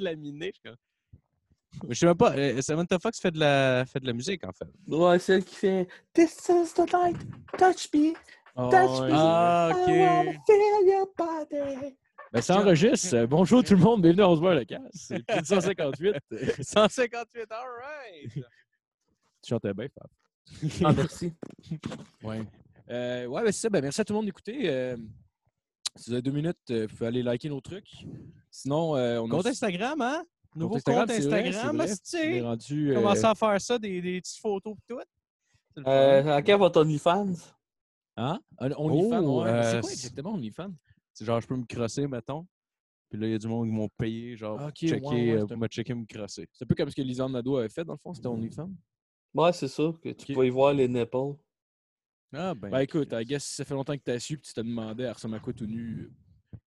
de laminer. Je, je sais même pas. euh, Samantha Fox fait de la, fait de la musique, en fait. Ouais, celle qui fait This is the night, touch me, touch me. Ah, I wanna feel your body. Ben, ça enregistre. Bonjour tout le monde, bienvenue à On se voit le casse. C'est l'épisode 158. 158, all right! Tu chantais bien, Fab. Ah, merci. Ouais. Euh, ouais, ben c'est ça. Ben, merci à tout le monde d'écouter. Euh, si vous avez deux minutes, euh, vous pouvez aller liker nos trucs. Sinon, euh, on a Compte Instagram, hein? Nouveau Instagram, compte Instagram, c'est vrai. hostie. on est rendu. euh, Commencer à faire ça, des, des petites photos et tout. Euh, à quand votre OnlyFans? Hein? OnlyFans, Oh, ouais. euh, c'est quoi exactement OnlyFans? C'est genre, je peux me crosser, mettons. Puis là, il y a du monde qui m'ont payé, genre, pour ok, ouais, checker, ouais, pour un- me checker, me crosser. C'est un peu comme ce que Lisanne Nadeau avait fait, dans le fond, c'était OnlyFans. Ouais, c'est ça, que tu Ok. peux y voir les nipples. Ah, ben. Ben écoute, I guess si ça fait longtemps que tu as su que tu te demandais à ressembler à quoi tout nu,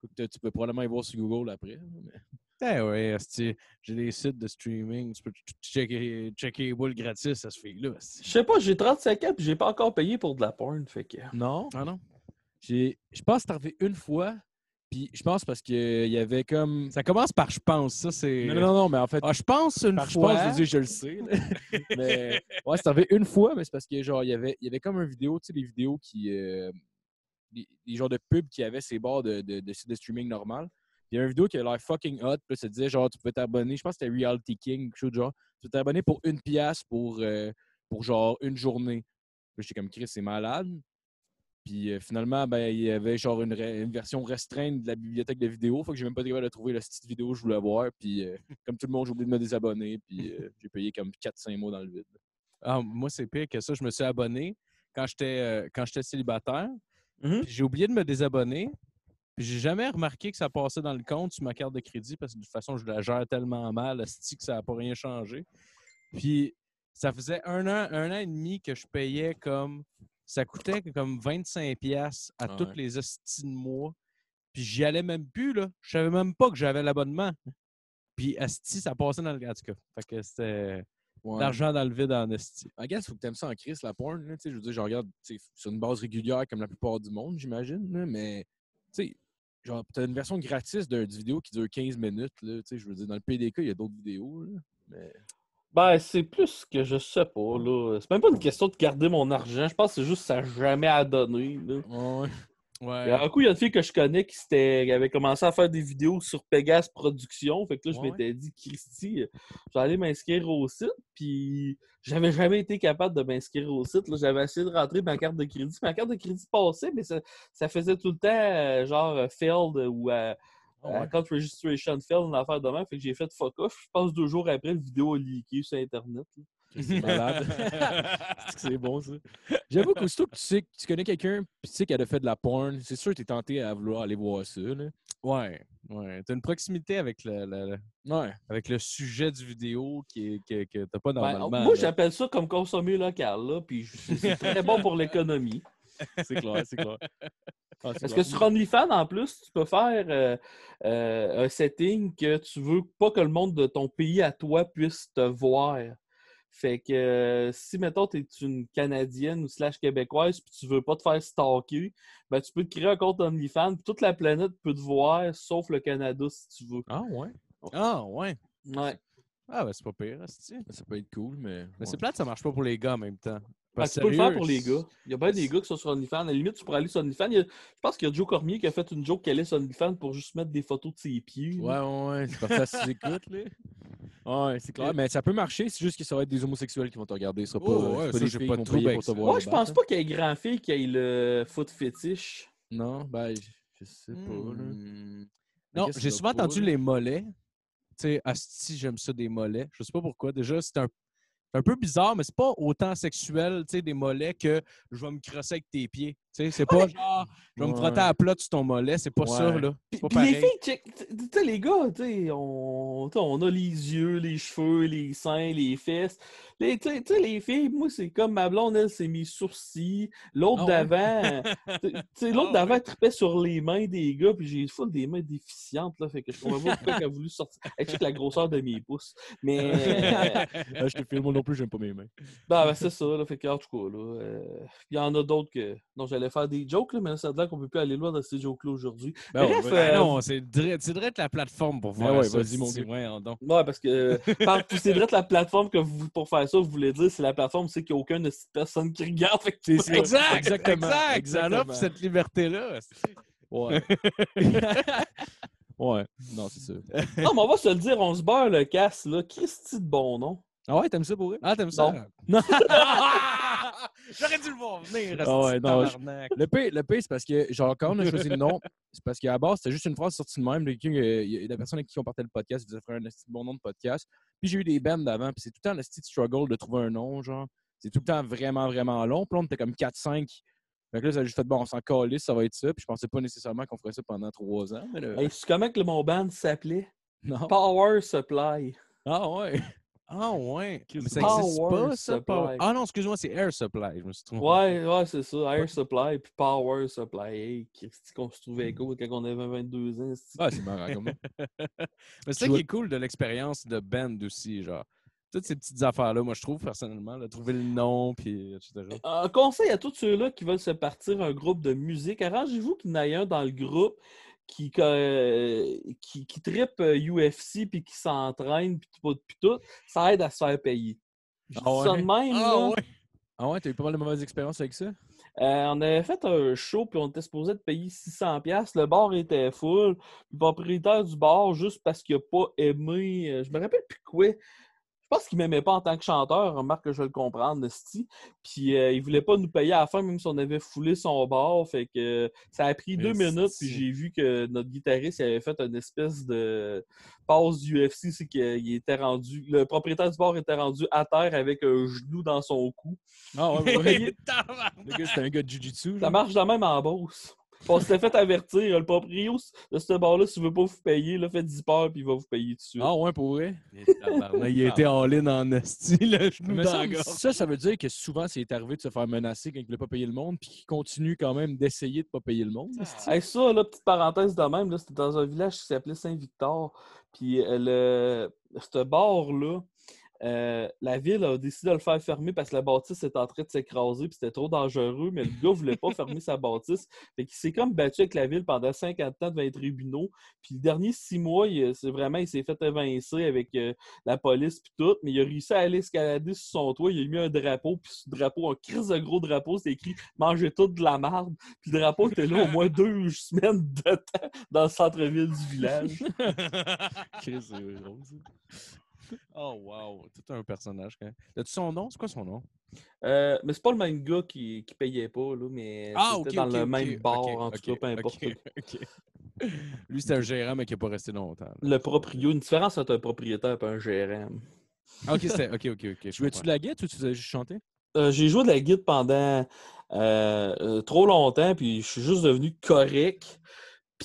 écoute, tu peux probablement y voir sur Google après. mais- Eh ouais, hostie, j'ai des sites de streaming, tu peux ch- checker, checker les boules gratis, ça se fait là. hostie. Je sais pas, j'ai 35 ans puis j'ai pas encore payé pour de la porn, fait que... Non? Ah non? J'ai- Je pense que c'est arrivé une fois, puis je pense parce qu'il y avait comme. Ça commence par je pense, ça c'est. Non, non, non, mais en fait, Ah, je pense une par je fois. pense, je je le sais. mais ouais, c'est arrivé une fois, mais c'est parce que genre, il y avait, il y avait comme une vidéo, tu sais, les vidéos qui. euh, les, les genres de pubs qui avaient ces barres de, de, de sites de streaming normal. Il y a une vidéo qui avait l'air fucking hot, puis ça disait genre, tu peux t'abonner, je pense que c'était Reality King, quelque chose de genre. Tu peux t'abonner pour une pièce pour, euh, pour genre une journée. Puis j'étais comme Chris, c'est malade. Puis euh, finalement, ben, il y avait genre une, version restreinte de la bibliothèque de vidéos. Fait que j'ai même pas été capable de trouver la petite vidéo que je voulais voir. Puis euh, comme tout le monde, j'ai oublié de me désabonner. Puis euh, j'ai payé comme 4-5 mois dans le vide. Ah, moi, c'est pire que ça. Je me suis abonné quand j'étais quand j'étais célibataire. Mhm. Puis J'ai oublié de me désabonner. Puis j'ai jamais remarqué que ça passait dans le compte sur ma carte de crédit parce que de toute façon, je la gère tellement mal, asti, que ça n'a pas rien changé. Puis ça faisait un an, un an et demi que je payais comme. Ça coûtait comme 25$ piastres à Ah tous ouais. les hosties de mois. Puis j'y allais même plus, là. Je savais même pas que j'avais l'abonnement. Puis asti, ça passait dans le. En tout cas, fait que c'était Ouais. l'argent dans le vide en esti. I guess, faut que t'aimes ça en crise, la porn. là, je veux dire, je regarde sur une base régulière comme la plupart du monde, j'imagine. Mais, tu sais, genre, t'as une version gratis d'une vidéo qui dure 15 minutes. Là, tu sais, je veux dire, dans le PDK, il y a d'autres vidéos. là, mais... Ben, c'est plus que je sais pas, là. C'est même pas une question de garder mon argent. Je pense que c'est juste que ça n'a jamais à donner, là. Ouais. Ouais. Un coup, il y a une fille que je connais qui, qui avait commencé à faire des vidéos sur Pegasus Productions. Fait que là, je Ouais. m'étais dit, Christy, euh, je vais aller m'inscrire au site. Puis, j'avais jamais été capable de m'inscrire au site. là. J'avais essayé de rentrer ma carte de crédit. Ma carte de crédit passait, mais ça, ça faisait tout le temps, euh, genre, euh, failed ou euh, Ouais. account registration failed, une affaire de même. Fait que j'ai fait fuck off. Je pense deux jours après, la vidéo a leaké sur Internet. C'est malade. C'est bon, ça. J'avoue qu'aussitôt que tu sais que tu connais quelqu'un puis tu sais qu'elle a fait de la porn, c'est sûr que tu es tenté à vouloir aller voir ça. Là. Ouais. Ouais. T'as une proximité avec le, le- le- Ouais. avec le sujet du vidéo qui est, que, que t'as pas Ben, normalement. moi, j'appelle ça comme consommer local. Là, puis c'est très bon pour l'économie. C'est clair, c'est clair. Ah, c'est Parce clair. que sur OnlyFans, en plus, tu peux faire euh, euh, un setting que tu veux pas que le monde de ton pays à toi puisse te voir? Fait que euh, si, mettons, tu es une Canadienne ou slash Québécoise puis tu veux pas te faire stalker, ben, tu peux te créer un compte OnlyFans puis toute la planète peut te voir, sauf le Canada si tu veux. Ah ouais? Ah, ouais. Ouais. Ah, ben c'est pas pire, esti. Ça peut être cool, mais. Mais c'est ouais. plate, ça marche pas pour les gars en même temps. Ben, Parce tu peux le faire pour les gars. Il y a bien des gars qui sont sur OnlyFans. À la limite, tu pourrais aller sur OnlyFans. A- je pense qu'il y a Joe Cormier qui a fait une joke qu'elle est sur OnlyFans pour juste mettre des photos de ses pieds. Ouais, ouais, ouais. C'est parfait à six écoutes, là. Ouais, c'est clair. Mais ça peut marcher, c'est juste que ça va être des homosexuels qui vont te regarder. Ce sera pas, Oh, ouais, pas ça, des j'ai pas de trouble avec. Moi, je pense battre, pas qu'il y ait grand fille qui ait le foot fétiche. Non, ben, je sais pas, là. I Non, j'ai ça souvent pas, entendu les mollets. Tu sais, asti, j'aime ça des mollets. Je sais pas pourquoi. Déjà, c'est un, c'est un peu bizarre, mais c'est pas autant sexuel, tu sais, des mollets que je vais me crosser avec tes pieds. Tu sais, c'est pas genre, je vais me Ouais. frotter à plat sur ton mollet. C'est pas ça, Ouais. là. Puis, C'est pas puis les filles, tu sais, les gars, tu sais, on, on a les yeux, les cheveux, les seins, les fesses. Les, tu sais- les filles, moi, c'est comme ma blonde, elle, c'est mes sourcils. L'autre Ah ouais? d'avant, tu tu sais, l'autre Ah d'avant, elle trippait sur les mains des gars, puis j'ai full des mains déficientes, là, fait que je comprends pas pourquoi elle a voulu sortir. Elle check la grosseur de mes pouces. Mais, Ah, je te filme, moi non plus, j'aime pas mes mains. ben, ben, c'est ça, là, fait que, en tout cas, là, euh, il y en a d'autres que, dont j'allais j'allais faire des jokes, là, mais là, ça a l'air qu'on peut plus aller loin dans ces jokes-là aujourd'hui. Ben Bref, ouais, Ben euh, non, c'est direct, c'est direct la plateforme pour Ben voir ouais, ça. vas-y, mon gars. voyons donc. Ouais, parce que euh, par- c'est vrai la plateforme que vous, pour faire ça, vous voulez dire, c'est la plateforme, c'est qu'il n'y a aucune de ces personnes qui regarde. Fait que Exact, Exactement, exact. Ça exactement. offre cette liberté-là. Ouais. ouais. Non, c'est ça. Non, mais on va se le dire, on se beurre le casse, là. Christy de bon nom. Ah ouais, t'aimes ça pour vrai? Ah, t'aimes ça? Non. J'aurais dû le voir venir. Ah ouais, non. Le P, le P, c'est parce que, genre, quand on a choisi le nom, c'est parce qu'à base, c'était juste une phrase sortie de même. de quelqu'un, euh, il y a- la personne avec qui on partait le podcast, il disait faire un bon nom de podcast. Puis j'ai eu des bands d'avant, puis c'est tout le temps le style struggle de trouver un nom, genre. C'est tout le temps vraiment, vraiment long. Puis là, on était comme 4-5. Fait que là, ça a juste fait, bon, on s'en calisse, ça va être ça. Puis je pensais pas nécessairement qu'on ferait ça pendant trois ans. Mais là, Hey, c'est comment que le- mon band s'appelait? non. Power Supply. Ah ouais. Ah ouais. Mais ça Power existe pas, ça? Supply. Power- Ah non, excuse-moi, c'est Air Supply. Je me suis trompé. Ouais, ouais, c'est ça. Air Supply puis Power Supply. Hey, Christy, qu'on se trouvait cool quand on avait 22 ans. c'est- Ah, c'est marrant comme. Mais c'est ça qui est cool de l'expérience de band aussi, genre. Toutes ces petites affaires-là, moi, je trouve, personnellement, là, trouver le nom, puis etc. Un conseil à tous ceux-là qui veulent se partir un groupe de musique, arrangez-vous qu'il y en ait un dans le groupe qui, euh, qui, qui trippe euh, UFC puis qui s'entraîne puis tout, puis tout. Ça aide à se faire payer. Je dis Ah ouais? ça de même, Ah là. ouais? Ah ouais, t'as eu pas mal de mauvaises expériences avec ça? Euh, on avait fait un show, puis on était supposé de payer 600$. piastres. Le bar était full. Le propriétaire du bar, juste parce qu'il n'a pas aimé. euh, je me rappelle plus quoi. Je pense qu'il m'aimait pas en tant que chanteur. Remarque que je le comprendre, Sti. Puis euh, il voulait pas nous payer à la fin, même si on avait foulé son bar. Fait que ça a pris deux minutes, puis j'ai vu que notre guitariste il avait fait une espèce de passe du UFC. C'est qu'il était rendu. Le propriétaire du bar était rendu à terre avec un genou dans son cou. Ah ouais, ouais. Tabarnak! Le gars, c'était un gars de Jiu-Jitsu. Ça marche de même en Beauce. On s'était fait avertir, le proprio de ce bar-là, si vous veut pas vous payer, là, faites 10 peurs puis il va vous payer tout de suite. Ah ouais, pour vrai? Il a été all-in en esti, le genou ça, ça, ça veut dire que souvent, c'est arrivé de se faire menacer quand il voulait pas payer le monde, puis qu'il continue quand même d'essayer de pas payer le monde. Hey, ça, là, petite parenthèse de même, c'était dans un village qui s'appelait Saint-Victor. Puis euh, le, ce bar-là, euh, la ville a décidé de le faire fermer parce que la bâtisse était en train de s'écraser puis c'était trop dangereux, mais le gars voulait pas fermer sa bâtisse. Fait qu'il s'est comme battu avec la ville pendant 50 ans devant les tribunaux. Puis le dernier six mois, il, c'est vraiment, il s'est fait évincer avec euh, la police puis tout, mais il a réussi à aller escalader sur son toit. Il a mis un drapeau, puis ce drapeau, un crise de gros drapeau, c'est écrit « Mangez tout de la marde ». Puis le drapeau était là au moins deux semaines de temps dans le centre-ville du village. C'est. Oh, wow. Tout un personnage, quand même. As-tu son nom? C'est quoi son nom? Euh, mais c'est pas le même gars qui, qui payait pas, là, mais Ah, c'était dans le même bar, en tout cas, peu importe. Lui, c'était un gérant, mais qui n'a pas resté longtemps. là. Le proprio, une différence entre un propriétaire et un gérant. Ah, Ok, c'était. Ok, ok, ok. je Jouais-tu de la guitare ou tu faisais juste chanter? Euh, j'ai joué de la guide pendant euh, euh, trop longtemps, puis je suis juste devenu correct.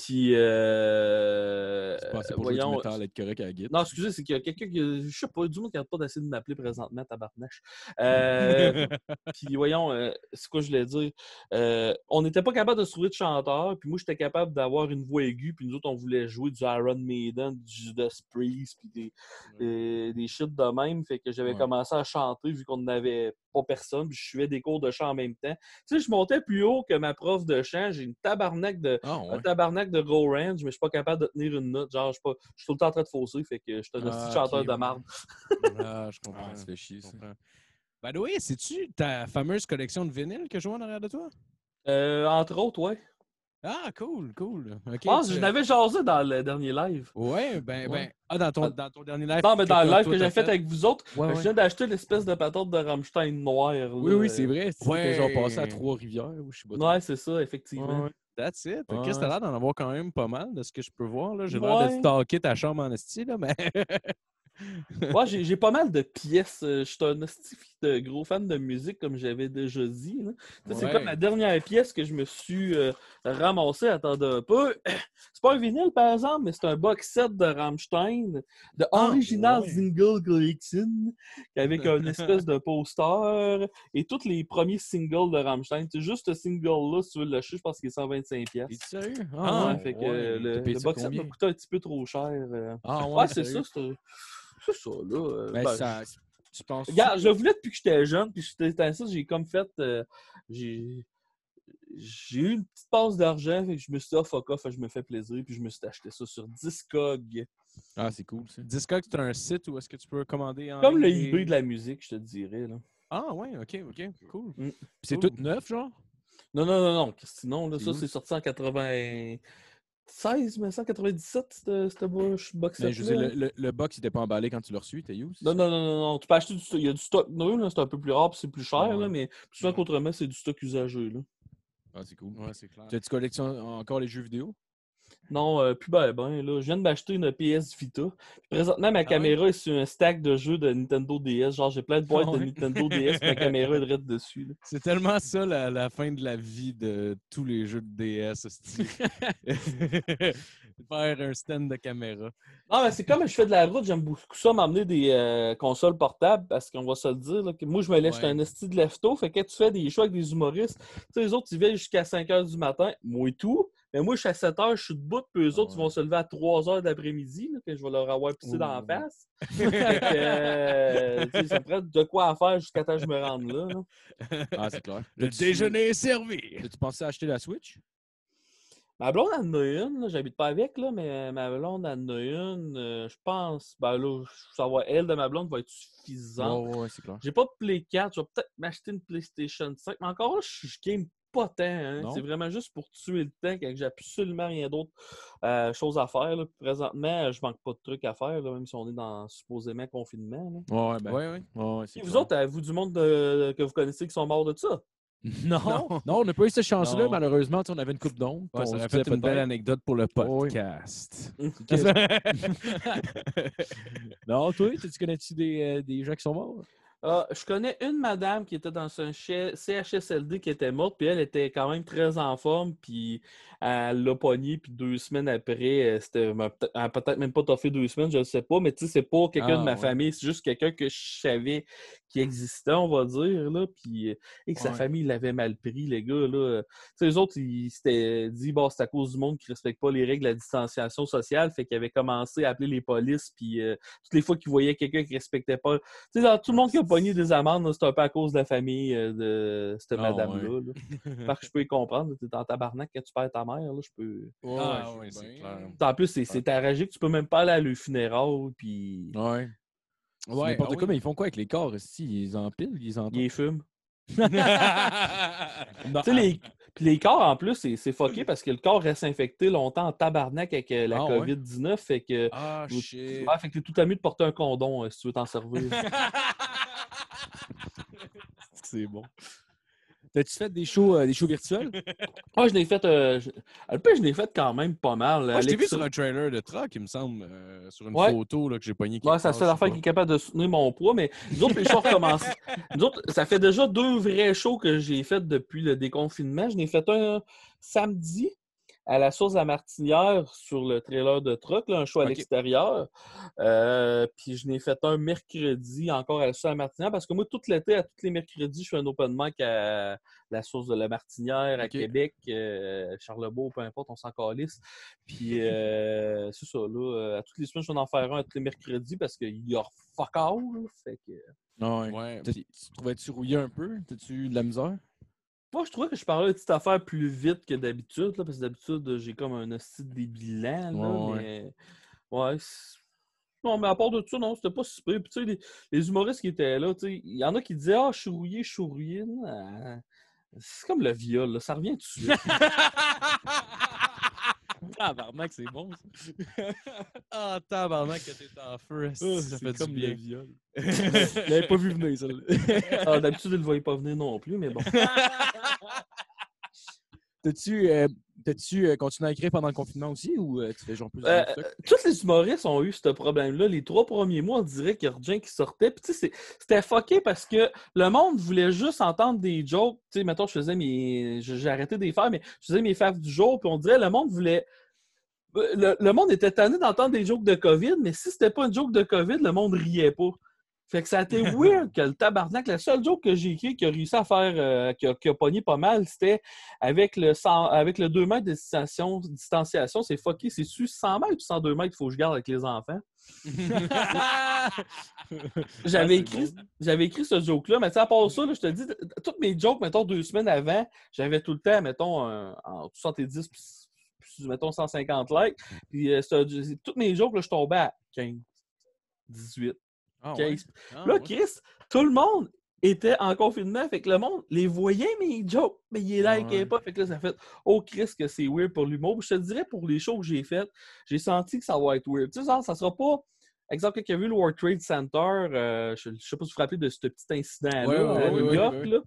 Puis, euh, C'est pas assez pour voyons, du être correct à la. Non, excusez, c'est qu'il y a quelqu'un qui. Je sais pas, du monde qui n'arrête pas d'essayer de m'appeler présentement, tabarnache. Euh, puis voyons, euh, c'est quoi je voulais dire? Euh, on n'était pas capable de se trouver de chanteur, puis moi j'étais capable d'avoir une voix aiguë, puis nous autres on voulait jouer du Iron Maiden, du Judas Priest, puis des, des, des shit de même. Fait que j'avais Ouais. commencé à chanter vu qu'on n'avait pas personne, puis je suivais des cours de chant en même temps. Tu sais, je montais plus haut que ma prof de chant, j'ai une tabarnak de. Un ouais. tabarnak de go range, mais je suis pas capable de tenir une note. Genre, je suis, pas, je suis tout le temps en train de fausser, fait que je suis un Ah, chanteur de ouais. marde. Ah, je comprends. Ah, ça fait chier, ça. By the way, c'est-tu ta fameuse collection de vinyles que je vois en arrière de toi? Euh, entre autres, ouais. Ah, cool, cool. Ok, Ah, tu- je l'avais jasé dans le dernier live. Ouais, ben, Ouais. ben. Ah, dans ton, dans ton dernier live. Non, mais dans le live que j'ai fait avec vous autres, Ouais, je ouais. viens d'acheter l'espèce de patente de Rammstein noire. là. Oui, oui, c'est vrai. C'était Ouais. genre passé à Trois-Rivières ou je sais pas. trop. Ouais, c'est ça, effectivement. Ouais. That's it. Chris, t'as l'air d'en avoir quand même pas mal de ce que je peux voir. là. J'ai l'air de stalker ta chambre en esti, là, mais. Ouais, j'ai pas mal de pièces. Euh, Je suis un de gros fan de musique, comme j'avais déjà dit. C'est comme la dernière pièce que je me suis euh, ramassée. Attendez un peu. C'est pas un vinyle, par exemple, mais c'est un box set de Rammstein, de Ah, Original. Single Collection, avec un espèce de poster et tous les premiers singles de Rammstein. C'est juste ce single-là, si tu veux le lâcher, je pense qu'il est 125$. T'es sérieux? Ah, Ouais, ouais, fait que le, le box set m'a coûté un petit peu trop cher. euh. Ah Ouais, c'est ça. C'est ça, là. euh, Ben, ben, ça, tu penses Regarde, je voulais depuis que j'étais jeune, puis j'étais ça, j'ai comme fait. euh, j'ai j'ai eu une petite passe d'argent, fait que je me suis dit, ah, fuck off, je me fais plaisir, puis je me suis acheté ça sur Discog. Ah, c'est cool, ça. Discog, c'est un site où est-ce que tu peux commander en Comme le eBay de la musique, je te dirais. Là. Ah, ouais, ok, ok, cool. Puis c'est Cool. tout neuf, genre? Non, non, non, non. Sinon, là, ça, c'est sorti en 96, 1997, cette, cette box Mais Ben, je veux dire, le, le, le box, il était pas emballé quand tu l'as reçu, t'as eu? Non, non, non, non, non. Tu peux acheter du stock. Il y a du stock neuf, là, c'est un peu plus rare, puis c'est plus cher, Ouais. là, mais plus souvent qu'autrement, c'est du stock usagé. Là. Ah, c'est cool. Ouais, c'est clair. Tu as-tu collectionnes encore les jeux vidéo? Non, euh, plus ben, ben, là. Je viens de m'acheter une PS Vita. Présentement, Ah ma caméra est sur un stack de jeux de Nintendo DS. Genre, j'ai plein de boîtes Ah de Nintendo DS, ma caméra est direct dessus. C'est tellement ça la, la fin de la vie de tous les jeux de DS. Faire un stand de caméra. Non, mais c'est comme je fais de la route, j'aime beaucoup ça, m'emmener des euh, consoles portables, parce qu'on va se le dire, là, que moi, je me lève, Ouais. un esti de lefto, fait que tu fais des shows avec des humoristes, tu sais, les autres, ils viennent jusqu'à 5 h du matin, moi et tout, mais moi, je suis à 7 h, je suis debout, puis eux autres, ils vont se lever à 3 h d'après-midi, que je vais leur avoir pissé dans la face. euh, tu sais, ça me prend de quoi à faire jusqu'à temps que je me rende là. là. Ah, c'est clair. Le déjeuner est servi. As-tu pensé à acheter la Switch? Ma blonde en a une, j'habite pas avec, là, mais ma blonde en a une, euh, je pense, ben là, ça va, elle de ma blonde va être suffisante. Ouais, ouais, c'est clair. J'ai pas de Play 4, je vais peut-être m'acheter une PlayStation 5, mais encore là, je, je game pas tant. hein. C'est vraiment juste pour tuer le temps quand j'ai absolument rien d'autre euh, chose à faire. là. Présentement, je manque pas de trucs à faire, là, même si on est dans supposément confinement. là. Ouais, ben. Ouais, ouais. ouais, ouais, c'est Et vous clair. autres, avez-vous du monde de- que vous connaissez qui sont morts de ça? Non. non, on n'a pas eu cette chance-là, malheureusement. On avait une coupe d'ombre. Ouais, ça aurait fait une belle anecdote pour le podcast. non, toi, tu tu connais-tu des, euh, des gens qui sont morts? Ah, je connais une madame qui était dans un ch- CHSLD qui était morte, puis elle était quand même très en forme, puis elle l'a pognée, puis deux semaines après, euh, c'était peut-être même pas toffé deux semaines, je ne sais pas, mais tu sais, c'est pas quelqu'un Ah, de ma ouais. famille, c'est juste quelqu'un que je savais qui existait, on va dire, là, puis et que sa famille l'avait mal pris, les gars, là. Tu sais, les autres, ils s'étaient dit, bon, c'est à cause du monde qui respecte pas les règles de la distanciation sociale, fait qu'ils avaient commencé à appeler les polices, puis euh, toutes les fois qu'ils voyaient quelqu'un qui respectait pas tu sais, tout le monde qui a pogné des amendes, là, c'est un peu à cause de la famille euh, de cette Ah, madame-là. là. Parce que je peux y comprendre. T'es en tabarnak quand tu perds ta mère. Là, je peux... Ah, je ouais, sais c'est clair. En plus, c'est c'est tragique. Tu peux même pas aller à le funérail. Puis Ouais. C'est Ouais, n'importe ah quoi, oui. mais ils font quoi avec les corps? Si, ils empilent, ils en il les fume. Non, Tu sais, les... Puis les corps, en plus, c'est c'est fucké parce que le corps reste infecté longtemps en tabarnak avec euh, la Ah, ouais. COVID-19. Fait que. Ah, Ouais, shit. Ouais, fait que t'es tout à mieux de porter un condom euh, si tu veux t'en servir. c'est bon. T'as-tu fait des shows, euh, des shows virtuels? Moi, je l'ai fait. euh, je... L'ai fait quand même pas mal. Moi, je t'ai vu sur un trailer de truck, il me semble, euh, sur une Ouais. photo là, que j'ai pogné. Ouais, c'est la seule affaire qui est capable de soutenir mon poids, mais nous autres, les shows recommencent. Nous autres, ça fait déjà deux vrais shows que j'ai fait depuis le déconfinement. Je n'ai fait un samedi à la source de la Martinière sur le trailer de truck, là, un show à l'extérieur. Euh, puis je n'ai fait un mercredi encore à la source de la Martinière parce que moi, tout l'été, à tous les mercredis, je fais un open mic à la source de la Martinière, à. Québec, euh, Charlebourg, peu importe, on s'en calisse. Puis euh, c'est ça, là. À toutes les semaines, je vais en faire un à tous les mercredis parce qu'il y a fuck all. là. Fait que. Ouais. Ouais, Tu trouvais-tu rouillé un peu? T'as-tu eu de la misère? Moi, je trouvais que je parlais de petite affaire plus vite que d'habitude, là, parce que d'habitude, j'ai comme un hostie de bilan, là, Ouais, mais... Ouais, non, mais à part de ça, non, c'était pas si pire. Puis, tu sais, les, les humoristes qui étaient là, tu sais, il y en a qui disaient « Ah, je suis rouillé, je suis rouillé. Non, C'est comme le viol, là, ça revient tout de suite. Tabarnak, c'est bon, ça. Ah, tabarnak que t'es en feu. esti, ça fait du bien. viol. Je l'avais pas vu venir, ça. Ah, D'habitude, ne le voyaient pas venir non plus, mais bon. T'as-tu euh, euh, continué à écrire pendant le confinement aussi ou euh, tu fais genre plus de tous les humoristes ont eu ce problème-là. Les trois premiers mois, on dirait qu'il y a rien qui sortait. Puis, tu sais, c'était fucké parce que le monde voulait juste entendre des jokes. Tu sais, mettons, je faisais mes. J'ai arrêté de les faire, mais je faisais mes faves du jour. Puis, on dirait le monde voulait. Le, le monde était tanné d'entendre des jokes de COVID, mais si c'était pas une joke de COVID, le monde riait pas. Fait que ça a été weird que le tabarnak, la seule joke que j'ai écrit qui a réussi à faire, euh, qui, a, qui a pogné pas mal, c'était avec le 100 avec le 2 mètres de distanciation, distanciation c'est fucké. C'est sur 100 mètres ou 102 mètres qu'il faut que je garde avec les enfants? J'avais écrit, j'avais écrit ce joke-là, mais tu sais, à part ça, là, je te dis, toutes mes jokes, mettons, deux semaines avant, j'avais tout le temps, mettons, en 70 puis, puis, mettons, 150 likes. Puis, euh, toutes mes jokes, là, je tombais à 15, 18, Ah, 15. ouais? Ah, Là, ouais. Chris, tout le monde était en confinement, fait que le monde les voyait, mes jokes, mais ils les likaient Ouais. pas. Fait que là, ça fait Oh Chris, que c'est weird pour l'humour. Je te dirais, pour les shows que j'ai faites, j'ai senti que ça va être weird. Tu sais, genre, ça sera pas. Exemple, quelqu'un a vu le World Trade Center, euh, je, je sais pas si vous vous rappelez de ce petit incident-là Ouais, ouais, à New York. là.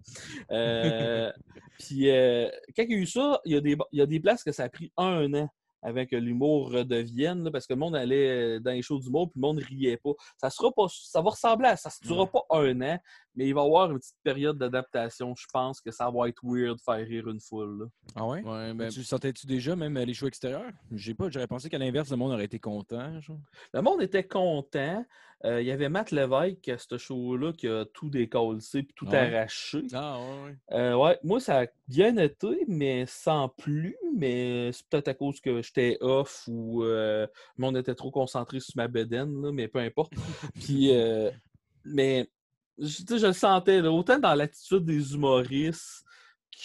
Euh, puis, euh, quand il y a eu ça, il y, a des, il y a des places que ça a pris un an avant que l'humour redevienne, là, parce que le monde allait dans les shows d'humour, puis le monde riait pas. Ça sera pas, ça va ressembler à ça. Ça ne durera pas un an, mais il va y avoir une petite période d'adaptation. Je pense que ça va être weird de faire rire une foule. là. Ah ouais? Ouais, ben, Tu le sentais-tu déjà, même les shows extérieurs? J'ai pas, j'aurais pensé qu'à l'inverse, le monde aurait été content. Genre. Le monde était content. Euh, il y avait Matt Lévesque à ce show-là qui a tout décollé puis tout Ouais? arraché. Ah, ouais, ouais. Euh, ouais, moi, ça a bien été, mais sans plus. Mais c'est peut-être à cause que j'étais off ou euh, le monde était trop concentré sur ma bedaine, là, mais peu importe. Puis, euh, mais je, le sentais, là, autant dans l'attitude des humoristes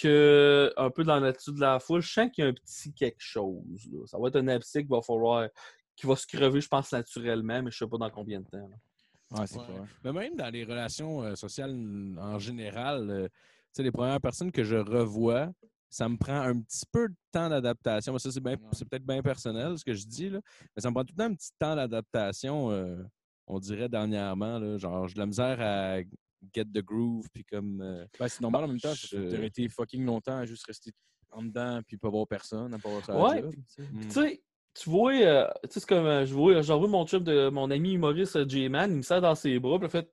que un peu dans l'attitude de la foule. Je sens qu'il y a un petit quelque chose. là. Ça va être un abcès qu'il va falloir, qui va se crever, je pense, naturellement, mais je sais pas dans combien de temps. là. Ouais, c'est Ouais. clair. Mais même dans les relations euh, sociales en général, euh, tu sais, les premières personnes que je revois, ça me prend un petit peu de temps d'adaptation. Ça, c'est, bien- c'est peut-être bien personnel ce que je dis, là, mais ça me prend tout le temps un petit temps d'adaptation, euh, on dirait dernièrement. Là, genre, j'ai de la misère à get the groove, puis comme. euh, Ben, c'est normal en même temps. je- Tu aurais été fucking longtemps à juste rester en dedans puis pas voir personne, à pas voir ça. Ouais, tu sais. hmm. Tu sais, tu vois, euh, tu sais, c'est comme, euh, je vois, je revois mon chum de mon ami humoriste euh, J-Man, il me serre dans ses bras, puis a fait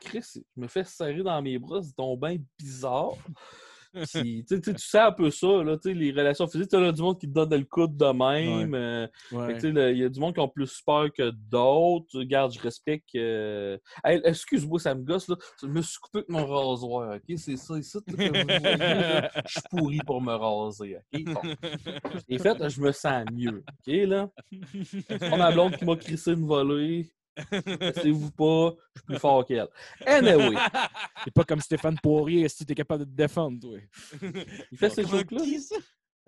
Chris, je me fais serrer dans mes bras, c'est donc bien bizarre. Puis, tu sais, tu un peu ça, là, les relations physiques, tu as du monde qui te donne le coude de même. euh, ouais. tu sais, là, Il y a du monde qui ont plus peur que d'autres. Regarde, je respecte. Hey, Excuse-moi, ça me gosse. Là. Je me suis coupé avec mon rasoir. OK? C'est ça, que vous voyez, là. Je suis pourri pour me raser. OK? Bon. Et fait, je me sens mieux. OK, là? C'est ma blonde qui m'a crissé une volée? Laissez-vous pas, je suis plus fort qu'elle. Anyway, C'est pas comme Stéphane Poirier, si t'es capable de te défendre, toi. il fait ces ça?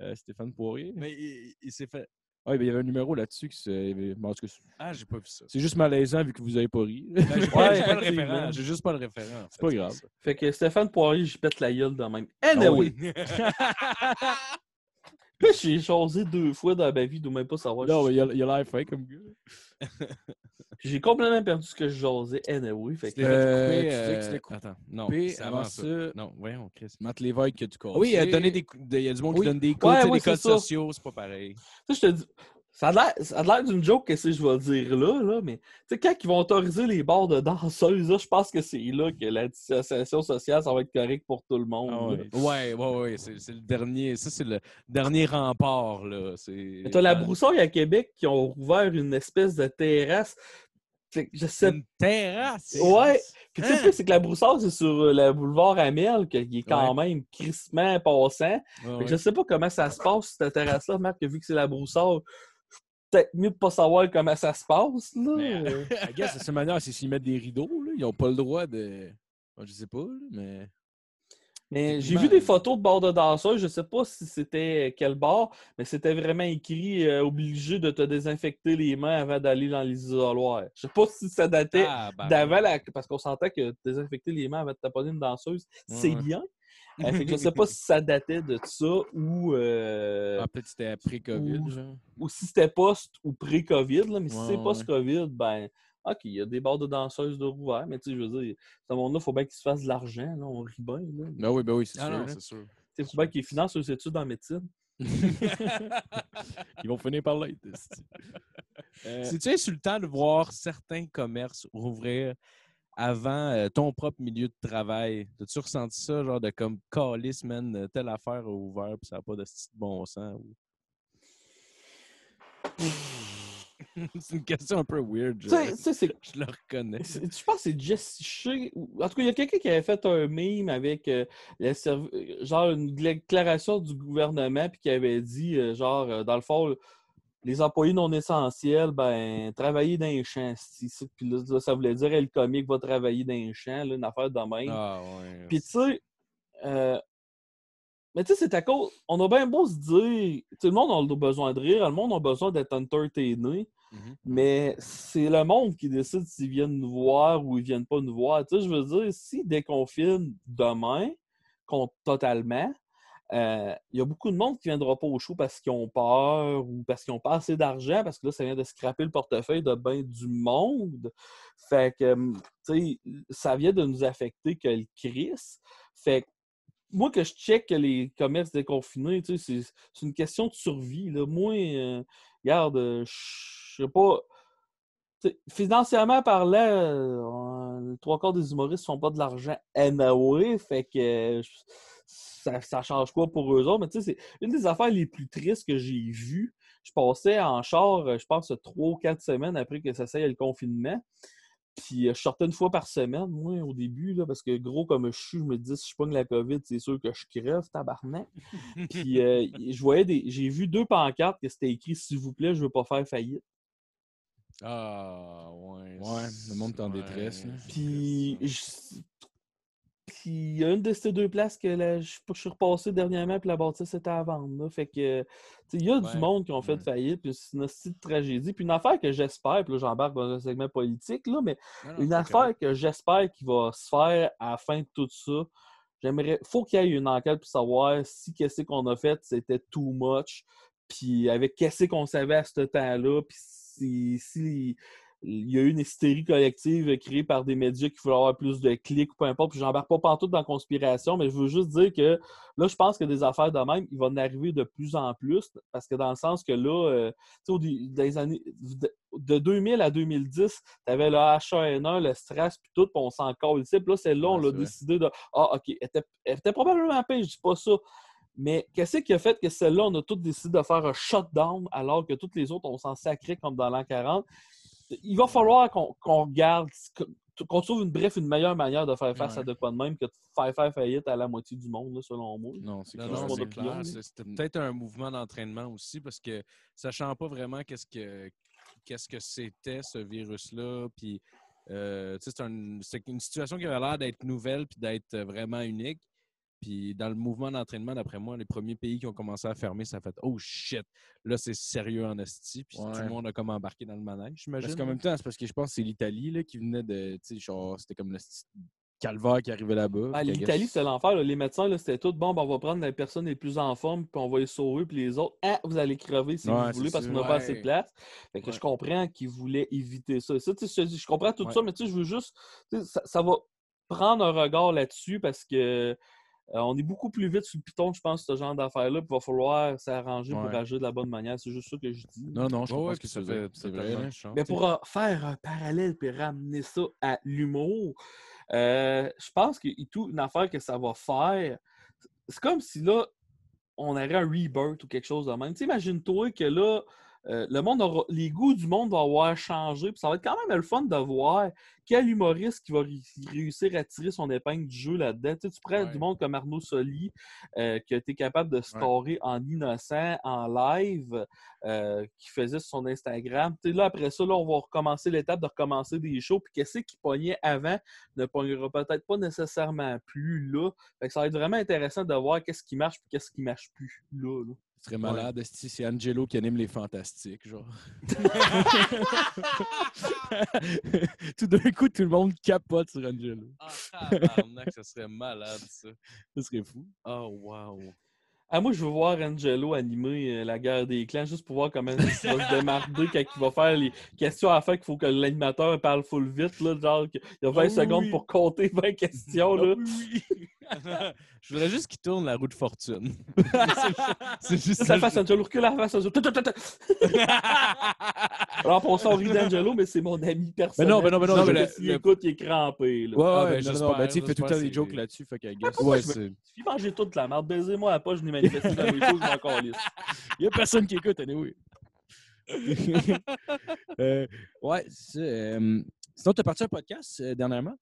Euh, Stéphane Poirier. Mais il, il s'est fait. Ah, ben, il y avait un numéro là-dessus qui se. bon, en tout cas, Ah, j'ai pas vu ça. c'est juste malaisant vu que vous avez pas ri. Ben, j'ai pas, Ouais, j'ai pas le référent. J'ai juste pas le référent. en C'est pas grave. ça. Fait que Stéphane Poirier, je pète la gueule de même. Anyway, Puis j'ai chosé deux fois dans ma vie, de même pas savoir. Non, mais il y a, il y a l'air fin comme gars. J'ai complètement perdu ce que je jasais. Anyway, fait que... Euh, fait tu sais que euh, coupé Attends, non. Puis, avant ça. ça, Non, voyons, Chris. Matt Lévesque que tu casses. Oui, euh, donner des, il y a du monde Oui. qui donne des codes, Ouais, des codes ça. sociaux, c'est pas pareil. Tu sais, je te dis... Ça a l'air- d'une joke, qu'est-ce que je vais dire là, là, mais tu sais, quand ils vont autoriser les bars de danseuses, je pense que c'est là que la dissociation sociale, ça va être correct pour tout le monde. Ah ouais. Ouais, ouais, ouais, c'est le dernier, ça c'est le dernier rempart, là. T'as la broussaille à Québec qui ont ouvert une espèce de terrasse. Je sais une terrasse! Ouais. Puis tu sais, Hein? c'est que la broussaille, c'est sur euh, le boulevard Amel, qui est quand même crissement passant? Ouais, ouais. Je sais pas comment ça se passe, cette terrasse-là, Marc, vu que c'est la broussaille, peut-être mieux de pas savoir comment ça se passe, là. Mais- Euh, I guess, de cette manière, c'est s'ils mettent des rideaux, là. Ils ont pas le droit de. Moi, je sais pas, mais. Mais j'ai vu des photos de bord de danseurs, je sais pas si c'était quel bar, mais c'était vraiment écrit euh, obligé de te désinfecter les mains avant d'aller dans les isoloirs. Je sais pas si ça datait Ah, ben, d'avant la... Parce qu'on sentait que désinfecter les mains avant de taponner une danseuse, c'est bien. Euh, fait que je sais pas si ça datait de ça ou, euh, Ah, peut-être que c'était après COVID, ou- genre. ou si c'était post ou pré-COVID. là, Mais si c'est ouais. post-COVID, ben, OK, il y a des bars de danseuses de rouvert, mais tu sais, je veux dire, ce monde-là, il faut bien qu'il se fasse de l'argent. là, On rit bien. Là. Ben oui, ben oui, c'est Ah sûr. non, là. c'est sûr. Il faut bien qu'ils financent leurs études en médecine. Ils vont finir par l'être. Euh, C'est-tu insultant de voir certains commerces rouvrir avant euh, ton propre milieu de travail? As-tu ressenti ça, genre de comme calice, man, euh, telle affaire a ouvert puis ça n'a pas de bon sens? ou- c'est une question un peu weird. Je, le reconnais. Je pense que c'est Jesse Shea. En tout cas, il y a quelqu'un qui avait fait un meme avec euh, serv- genre une déclaration du gouvernement puis qui avait dit euh, genre dans le fond les employés non essentiels, ben, travailler dans les champs. Puis là, ça voulait dire, le comique va travailler dans les champs, là, une affaire de même. Ah, ouais. Puis tu sais, euh, mais tu sais, c'est à cause. On a bien beau se dire, tout le monde a besoin de rire, le monde a besoin d'être entertainé, Mhm. mais c'est le monde qui décide s'ils viennent nous voir ou ils viennent pas nous voir. Tu sais, je veux dire, s'ils déconfinent demain, totalement, euh, il y a beaucoup de monde qui ne viendra pas au show parce qu'ils ont peur ou parce qu'ils n'ont pas assez d'argent, parce que là, ça vient de scraper le portefeuille de bien du monde. Fait que, hum, tu sais, ça vient de nous affecter que le Chris. Fait que, moi, que je check que les commerces déconfinés, tu sais, c'est une question de survie. Là. Moi, euh, regarde, euh, je sais pas. Financièrement parlant, euh, les trois quarts des humoristes font pas de l'argent anyway, fait que ça, ça change quoi pour eux autres? Mais tu sais, c'est une des affaires les plus tristes que j'ai vues. Je passais en char, euh, je pense, trois ou quatre semaines après que ça s'aille le confinement. Puis euh, je sortais une fois par semaine, moi, au début, là, parce que gros comme je suis, je me dis, si je pogne la COVID, c'est sûr que je crève, tabarnak. Puis euh, je voyais des. J'ai vu deux pancartes que c'était écrit S'il vous plaît, je veux pas faire faillite. Ah, ouais. Ouais, le monde est en Ouais. détresse, là. Puis, je- puis il y a une de ces deux places que là, je, je suis repassé dernièrement, puis la bâtisse était à vendre. là. Fait que, il y a Ouais, du monde qui ont fait ouais. faillite, puis c'est une petite tragédie. Puis une affaire que j'espère, puis là, j'embarque dans un segment politique, là, mais Non, non, une affaire correct. que j'espère qu'il va se faire à la fin de tout ça. J'aimerais. faut qu'il y ait une enquête pour savoir si qu'est-ce qu'on a fait, c'était too much. Puis avec qu'est-ce qu'on savait à ce temps-là. Puis si, si il y a eu une hystérie collective créée par des médias qui voulaient avoir plus de clics ou peu importe. Puis j'embarque pas partout dans la conspiration, mais je veux juste dire que là, je pense que des affaires de même, il va en arriver de plus en plus. Parce que dans le sens que là, euh, tu sais, les années de, de 2000 à 2010, tu avais le H1N1, le stress, puis tout, puis on s'en ici. Puis là, c'est là, on l'a décidé de Ah, OK, elle était, elle était probablement pire, je dis pas ça. Mais qu'est-ce qui a fait que celle-là, on a tous décidé de faire un shutdown alors que toutes les autres, on s'en sacrait comme dans l'an 40? Il va falloir qu'on qu'on regarde, qu'on trouve une, bref, une meilleure manière de faire face Ouais. à de quoi de même que de faire faire faillite à la moitié du monde, là, selon moi. Non, c'est clair. C'était peut-être un mouvement d'entraînement aussi parce que sachant pas vraiment qu'est-ce que qu'est-ce que c'était ce virus-là, puis euh, un- c'est une situation qui avait l'air d'être nouvelle puis d'être vraiment unique. Puis dans le mouvement d'entraînement, d'après moi, les premiers pays qui ont commencé à fermer, ça a fait Oh shit, là c'est sérieux en esti. Puis tout le monde a comme embarqué dans le manège, j'imagine. Parce qu'en même temps, c'est parce que je pense que c'est l'Italie là, qui venait de. Tu sais, genre, c'était comme le calvaire qui arrivait là-bas. Ah, L'Italie, c'est l'enfer. Les médecins, là, c'était tout. Bon, ben, on va prendre les personnes les plus en forme, puis on va les sauver, puis les autres, ah, vous allez crever si Ouais, vous voulez, parce qu'on n'a pas assez de place. Fait que Ouais. je comprends qu'ils voulaient éviter ça. ça tu sais, je, te dis, je comprends tout Ouais. ça, mais tu sais, je veux juste. ça va prendre un regard là-dessus parce que. Euh, on est beaucoup plus vite sur le piton, je pense, ce genre d'affaires-là. Puis il va falloir s'arranger pour agir de la bonne manière. C'est juste ça que je dis. Non, non, je ouais, ce que ça fait vrai. Mais pour euh, faire un parallèle puis ramener ça à l'humour, euh, je pense que et tout, une affaire que ça va faire, c'est comme si là, on aurait un rebirth ou quelque chose de même. Tu sais, imagine-toi que là, euh, le monde aura, les goûts du monde vont avoir changé. Puis ça va être quand même le fun de voir quel humoriste qui va ré- réussir à tirer son épingle du jeu là-dedans. Tu, sais, tu prends Ouais. du monde comme Arnaud Soli, euh, qui a été capable de scorer en innocent, en live, euh, qui faisait sur son Instagram. Tu sais, là, après ça, là, on va recommencer l'étape de recommencer des shows. Puis qu'est-ce qui pognait avant ne pognera peut-être pas nécessairement plus là. Fait que ça va être vraiment intéressant de voir qu'est-ce qui marche et qu'est-ce qui marche plus là. là. Ce serait malade, esti, c'est Angelo qui anime les fantastiques, genre. tout d'un coup, tout le monde capote sur Angelo. Ah, ça serait malade, ça. Ce serait fou. Oh, wow. Ah, moi, je veux voir Angelo animer euh, la guerre des clans juste pour voir comment il va se démarrer quand il va faire les questions à la fin qu'il faut que l'animateur parle full vite. Là, genre, qu'il y a 20 Ah secondes oui. pour compter 20 questions. Là. Je voudrais juste qu'il tourne la roue de fortune. c'est juste Ça face Angelo, recule la face Angelo. Alors, pour ça, on rit d'Angelo, mais c'est mon ami personnel. non, mais non, mais non, mais pas le- s'il le- écoute, il est crampé. Là. Ouais, Ah, ben, non, non, j'espère, ben, tu sais, il fait tout le temps des jokes là-dessus, fait qu'à Ouais, guess. Ouais, c'est. Manger toute la merde. Baisez-moi à la poche, je choses. Il y a personne qui écoute, anyway. euh, ouais, c'est. Euh, sinon, t'as parti un podcast euh, dernièrement?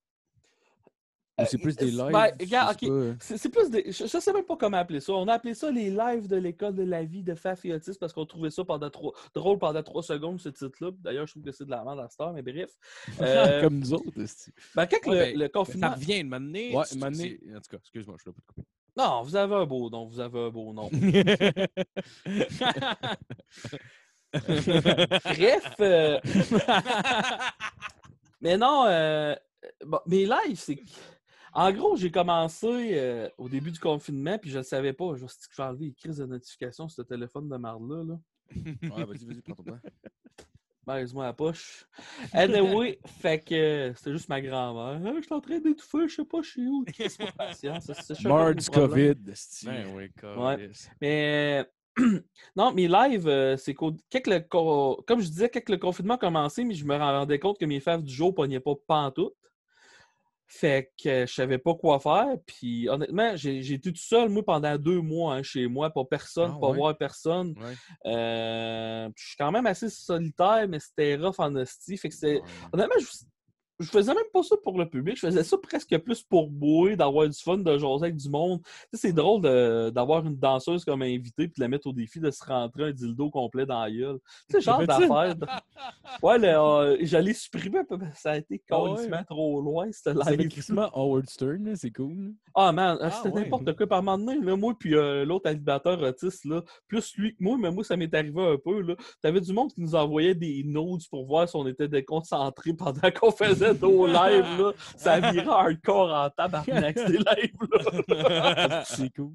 Ou c'est plus des euh, lives? ben, regarde, pas. C'est c'est plus des. Je, je sais même pas comment appeler ça. On a appelé ça les lives de l'école de la vie de Faf et Otis parce qu'on trouvait ça pendant trois, drôle pendant trois secondes, ce titre-là. D'ailleurs, je trouve que c'est de la merde à cette heure, mais bref. Euh, Comme nous autres. esti. ben, quand Ouais, le, ben, le confinement. Ça revient une année. Ouais, une année- En tout cas, excuse-moi, je l'ai pas coupé. Non, vous avez un beau nom. Vous avez un beau nom. Bref. euh, Mais non, euh, bon, mes lives, c'est. que- En gros, j'ai commencé euh, au début du confinement, puis je ne le savais pas. Je vais je vais enlever les crises de notification sur ce téléphone de marde-là. Là? Ouais, vas-y, vas-y, prends ton temps. Baise-moi la poche. Anyway, fait que euh, c'était juste ma grand-mère. Ah, je suis en train d'étouffer, je sais pas, je suis où. Mort du. COVID. Ben oui, Ouais. câlisse. Mais non, mes lives, euh, c'est qu'au- le co- comme je disais, quand le confinement a commencé, mais je me rendais compte que mes faves du jour pognaient pas pantoute. Fait que je savais pas quoi faire. Puis honnêtement, j'ai été tout seul, moi, pendant deux mois hein, chez moi, pas personne, Ah pas ouais? voir personne. Ouais. Euh, je suis quand même assez solitaire, mais c'était rough en hostie. Fait que. Ouais. Honnêtement, je, je faisais même pas ça pour le public. Je faisais ça presque plus pour boire, d'avoir du fun, de jaser avec du monde. Tu sais, c'est drôle de- d'avoir une danseuse comme invitée puis de la mettre au défi de se rentrer un dildo complet dans la gueule. Tu sais, genre d'affaire. Ouais, le, euh, j'allais supprimer, parce que ça a été Ah ouais? carrément trop loin, cette C'est live. l'écrissement Howard Stern, c'est cool. Ah man, Ah, c'était ouais. n'importe quoi. Par un moment donné, là, moi puis euh, l'autre animateur autiste, là, plus lui que moi, mais moi, ça m'est arrivé un peu. Là. T'avais du monde qui nous envoyait des notes pour voir si on était déconcentrés pendant qu'on faisait Là. Ça virait hardcore en tabarnak, ces lives-là. c'est cool.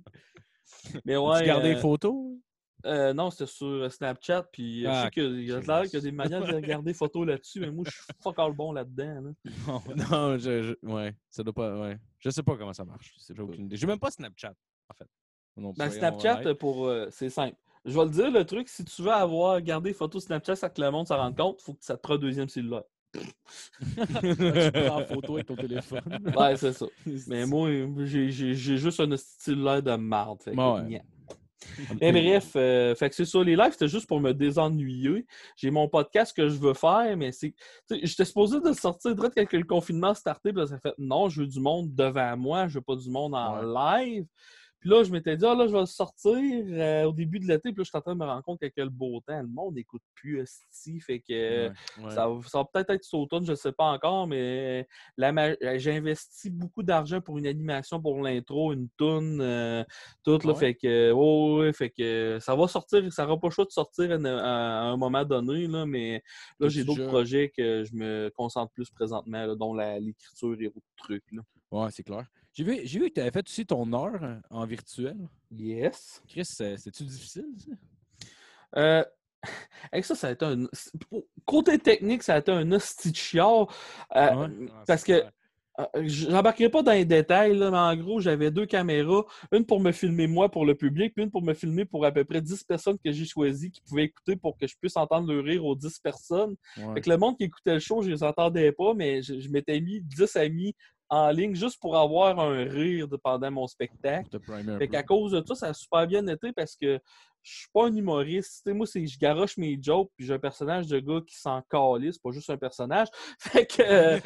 Mais ouais. tu gardes des euh, photos? euh, non, c'était sur euh, Snapchat. Puis je Ah, sais qu'il y a de l'air qu'il y a des manières de regarder des photos là-dessus, mais moi, je suis fuck all bon là-dedans. là. Non, non, je, je- ouais, ça doit pas, ouais. Je sais pas comment ça marche. J'ai aucune idée. J'ai même pas Snapchat, en fait. Non, Ben, Snapchat, pour euh, c'est simple. Je vais le dire, le truc, si tu veux avoir gardé photos Snapchat sans que le monde s'en rende compte, il faut que ça te prenne deuxième cellulaire. Tu prends en photo avec ton téléphone. Ouais, c'est ça. Mais moi, j'ai juste un cellulaire de marde. Fait Ouais. Mais bref, euh, fait que c'est ça. Les lives, c'était juste pour me désennuyer. J'ai mon podcast que je veux faire, mais c'est. J'étais supposé de sortir direct quand le confinement starté, puis là, ça fait non, je veux du monde devant moi, je veux pas du monde en live. Puis là, je m'étais dit, ah là, je vais le sortir euh, au début de l'été, puis là, je suis en train de me rendre compte qu'avec le beau temps, le monde n'écoute plus esti, fait que. Ouais. Ouais. Ça, va- ça va peut-être être cet automne, je ne sais pas encore, mais euh, j'ai investi beaucoup d'argent pour une animation pour l'intro, une toune, euh, tout. Là, ouais? fait que, oh, ouais, fait que ça va sortir, ça n'aura pas le choix de sortir à, à- à un moment donné, là, mais là, j'ai d'autres projets que je me concentre plus présentement, là, dont l'écriture et autres trucs. Là. Ouais, c'est clair. J'ai vu, j'ai vu que tu avais fait aussi ton heure euh, en virtuel. Yes. Chris, c'est- c'est-tu difficile, ça? Euh, avec ça, ça a été un. Côté technique, ça a été un hostie de chiard, euh, Ouais? Ah, parce que clair. Euh, J'embarquerai pas dans les détails, là, mais en gros, j'avais deux caméras, une pour me filmer moi pour le public, puis une pour me filmer pour à peu près 10 personnes que j'ai choisies qui pouvaient écouter pour que je puisse entendre le rire aux 10 personnes. Ouais. Fait que le monde qui écoutait le show, je les entendais pas, mais je, je m'étais mis 10 amis en ligne juste pour avoir un rire pendant mon spectacle. Fait qu'à cause de ça, ça a super bien été parce que je suis pas un humoriste. Moi, c'est je garoche mes jokes, puis j'ai un personnage de gars qui s'en calisse, pas juste un personnage. Fait que, euh,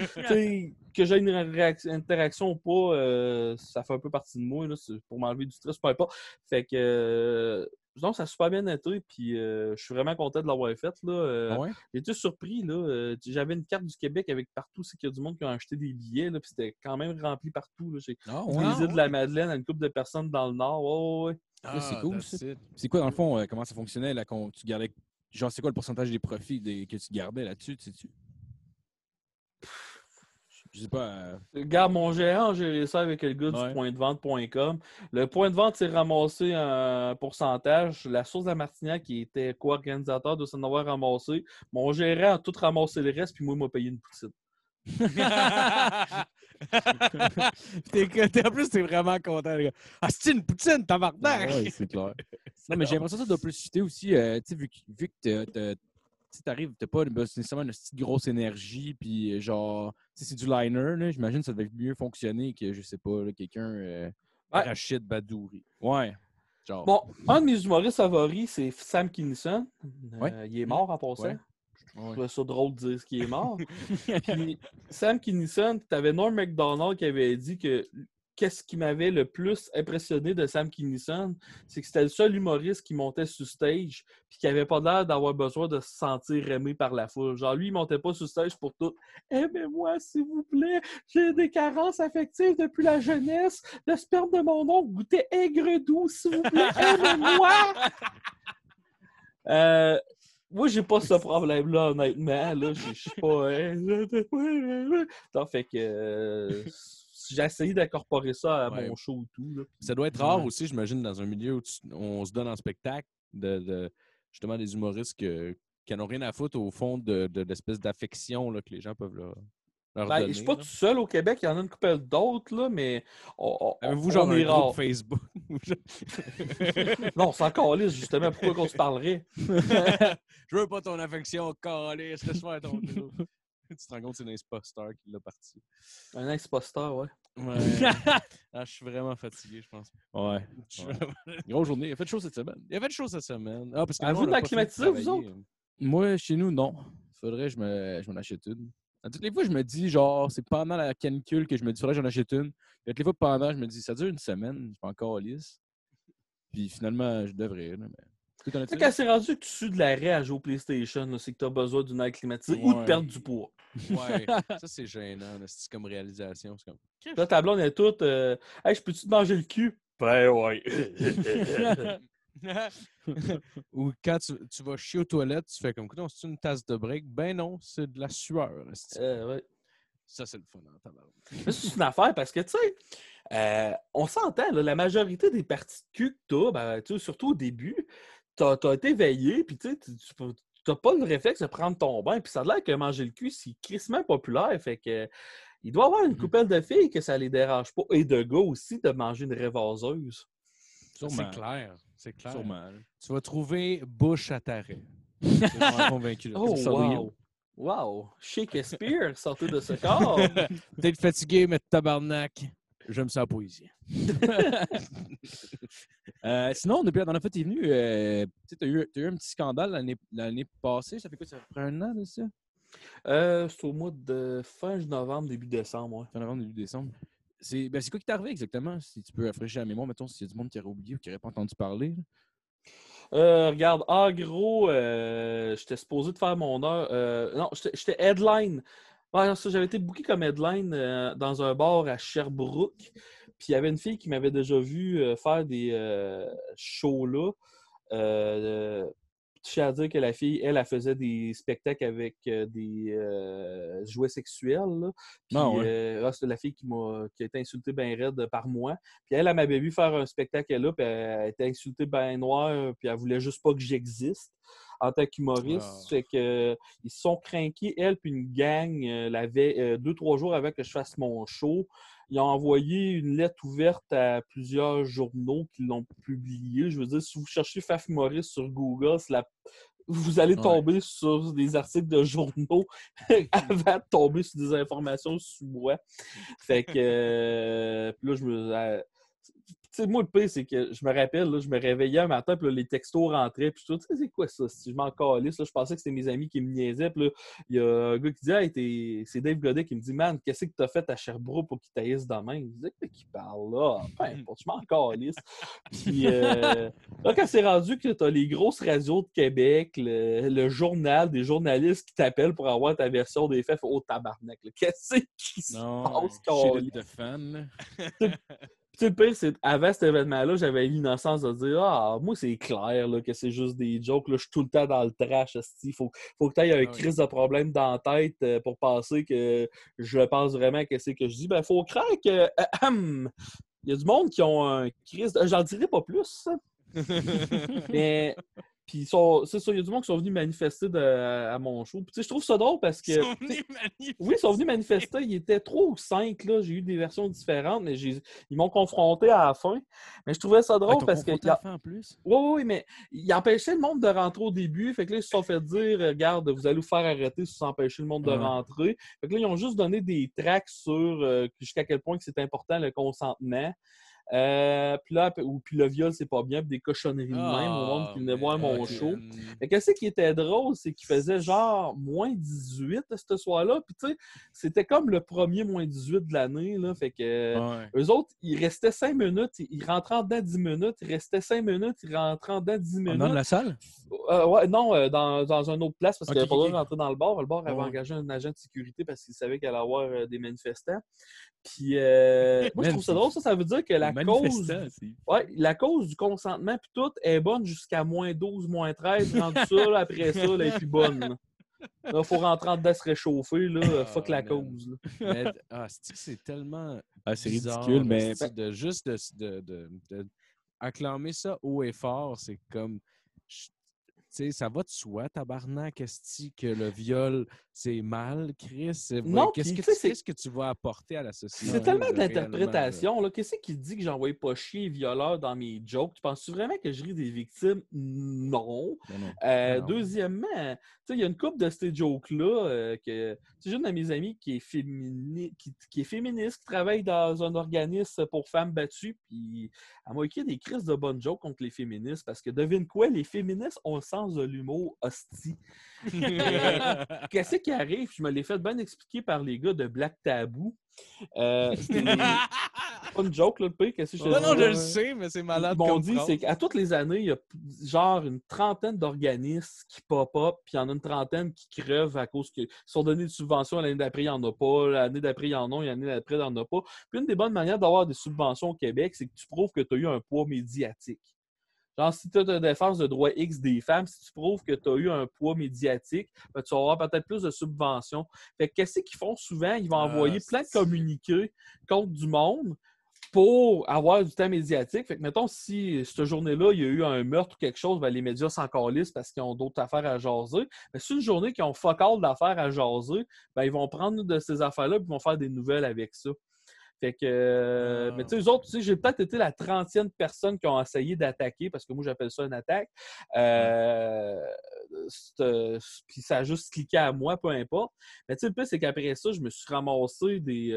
que j'ai une interaction ou pas, euh, ça fait un peu partie de moi, là, pour m'enlever du stress, peu importe. Fait que, euh, donc, ça a super bien été, puis euh, je suis vraiment content de l'avoir fait. Là. Euh, Ah ouais? J'ai été surpris, là. euh, j'avais une carte du Québec avec partout, c'est qu'il y a du monde qui a acheté des billets, là, puis c'était quand même rempli partout. Là. J'ai Ah les ouais? îles de la Madeleine à une couple de personnes dans le Nord. Ouais, ouais, c'est Ah, cool. C'est quoi, dans le fond, euh, comment ça fonctionnait, là, quand tu gardais... Genre, c'est quoi le pourcentage des profits des- que tu gardais là-dessus, tu sais-tu? Je sais pas... euh, Regarde, mon gérant, j'ai réussi ça avec le gars Ouais. du point de vente.com. Le point de vente s'est ramassé un pourcentage. La source de la Martinière, qui était co-organisateur, de s'en avoir ramassé. Mon gérant a tout ramassé le reste, puis moi, il m'a payé une poutine. T'es- t'es- en plus, t'es vraiment content, les gars. Ah, c'est une poutine, tabarnak! Ouais, c'est clair. Non, mais j'ai l'impression que ça doit plus chuter aussi, euh, tu sais, vu, que- vu que tu t'arrives, t'as pas nécessairement une petite grosse énergie, puis euh, genre, c'est du liner, là, j'imagine que ça devait mieux fonctionner que, je sais pas, quelqu'un... euh, Ouais. Rachid Badouri. Ouais. Genre, Bon, un de mes humoristes favoris, c'est Sam Kinison. Euh, Ouais. il est mort en passant. Ouais. Je trouvais ça drôle de dire ce qui est mort. Puis Sam Kinison, t'avais Norm MacDonald qui avait dit que qu'est-ce qui m'avait le plus impressionné de Sam Kinison, c'est que c'était le seul humoriste qui montait sur stage puis qui avait pas l'air d'avoir besoin de se sentir aimé par la foule. Genre lui, il montait pas sur stage pour tout. Aimez-moi, s'il vous plaît. J'ai des carences affectives depuis la jeunesse. Le sperme de mon oncle goûtait aigre doux, s'il vous plaît. Aimez-moi. Euh, moi, j'ai pas ce problème-là, honnêtement. Là, je suis pas. hein, fait que euh, j'ai essayé d'incorporer ça à Ouais. mon show et tout. là. Ça doit être rare aussi, j'imagine, dans un milieu où tu- on se donne en spectacle, de, de- justement des humoristes que- qui n'ont rien à foutre au fond de, de l'espèce d'affection là, que les gens peuvent leur, leur Ben, donner. je suis pas là. tout seul au Québec, il y en a une couple d'autres, là, mais on, on- on genre est un groupe rare. Facebook? Non, c'est encore lisse, justement. Pourquoi qu'on se parlerait? je veux pas ton affection, calice, laisse faire ton groupe. tu te rends compte que c'est un imposteur qui l'a parti. Un ex-posteur, ouais. Ouais. Ah, je suis vraiment fatigué, je pense. Ouais. Ouais. Grosse journée. Il a fait chaud cette semaine. Il y avait de choses cette semaine. Ah, parce que À nous, vous on de a la pas fini de climatiser, vous travailler. Moi, chez nous, non. Faudrait que je me- je m'en achète une. À toutes les fois, je me dis, genre, c'est pendant la canicule que je me dis, faudrait que j'en achète une. Puis à toutes les fois, pendant, je me dis, ça dure une semaine, je suis pas encore lisse. Puis finalement, je devrais. là, mais... Tu quand c'est rendu que tu sues de l'arrêt à jouer au PlayStation, c'est que tu as besoin d'une air climatisée ou de Ouais. perdre du poids. Ouais, ça c'est gênant, c'est comme réalisation. C'est comme... Là, ta blonde est toute. euh, Hey, je peux-tu te manger le cul? Ben ouais. Ou quand tu, tu vas chier aux toilettes, tu fais comme, écoute, c'est une tasse de break. Ben non, c'est de la sueur. Euh, ouais. Ça, c'est le fun. Mais c'est une affaire parce que, tu sais, euh, on s'entend, la majorité des parties de cul que t'as, ben, tu sais, surtout au début, t'as as été veillé, puis tu sais, tu- tu peux- t'as pas le réflexe de prendre ton bain, puis ça a l'air que manger le cul, c'est crissement populaire, fait que il doit y avoir une Mhm. couple de filles que ça les dérange pas, et de gars aussi, de manger une révaseuse. C'est clair, c'est clair. Sûrement. là. Tu vas trouver bouche à taré. Je suis vraiment convaincu. Oh, wow! Wow! Shakespeare, sortez de ce corps! Peut-être fatigué, mais tabarnak. J'aime ça la poésie. Euh, sinon, depuis la dernière fois que tu es venu, euh, tu as eu, eu un petit scandale l'année passée. Ça fait quoi? Ça fait un an de ça? Euh, c'est au mois de fin novembre, début décembre, ouais. Fin novembre, début décembre. C'est ben, quoi qui t'est arrivé exactement? Si tu peux rafraîchir la mémoire, mettons, s'il y a du monde qui aurait oublié ou qui n'aurait pas entendu parler. Euh, regarde, en gros, euh, j'étais supposé de faire mon heure. non, j'étais headline. Ouais, j'avais été booké comme headline euh, dans un bar à Sherbrooke. Puis il y avait une fille qui m'avait déjà vu euh, faire des euh, shows là. Je tiens à dire que la fille, elle, elle faisait des spectacles avec des jouets sexuels. là. Puis Ah ouais. ah, c'était la fille qui m'a qui a été insultée bien raide par moi. Puis elle, elle m'avait vu faire un spectacle là, puis elle était insultée bien noire, puis elle voulait juste pas que j'existe en tant qu'humoriste. Ah. Fait que euh, ils se sont craqués, elle puis une gang, euh, la veille- euh, deux, trois jours avant que je fasse mon show. Ils ont envoyé une lettre ouverte à plusieurs journaux qui l'ont publié. Je veux dire, si vous cherchez Faf Maurice sur Google, c'est la- vous allez Ouais. tomber sur des articles de journaux avant de tomber sur des informations sous moi. Fait que euh, puis là, je me. Sais, moi, le pire, c'est que je me rappelle, là, je me réveillais un matin, puis là, les textos rentraient, puis je suis tout, tu sais, c'est quoi ça? Si je m'en calisse, là, je pensais que c'était mes amis qui me niaisaient, puis là, il y a un gars qui dit, hey, c'est Dave Godet qui me dit, man, qu'est-ce que t'as fait à Sherbrooke pour qu'il taillisse demain? Je disais, quoi qui parle là? Peu importe, je m'en calisse. Puis euh, là, quand c'est rendu que t'as les grosses radios de Québec, le, le journal, des journalistes qui t'appellent pour avoir ta version des faits, oh tabarnak, qu'est-ce qui se Non, passe, chez sais, le pire, c'est avant cet événement-là, j'avais l'innocence de dire Ah, moi, c'est clair là, que c'est juste des jokes. Là, je suis tout le temps dans le trash. Il faut, faut que tu aies un Ah crise de problème dans la tête euh, pour penser que je pense vraiment que c'est que je dis. Ben, faut croire que. ahem, Il y a du monde qui ont un crise. de- J'en dirai pas plus. Mais. Puis, ils sont- c'est ça, il y a du monde qui sont venus manifester de- à mon show. Puis, tu sais, je trouve ça drôle parce que. Ils sont venus manifester. Oui, ils sont venus manifester. Il était trois ou cinq. là. J'ai eu des versions différentes, mais ils m'ont confronté à la fin. Mais je trouvais ça drôle parce que. en plus? Oui, oui, mais il empêchait le monde de rentrer au début. Fait que là, ils se sont fait dire Regarde, vous allez vous faire arrêter si vous empêchez le monde de Ouais. rentrer. Fait que là, ils ont juste donné des tracks sur euh, jusqu'à quel point que c'est important le consentement. Euh, puis là, ou puis le viol, c'est pas bien, puis des cochonneries de même au monde qui venait voir mon show. Mais qu'est-ce qui était drôle, c'est qu'il faisait genre moins 18 ce soir-là. Puis tu sais, c'était comme le premier moins 18 de l'année. Là, fait que eux autres, ils restaient 5 minutes, ils rentraient en dedans 10 minutes, ils restaient 5 minutes, ils rentraient en dedans 10 minutes. Dans la salle? Euh, ouais, non, euh, dans, dans une autre place parce qu'il n'avait pas le droit de rentrer dans le bar. Le bar avait engagé un agent de sécurité parce qu'il savait qu'il allait avoir des manifestants. Puis moi, je trouve ça drôle, ça, ça veut dire que la cause. Ouais, la cause du consentement, puis tout, est bonne jusqu'à moins 12, moins 13. Rendu ça, après ça, elle est plus bonne. Il faut rentrer en dedans se réchauffer, là. Ah, fuck la cause. ah, c'est tellement. Ah, c'est ridicule, mais. De, juste de, de, de, acclamer ça haut et fort, c'est comme ça va de soi, tabarnak, est que le viol, c'est mal, Chris? Non, qu'est-ce que, que, tu vas apporter à la société? C'est tellement d'interprétation. Qu'est-ce qui dit que j'envoie pas chier violeur dans mes jokes? Tu penses vraiment que je ris des victimes? Non. Euh, deuxièmement, il y a une couple de ces jokes-là euh, que c'est une de mes amies qui est, qui, qui, est féministe, qui travaille dans un organisme pour femmes battues, puis elle m'a écrit des crises de bonnes jokes contre les féministes parce que devine quoi, les féministes ont le sens de l'humour hostie. Qu'est-ce qui arrive? Je me l'ai fait bien expliquer par les gars de Black Taboo. Euh, c'est pas une joke, là, le pire. Qu'est-ce que je Non, non, je le sais, mais c'est malade. Ils m'ont dit, c'est qu'à toutes les années, il y a genre une trentaine d'organismes qui pop-up, puis il y en a une trentaine qui crevent à cause qu'ils sont donnés des subventions. L'année d'après, il n'y en a pas. L'année d'après, il y en a. L'année d'après, il n'y en a pas. Puis une des bonnes manières d'avoir des subventions au Québec, c'est que tu prouves que tu as eu un poids médiatique. Genre, si tu as de défense de droits X des femmes, si tu prouves que tu as eu un poids médiatique, ben, tu vas avoir peut-être plus de subventions. Fait qu'est-ce qu'ils font souvent? Ils vont ah, envoyer plein de communiqués contre du monde pour avoir du temps médiatique. Fait que, mettons, si cette journée-là, il y a eu un meurtre ou quelque chose, ben, les médias s'en calissent parce qu'ils ont d'autres affaires à jaser. Mais si une journée qu'ils ont focal d'affaires à jaser, ben, ils vont prendre de ces affaires-là et ils vont faire des nouvelles avec ça. Fait que, euh, mais tu sais, eux autres, tu sais, j'ai peut-être été la trentième personne qui ont essayé d'attaquer, parce que moi, j'appelle ça une attaque. Euh, puis ça a juste cliqué à moi, peu importe. Mais tu sais, le plus, c'est qu'après ça, je me suis ramassé des.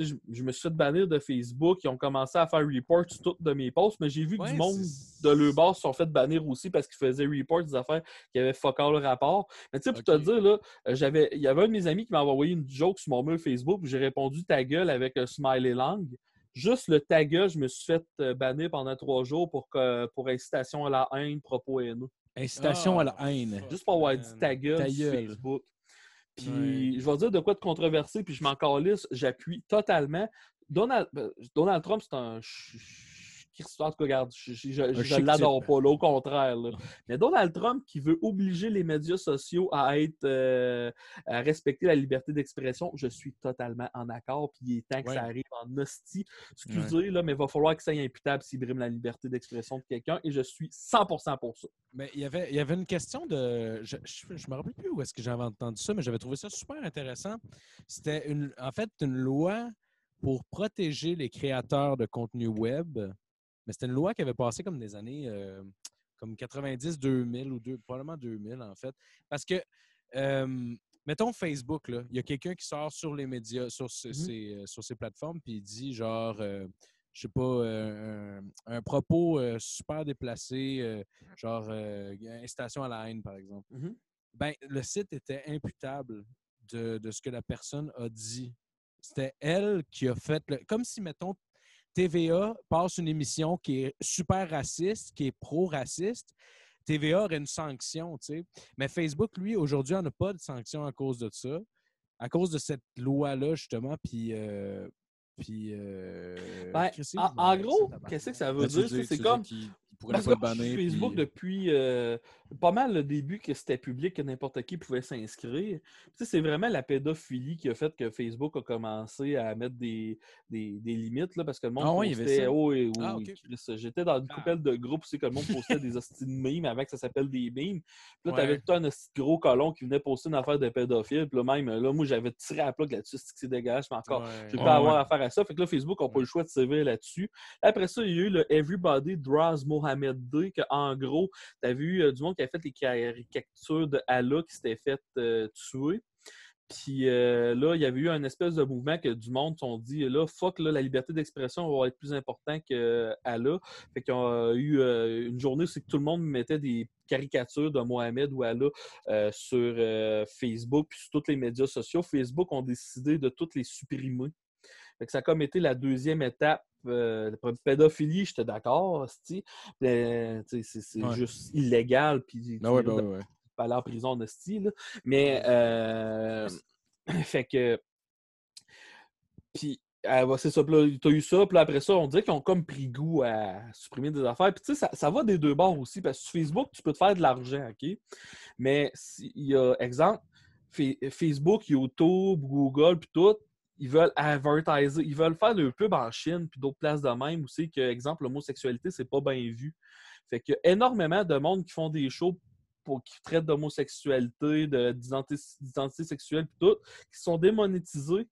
Euh, je, me suis fait bannir de Facebook. Ils ont commencé à faire report sur toutes de mes posts, mais j'ai vu que du monde de leur base se sont fait bannir aussi parce qu'ils faisaient report des affaires qui avaient fuck le rapport. Mais tu sais, pour te dire, là, j'avais, il y avait un de mes amis qui m'a envoyé une joke sur mon mur Facebook, j'ai répondu ta gueule avec un smiley lang. Juste le ta gueule, je me suis fait euh, bannir pendant trois jours pour, que, pour incitation à la haine, propos haineux. Incitation à la haine. Juste pour avoir dit ta gueule sur Facebook. Puis je vais dire de quoi de controversé, puis je m'en calisse, j'appuie totalement. Donald, ben, Donald Trump, c'est un en tout cas, regarde, je, ne l'adore pas, là, au contraire. Mais Donald Trump qui veut obliger les médias sociaux à être euh, à respecter la liberté d'expression, je suis totalement en accord. Puis il est temps que ça arrive en hostie. Excusez, là, mais il va falloir que ça soit imputable s'il brime la liberté d'expression de quelqu'un et je suis 100% pour ça. Mais il y avait, il y avait une question de. Je ne me rappelle plus où est-ce que j'avais entendu ça, mais j'avais trouvé ça super intéressant. C'était une, en fait une loi pour protéger les créateurs de contenu web mais c'était une loi qui avait passé comme des années euh, comme 90, 2000 ou deux, probablement 2000 en fait. Parce que, euh, mettons Facebook, il y a quelqu'un qui sort sur les médias, sur, ces, mm-hmm. euh, sur plateformes, puis il dit genre, je sais pas, un, propos super déplacé, genre incitation à la haine, par exemple. Mm-hmm. Ben, le site était imputable de, de, ce que la personne a dit. C'était elle qui a fait, le, comme si, mettons, TVA passe une émission qui est super raciste, qui est pro-raciste, TVA aurait une sanction, tu sais. Mais Facebook, lui, aujourd'hui, n'a pas de sanction à cause de ça, à cause de cette loi-là, justement. Puis, euh, puis euh, ben, en, gros, qu'est-ce que ça veut dire? C'est comme, pourrait Facebook depuis euh, pas mal le début que c'était public, que n'importe qui pouvait s'inscrire. C'est vraiment la pédophilie qui a fait que Facebook a commencé à mettre des, des, limites là, parce que le monde ah, postait. Oh, ah, J'étais dans une ah. couple de groupes aussi que le monde postait des hosties de memes avant que ça s'appelle des memes. Puis là, t'avais tout un gros colon qui venait poster une affaire de pédophile. Puis là, même, là, moi, j'avais tiré à plat là-dessus, c'est dégueulasse, mais encore, je vais pas avoir affaire à ça. Fait que là, Facebook n'a pas le choix de sévir là-dessus. Après ça, il y a eu le Everybody Draws Mohammed 2, que en gros, tu as vu euh, du monde qui a fait les caricatures de Allah qui s'était fait euh, tuer. Puis euh, là, il y avait eu un espèce de mouvement que du monde sont dit là, fuck, la liberté d'expression va être plus important qu'à là. Fait qu'il y a eu une journée, c'est que tout le monde mettait des caricatures de Mohamed ou Allah sur Facebook puis sur tous les médias sociaux. Facebook ont décidé de toutes les supprimer. Fait que ça a comme été la deuxième étape. La pédophilie, j'étais d'accord, c'est juste illégal. Puis, Ah ouais, ben ouais, pas aller en prison de style. Mais, euh, fait que. Puis, euh, ouais, c'est ça. Puis t'as eu ça. Puis après ça, on dirait qu'ils ont comme pris goût à supprimer des affaires. Puis, tu sais, ça, ça va des deux bords aussi. Parce que sur Facebook, tu peux te faire de l'argent, OK? Mais si- il y a, exemple, Fa- Facebook, YouTube, Google, puis tout, ils veulent advertiser, ils veulent faire de pub en Chine, puis d'autres places de même c'est que, exemple, l'homosexualité, c'est pas bien vu. Fait qu'il y a énormément de monde qui font des shows pour, qui traitent d'homosexualité, de- d'identité d'identité sexuelle, puis tout, qui sont démonétisés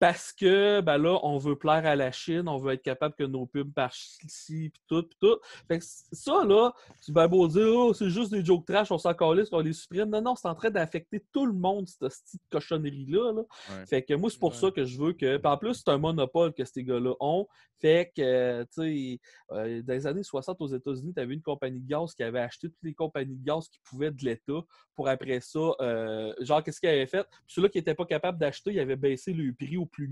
parce que ben là, on veut plaire à la Chine, on veut être capable que nos pubs marchent ici, puis tout, puis tout. Fait que ça, là, tu vas beau dire, oh, c'est juste des jokes trash, on s'en calisse, on les supprime. Non, non, c'est en train d'affecter tout le monde, cette petite cochonnerie-là. là. Ouais. Fait que moi, c'est pour Ouais. ça que je veux que. En plus, c'est un monopole que ces gars-là ont. Fait que, euh, tu sais, euh, dans les années 60 aux États-Unis, tu avais une compagnie de gaz qui avait acheté toutes les compagnies de gaz qui pouvaient de l'État pour après ça, euh, genre, qu'est-ce qu'ils avaient fait? Puis ceux-là qui n'étaient pas capables d'acheter, ils avaient baissé le prix au plus,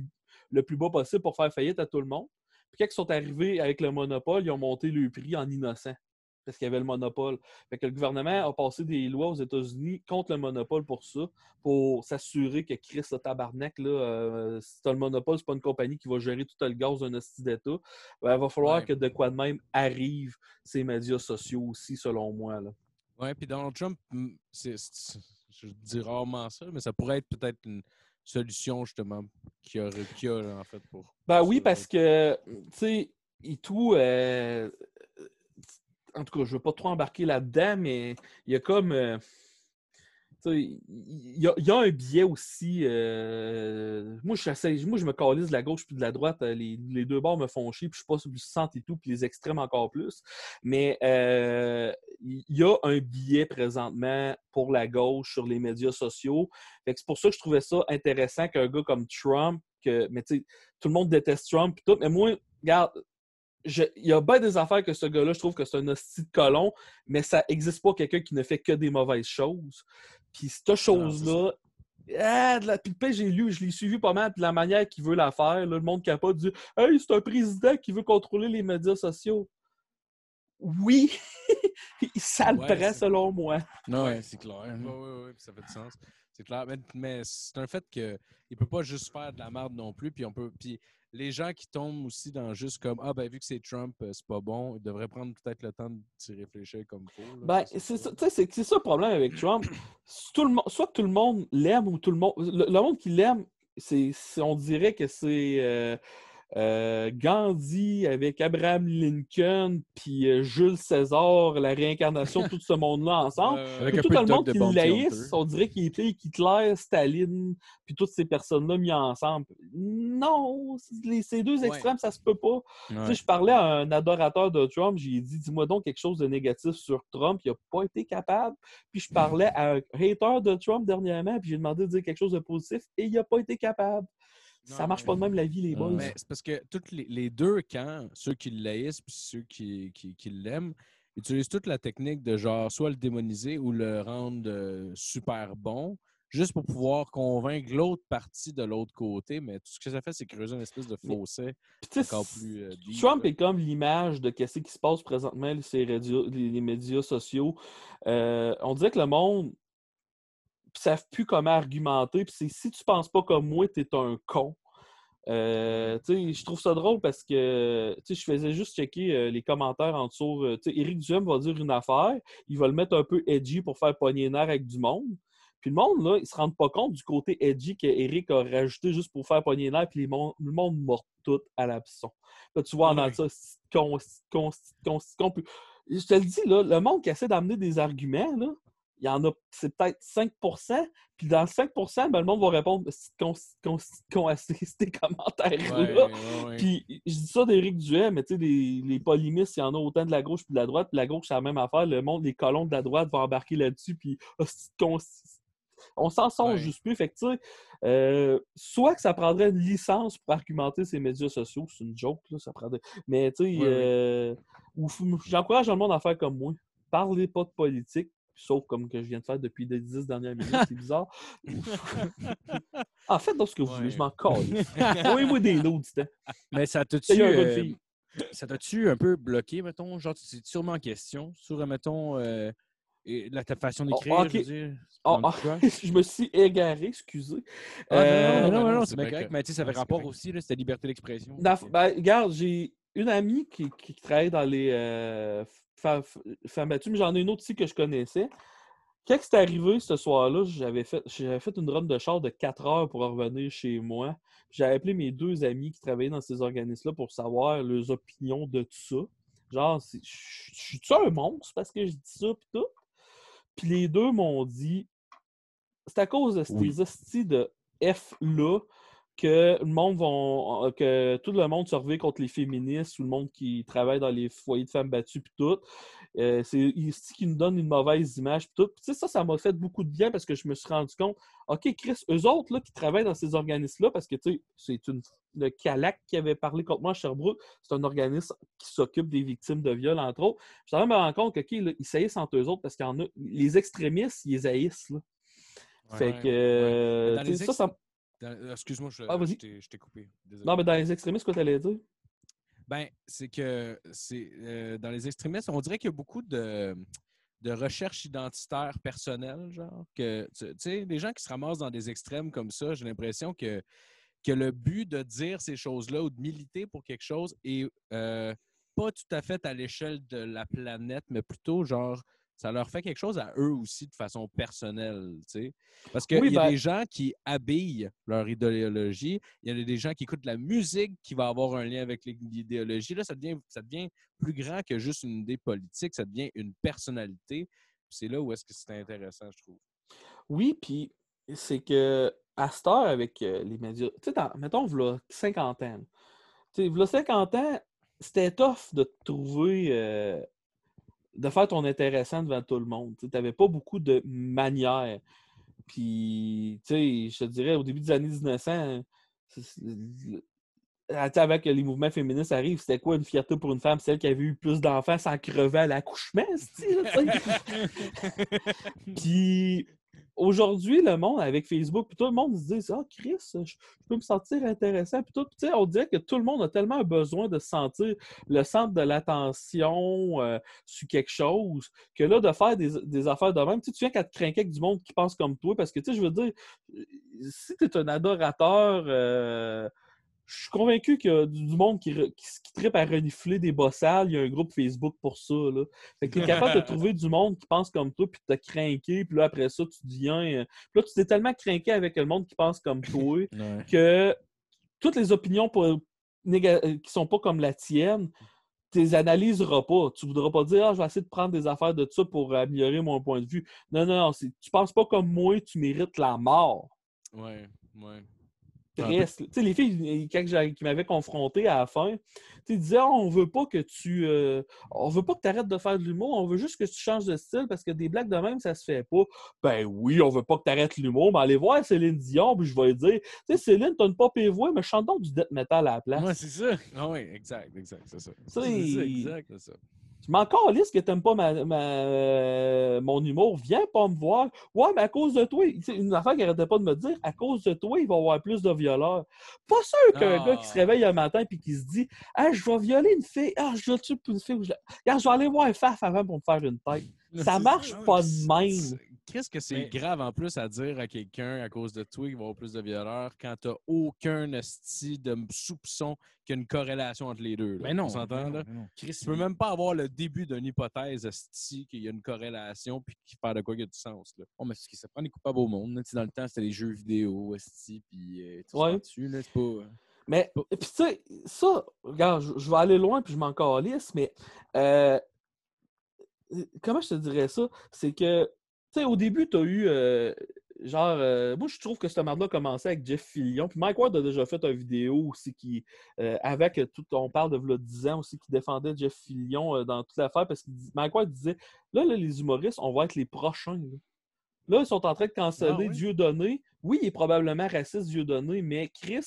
le plus bas possible pour faire faillite à tout le monde. Puis quand ils sont arrivés avec le monopole, ils ont monté le prix en innocent. Parce qu'il y avait le monopole. Fait que le gouvernement a passé des lois aux États-Unis contre le monopole pour ça, pour s'assurer que Chris, le tabarnak, là, euh, si t'as le monopole, c'est pas une compagnie qui va gérer tout le gaz d'un hostie d'État. Ben, il va falloir Ouais. que de quoi de même arrive ces médias sociaux aussi, selon moi. Ouais, puis Donald Trump, mm, c'est- je dis rarement ça, mais ça pourrait être peut-être une solution justement qu'il y y a, là, en fait pour. Ben oui, parce que, tu sais, et tout, euh, en tout cas, je veux pas trop embarquer là-dedans, mais il y a comme, euh, il y, a- un biais aussi. euh, moi, je, me calise de la gauche puis de la droite. euh, Les, deux bords me font chier, puis je suis pas sur du centre et tout, puis les extrêmes encore plus. Mais euh, il y a un biais présentement pour la gauche sur les médias sociaux. C'est pour ça que je trouvais ça intéressant qu'un gars comme Trump, que, mais tout le monde déteste Trump et tout, mais moi, regarde, il y a bien des affaires que ce gars-là, je trouve que c'est un hostie de colon, mais ça n'existe pas quelqu'un qui ne fait que des mauvaises choses. Puis cette chose-là, ah, de la- puis le j'ai lu, je l'ai suivi pas mal, puis la manière qu'il veut la faire, là, le monde capote dit Hey, c'est un président qui veut contrôler les médias sociaux. Oui, ça le Ouais, prend selon moi. Non, ouais, c'est clair. Oui, oui, oui, ça fait du sens. C'est clair. Mais, mais c'est un fait qu'il ne peut pas juste faire de la merde non plus. Puis on peut. Puis les gens qui tombent aussi dans juste comme Ah ben vu que c'est Trump, euh, c'est pas bon, ils devraient prendre peut-être le temps d'y réfléchir comme il faut. Ben, c'est ça, c'est ça le problème avec Trump. Tout le monde, soit tout le monde l'aime ou tout le monde. Le, le monde qui l'aime, c'est, c'est- on dirait que c'est euh, euh, Gandhi avec Abraham Lincoln puis euh, Jules César, la réincarnation de tout ce monde-là ensemble. Tout le monde de qui Hunter. on dirait qu'il était Hitler, Staline, puis toutes ces personnes-là mis ensemble. Non, les- ces deux Ouais. extrêmes, ça se peut pas. Tu Ouais. sais, je parlais à un adorateur de Trump, j'ai dit dis-moi donc quelque chose de négatif sur Trump, il n'a pas été capable. Puis je parlais à un hater de Trump dernièrement, puis j'ai demandé de dire quelque chose de positif et il n'a pas été capable. Ça marche pas de même la vie, les Non, boys. Mais c'est parce que tous les, les deux camps, ceux qui le laissent puis ceux qui, qui, qui l'aiment, utilisent toute la technique de genre soit le démoniser ou le rendre euh, super bon, juste pour pouvoir convaincre l'autre partie de l'autre côté. Mais tout ce que ça fait, c'est creuser une espèce de fossé encore plus. euh, Trump est comme l'image de ce qui se passe présentement sur les, radio- les- les médias sociaux. Euh, on dirait que le monde ne savent plus comment argumenter. Puis c'est si tu penses pas comme moi, tu es un con. Euh, je trouve ça drôle parce que je faisais juste checker euh, les commentaires en dessous. euh, Éric Duhem va dire une affaire, il va le mettre un peu edgy pour faire pogner avec du monde. Puis le monde, là, ils se rendent pas compte du côté edgy qu'Éric a rajouté juste pour faire pogner les nerfs, puis le monde mord tout à l'abson. Là, tu vois, en Ouais. entend ça, con, con, con, Je te le dis, là, le monde qui essaie d'amener des arguments, là, il y en a, c'est peut-être 5% puis dans le 5 ben, le monde va répondre à ces commentaires-là. Puis je dis ça d'Éric Duhem, mais tu sais, les, les polémistes, il y en a autant de la gauche puis de la droite. Puis la gauche, c'est la même affaire. Le monde, les colons de la droite vont embarquer là-dessus. Puis ah, On s'en sort Ouais. juste plus. Fait que, euh, soit que ça prendrait une licence pour argumenter ces médias sociaux, c'est une joke, là, ça prendrait. Mais, tu sais, Ouais, euh, j'encourage le monde à faire comme moi. Parlez pas de politique, sauf comme que je viens de faire depuis les dix dernières minutes, c'est bizarre. en fait, dans ce que vous voulez, je m'en colle. Envoyez-moi des lots. Mais ça de euh, ça t'a-tu un peu bloqué, mettons? Genre, c'est sûrement en question sur, euh, mettons, euh, la, ta façon d'écrire, ok. je veux dire? Oh, ah, je me suis égaré, excusez. Ah, non, Euh, non, non, non, non, non, c'est correct. Mais tu sais, ça avait rapport correct. aussi, là, c'était liberté d'expression. Ben, regarde, j'ai une amie qui, qui travaille dans les euh, femmes battues, mais j'en ai une autre aussi que je connaissais. Quand c'est arrivé ce soir-là, j'avais fait, j'avais fait une run de char de 4 heures pour revenir chez moi. J'avais appelé mes deux amis qui travaillaient dans ces organismes-là pour savoir leurs opinions de tout ça. Genre, je suis-tu un monstre parce que je dis ça pis tout? Puis les deux m'ont dit c'est à cause de ces Oui. hosties de F-là que le monde vont que tout le monde se revient contre les féministes ou le monde qui travaille dans les foyers de femmes battues puis tout. Euh, c'est ce qui nous donne une mauvaise image puis tout. Sais, ça, ça m'a fait beaucoup de bien parce que je me suis rendu compte, OK, Chris, eux autres là, qui travaillent dans ces organismes-là, parce que tu sais, c'est une le CALAC qui avait parlé contre moi à Sherbrooke, c'est un organisme qui s'occupe des victimes de viol, entre autres. Je me rends compte que, OK, là, ils saillissent entre eux autres parce qu'il y en a. Les extrémistes, ils les haïssent. Là. fait Ouais, que. euh, ça, euh, Excuse-moi, je, Ah, je t'ai- coupé. Désolé. Non, mais dans les extrémistes, quoi t'allais dire? Ben, c'est que c'est euh, dans les extrémistes, on dirait qu'il y a beaucoup de, de recherche identitaire personnelle, genre. Que, tu sais, les gens qui se ramassent dans des extrêmes comme ça, j'ai l'impression que, que le but de dire ces choses-là ou de militer pour quelque chose est euh, pas tout à fait à l'échelle de la planète, mais plutôt genre. Ça leur fait quelque chose à eux aussi de façon personnelle, tu sais. Parce qu'il Oui, y a ben- des gens qui habillent leur idéologie, il y a des gens qui écoutent de la musique qui va avoir un lien avec l'idéologie. Là, ça devient, ça devient plus grand que juste une idée politique, ça devient une personnalité. C'est là où est-ce que c'est intéressant, je trouve. Oui, puis c'est que à cette heure, avec euh, les médias, tu sais, mettons, v'là 50 ans. Tu sais, v'là 50 ans, c'était tough de trouver, euh, de faire ton intéressant devant tout le monde. Tu n'avais pas beaucoup de manières. Puis, tu sais, je te dirais, au début des années 1900, c'est- c'est- ah, tu sais, avant que les mouvements féministes arrivent, c'était quoi une fierté pour une femme? Celle qui avait eu plus d'enfants sans crever à l'accouchement? Puis aujourd'hui, le monde avec Facebook, tout le monde se dit Ah, Chris, je, peux me sentir intéressant. Puis tout, on dirait que tout le monde a tellement besoin de se sentir le centre de l'attention euh, sur quelque chose que là, de faire des, des affaires de même, tu viens qu'à te craquer avec du monde qui pense comme toi. Parce que, tu sais, je veux dire, si tu es un adorateur. euh, je suis convaincu qu'il y a du monde qui, qui, trippe à renifler des bossales. Il y a un groupe Facebook pour ça. Là. Fait que tu es capable de trouver du monde qui pense comme toi, puis de te craquer, puis là, après ça, tu deviens. euh, Puis là, tu t'es tellement craqué avec le monde qui pense comme toi que toutes les opinions pas- néga- euh, qui sont pas comme la tienne, tu les analyseras pas. Tu voudras pas dire Ah, je vais essayer de prendre des affaires de ça pour améliorer mon point de vue. Non, non, non. Tu penses pas comme moi, tu mérites la mort. Ouais, ouais. Triste. Tu sais, les filles, quand qui m'avaient confronté à la fin, tu disaient Ah, on veut pas que tu. euh, on veut pas que tu arrêtes de faire de l'humour, on veut juste que tu changes de style parce que des blagues de même, ça se fait pas. Ben oui, on veut pas que tu arrêtes l'humour, mais allez voir Céline Dion, puis je vais lui dire Tu sais, Céline, t'as une pop et voix, mais chante donc du death metal à la place. Ouais, c'est ça. Ah oui, exact, exact, c'est ça. C'est exact, c'est ça. Je m'en calisse que t'aimes pas ma, ma- euh, mon humour. Viens pas me voir. Ouais, mais à cause de toi, c'est une affaire qu'il arrêtait pas de me dire, à cause de toi, il va y avoir plus de violeurs. Pas sûr qu'un Ah. gars qui se réveille un matin et qui se dit Ah, je vais violer une fille. Ah, je vais tuer une fille. Je... Regarde, je vais aller voir un faf avant pour me faire une tête. Ça marche Ah, pas de même. Qu'est-ce que c'est Mais- grave en plus à dire à quelqu'un à cause de toi qu'il va y avoir plus de violeurs quand t'as aucun esti de soupçon qu'il y a une corrélation entre les deux. là? Mais non. On s'entend, mais non, là? mais non. Chris, Tu peux même pas avoir le début d'une hypothèse esti qu'il y a une corrélation puis qui fait de quoi qu'il y a du sens. Là. Oh, mais c'est ce qui ça prend des coupables au monde. là. Dans le temps, c'était les jeux vidéo, esti, puis euh, tout Ouais. ça dessus. Là, c'est pas... euh, Mais, puis tu sais, ça, regarde, je, vais aller loin puis je m'en calisse, mais euh, comment je te dirais ça? C'est que, sais, au début, tu as eu, euh, genre, euh, moi, je trouve que ce merde-là a commencé avec Jeff Fillion. Puis Mike Ward a déjà fait une vidéo aussi qui, euh, avec tout, on parle de v'là 10 ans aussi, qui défendait Jeff Fillion dans toute l'affaire parce que Mike Ward disait, là, là, les humoristes, on va être les prochains. là. Là, ils sont en train de canceller Ah ouais? Dieu donné. Oui, il est probablement raciste, Dieu donné, mais Chris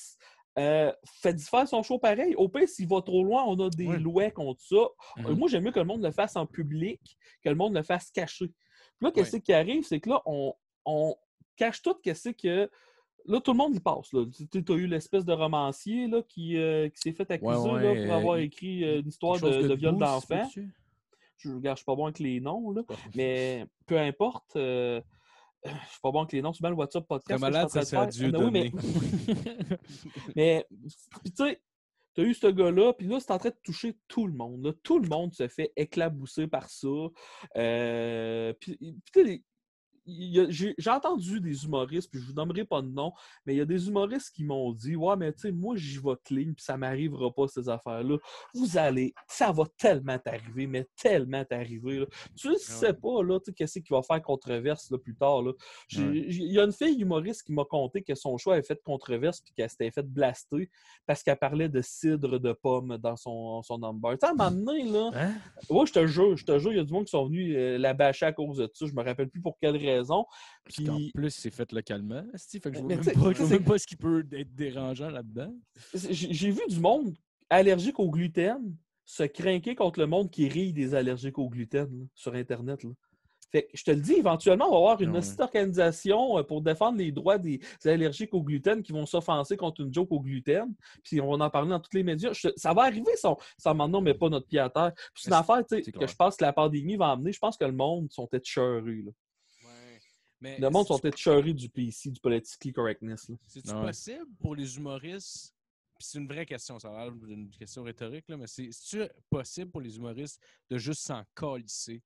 euh, fait faire son show pareil. Au pire, s'il va trop loin, on a des lois contre ça. Mhm. Euh, Moi, j'aime mieux que le monde le fasse en public, que le monde le fasse caché. Puis là, qu'est-ce qui arrive, c'est que là, on, on cache tout, qu'est-ce que. Là, tout le monde y passe. Tu as eu l'espèce de romancier là, qui, euh, qui s'est fait accuser Ouais, là, pour avoir euh, écrit euh, une histoire de, de viol d'enfant. Je ne suis pas bon avec les noms, là, mais peu importe. euh, je suis pas bon avec les noms. C'est bien le WhatsApp podcast. Très malade, ça faire. Dieu Ah, mais oui, mais- mais, tu sais, t'as eu ce gars-là, puis là, c'est en train de toucher tout le monde. là. Tout le monde se fait éclabousser par ça. Euh, puis, j'ai entendu des humoristes, puis je vous nommerai pas de nom, mais il y a des humoristes qui m'ont dit Ouais, mais tu sais, moi, j'y vais clean, puis ça m'arrivera pas, ces affaires-là. Vous allez, ça va tellement t'arriver, mais tellement t'arriver. Tu ne sais pas, là, tu sais, qu'est-ce qui va faire controverse là, plus tard. Ouais. Il y a une fille humoriste qui m'a conté que son choix avait fait controverse, puis qu'elle s'était fait blaster parce qu'elle parlait de cidre de pomme dans son, son number. Tu sais, à un moment donné, là, Hein? Ouais, je te jure, je te jure, il y a du monde qui sont venus euh, la bâcher à cause de ça. Je me rappelle plus pour quelle raison. Puis, qu'en plus, c'est fait localement. Fait que je vois Mais même pas, je vois même pas ce qui peut être dérangeant là-dedans. j'ai vu du monde allergique au gluten se craquer contre le monde qui rit des allergiques au gluten là, sur Internet. là. Fait que je te le dis, éventuellement, on va avoir une Ouais. petite organisation euh, pour défendre les droits des allergiques au gluten qui vont s'offenser contre une joke au gluten. Puis on va en parler dans tous les médias. Je ça va arriver, ça, ça maintenant, met pas notre pied à terre. C'est une Mais affaire que je pense que la pandémie va amener. Je pense que le monde sont écheurés. là. Mais Le monde sont écheurés du PC, du politically correctness. C'est-tu Ouais. possible pour les humoristes? Puis c'est une vraie question, ça a l'air d'une question rhétorique, là, mais c'est- c'est-tu possible pour les humoristes de juste s'en calisser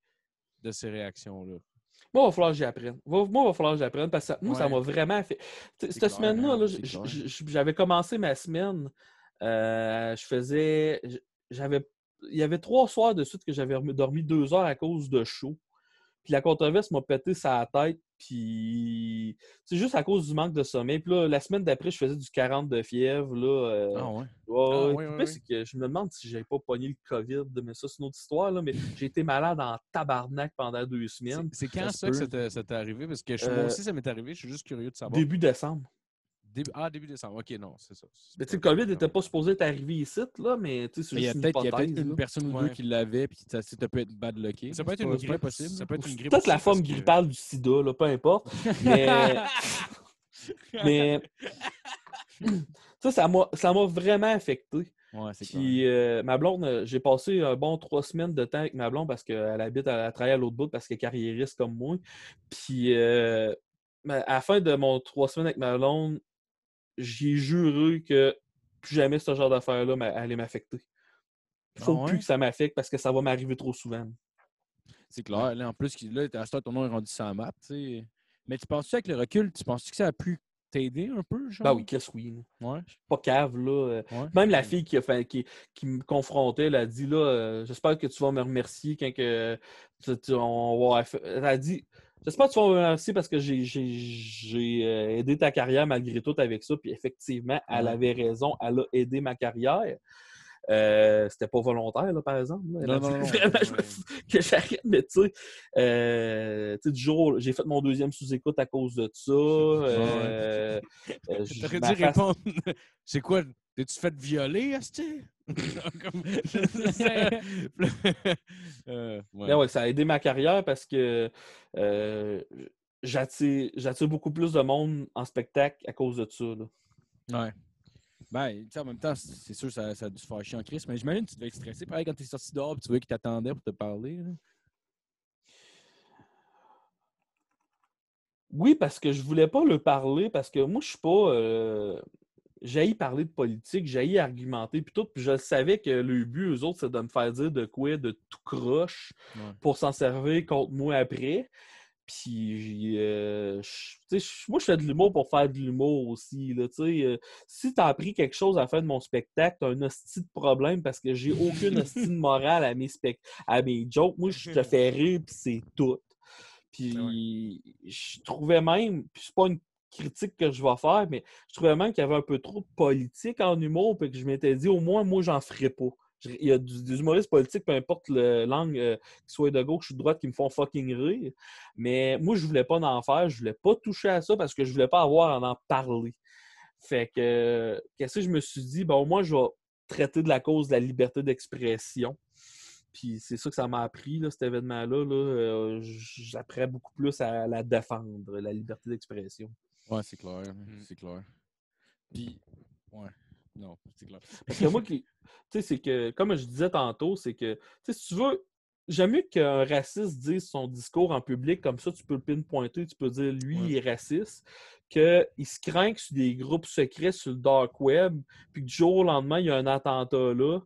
de ces réactions-là? Moi, il va falloir que j'apprenne. Va- Moi, il va falloir que j'apprenne parce que ça- moi, ça m'a vraiment fait. Cette semaine-là, hein, j'avais commencé ma semaine. euh, je faisais. J'avais. Il y avait trois soirs de suite que j'avais dormi deux heures à cause de chaud. Puis la controverse m'a pété sa tête. Puis c'est juste à cause du manque de sommeil. Puis là, la semaine d'après, je faisais du 40 de fièvre. Là, euh, Ah ouais. Ouais, Ah, oui, oui, oui. que je me demande si j'avais pas pogné le COVID, mais ça, c'est une autre histoire. Là, mais j'ai été malade en tabarnak pendant deux semaines. c'est quand ça, que ça t'est ça t'est arrivé? Parce que je- Euh, moi aussi, ça m'est arrivé. Je suis juste curieux de savoir. Début décembre. Début- Ah, début décembre. OK, non, c'est ça. Mais tu sais, le COVID n'était pas supposé être arrivé ici, là, mais tu sais, c'est Mais il y a juste une peut-être il y a peut-être une personne ou Ouais. deux qui l'avait, puis ça, ça peut être bad lucké. Ça peut être une pas- c'est pas grippe. possible. Ça peut être une grippe. Peut-être la forme grippale du sida, là, peu importe. Mais. mais. ça, ça m'a ça m'a vraiment affecté. Ouais. Puis euh, ma blonde, euh, j'ai passé un bon trois semaines de temps avec ma blonde parce qu'elle habite, elle, elle travaille à l'autre bout parce qu'elle est carriériste comme moi. Puis euh, à la fin de mon trois semaines avec ma blonde, j'ai juré que plus jamais ce genre d'affaires-là m'a- allait m'affecter. Il faut Ah ouais? plus que ça m'affecte parce que ça va m'arriver trop souvent. C'est clair. Là, en plus, là, à ce ton nom est rendu la map. tu sais. Mais tu penses-tu avec le recul, tu penses-tu que ça a pu t'aider un peu? Genre? Ben oui, Chris, oui. Ouais. Pas cave, là. euh, ouais. Même la fille qui, a fait, qui, qui me confrontait, elle a dit là, euh, j'espère que tu vas me remercier quand que tu- tu- on va. Elle a dit J'espère que tu vas me remercier parce que j'ai- euh, aidé ta carrière malgré tout avec ça. Puis effectivement, elle avait raison, elle a aidé ma carrière. Euh, C'était pas volontaire, là, par exemple. là. Elle a Non, non, vraiment je me suis- que j'arrête, mais tu sais, euh, tu sais, du jour, j'ai fait mon deuxième sous-écoute à cause de ça. euh, euh, je- T'aurais dû face- répondre. C'est quoi? T'es-tu fait violer, Asti? Comme- Euh, ouais. Mais ouais, ça a aidé ma carrière parce que euh, j'attire beaucoup plus de monde en spectacle à cause de ça. là. Ouais. Ben, tu sais, en même temps, c'est sûr que ça, ça a dû se faire chier en crise, mais j'imagine que tu devais être stressé. Pareil, quand t'es sorti dehors et tu vois qu'il t'attendait pour te parler. là. Oui, parce que je voulais pas le parler parce que moi, je suis pas. Euh, j'haïs parler de politique, j'haïs argumenter, puis tout. Puis je savais que le but, eux autres, c'est de me faire dire de quoi de tout croche Ouais. pour s'en servir contre moi après. Puis, euh, moi, je fais de l'humour pour faire de l'humour aussi. Là. Euh, si tu as appris quelque chose à la fin de mon spectacle, tu as un hostie de problème parce que j'ai aucune hostie de morale à mes, à mes jokes. Moi, je te fais rire, puis c'est tout. Puis, je trouvais même, puis c'est pas une critique que je vais faire, mais je trouvais même qu'il y avait un peu trop de politique en humour, puis que je m'étais dit, au moins, moi, j'en ferais pas. Il y a des humoristes politiques, peu importe le langue, euh, qu'ils soient de gauche ou de droite, qui me font fucking rire. Mais moi, je voulais pas en faire. Je voulais pas toucher à ça parce que je voulais pas avoir à en parler. Fait que, qu'est-ce que je me suis dit? Ben, au moins, je vais traiter de la cause de la liberté d'expression. Puis c'est ça que ça m'a appris, là, cet événement-là. Là, Euh, J'apprends beaucoup plus à la défendre, la liberté d'expression. Ouais, c'est clair. Mm. C'est clair. Puis, ouais. Non, c'est clair. Parce que moi, qui- tu sais, c'est que, comme je disais tantôt, c'est que, tu sais, si tu veux, j'aime mieux qu'un raciste dise son discours en public, comme ça, tu peux le pinpointer, tu peux dire, lui, Ouais. il est raciste, qu'il se craint sur des groupes secrets sur le dark web, puis que du jour au lendemain, il y a un attentat là,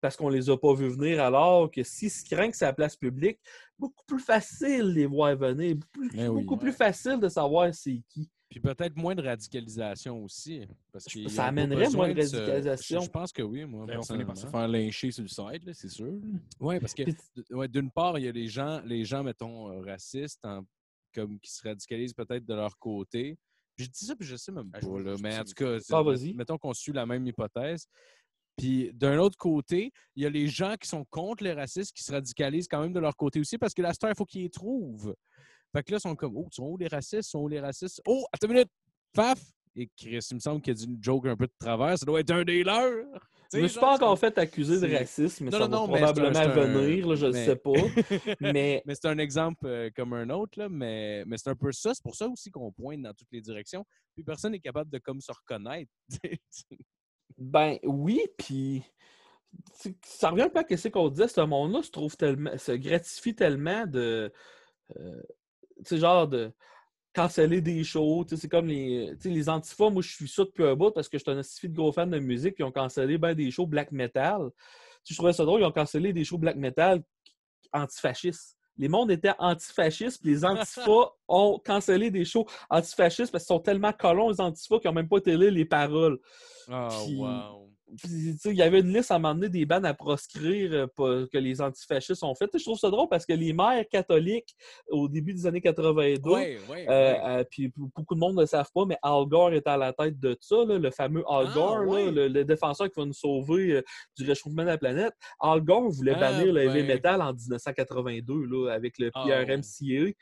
parce qu'on les a pas vus venir, alors que s'il se craint que c'est la place publique, beaucoup plus facile de les voir venir, beaucoup, Ben oui, beaucoup ouais. plus facile de savoir c'est qui. Puis peut-être moins de radicalisation aussi. Parce y ça amènerait moins de radicalisation. Je, je pense que oui, moi. Ben, on finit par se faire lyncher sur le site, là, c'est sûr. Oui, parce que ouais, d'une part, il y a les gens, les gens mettons, euh, racistes, en- comme qui se radicalisent peut-être de leur côté. Puis je dis ça, puis je sais même Ah, pas, je vois- là, je mais en tout cas, Ah, mettons qu'on suit la même hypothèse. Puis d'un autre côté, il y a les gens qui sont contre les racistes qui se radicalisent quand même de leur côté aussi parce que la star, il faut qu'ils les trouvent. Fait que là, ils sont comme, oh, sont où les racistes? Sont où les racistes? Oh, attends une minute! Faf! Et Chris, il me semble qu'il y a une joke un peu de travers. Ça doit être un des leurs! Je me suis pas encore fait accuser de racisme, mais Non, ça non, va non, probablement un- venir, là, je ne mais- sais pas. Mais Mais c'est un exemple euh, comme un autre, là, mais, mais c'est un peu ça. C'est pour ça aussi qu'on pointe dans toutes les directions. Puis personne n'est capable de comme se reconnaître. ben oui, puis ça revient un peu à ce qu'on disait, ce monde-là se trouve tellement, se gratifie tellement de, euh, sais, genre de canceller des shows, tu sais, c'est comme les, les antifas, moi je suis ça depuis un bout parce que je suis un antifi de gros fan de musique, puis ils ont cancellé ben des shows black metal. Tu je trouvais ça drôle, ils ont cancellé des shows black metal antifascistes. Les mondes étaient antifascistes, puis les antifas ont cancellé des shows antifascistes parce qu'ils sont tellement colons, les antifas, qu'ils n'ont même pas télé les paroles. Oh, wow. Puis, il y avait une liste à donné des bandes à proscrire euh, que les antifascistes ont fait. Je trouve ça drôle parce que les maires catholiques, au début des années 82, Ouais, ouais, euh, ouais. euh, puis beaucoup de monde ne le savent pas, mais Al Gore est à la tête de ça, là, le fameux Al Ah, Gore, là, le, le défenseur qui va nous sauver euh, du réchauffement de la planète. Al Gore voulait Ah, bannir le heavy metal en 1982 là, avec le Ah, PRMCA.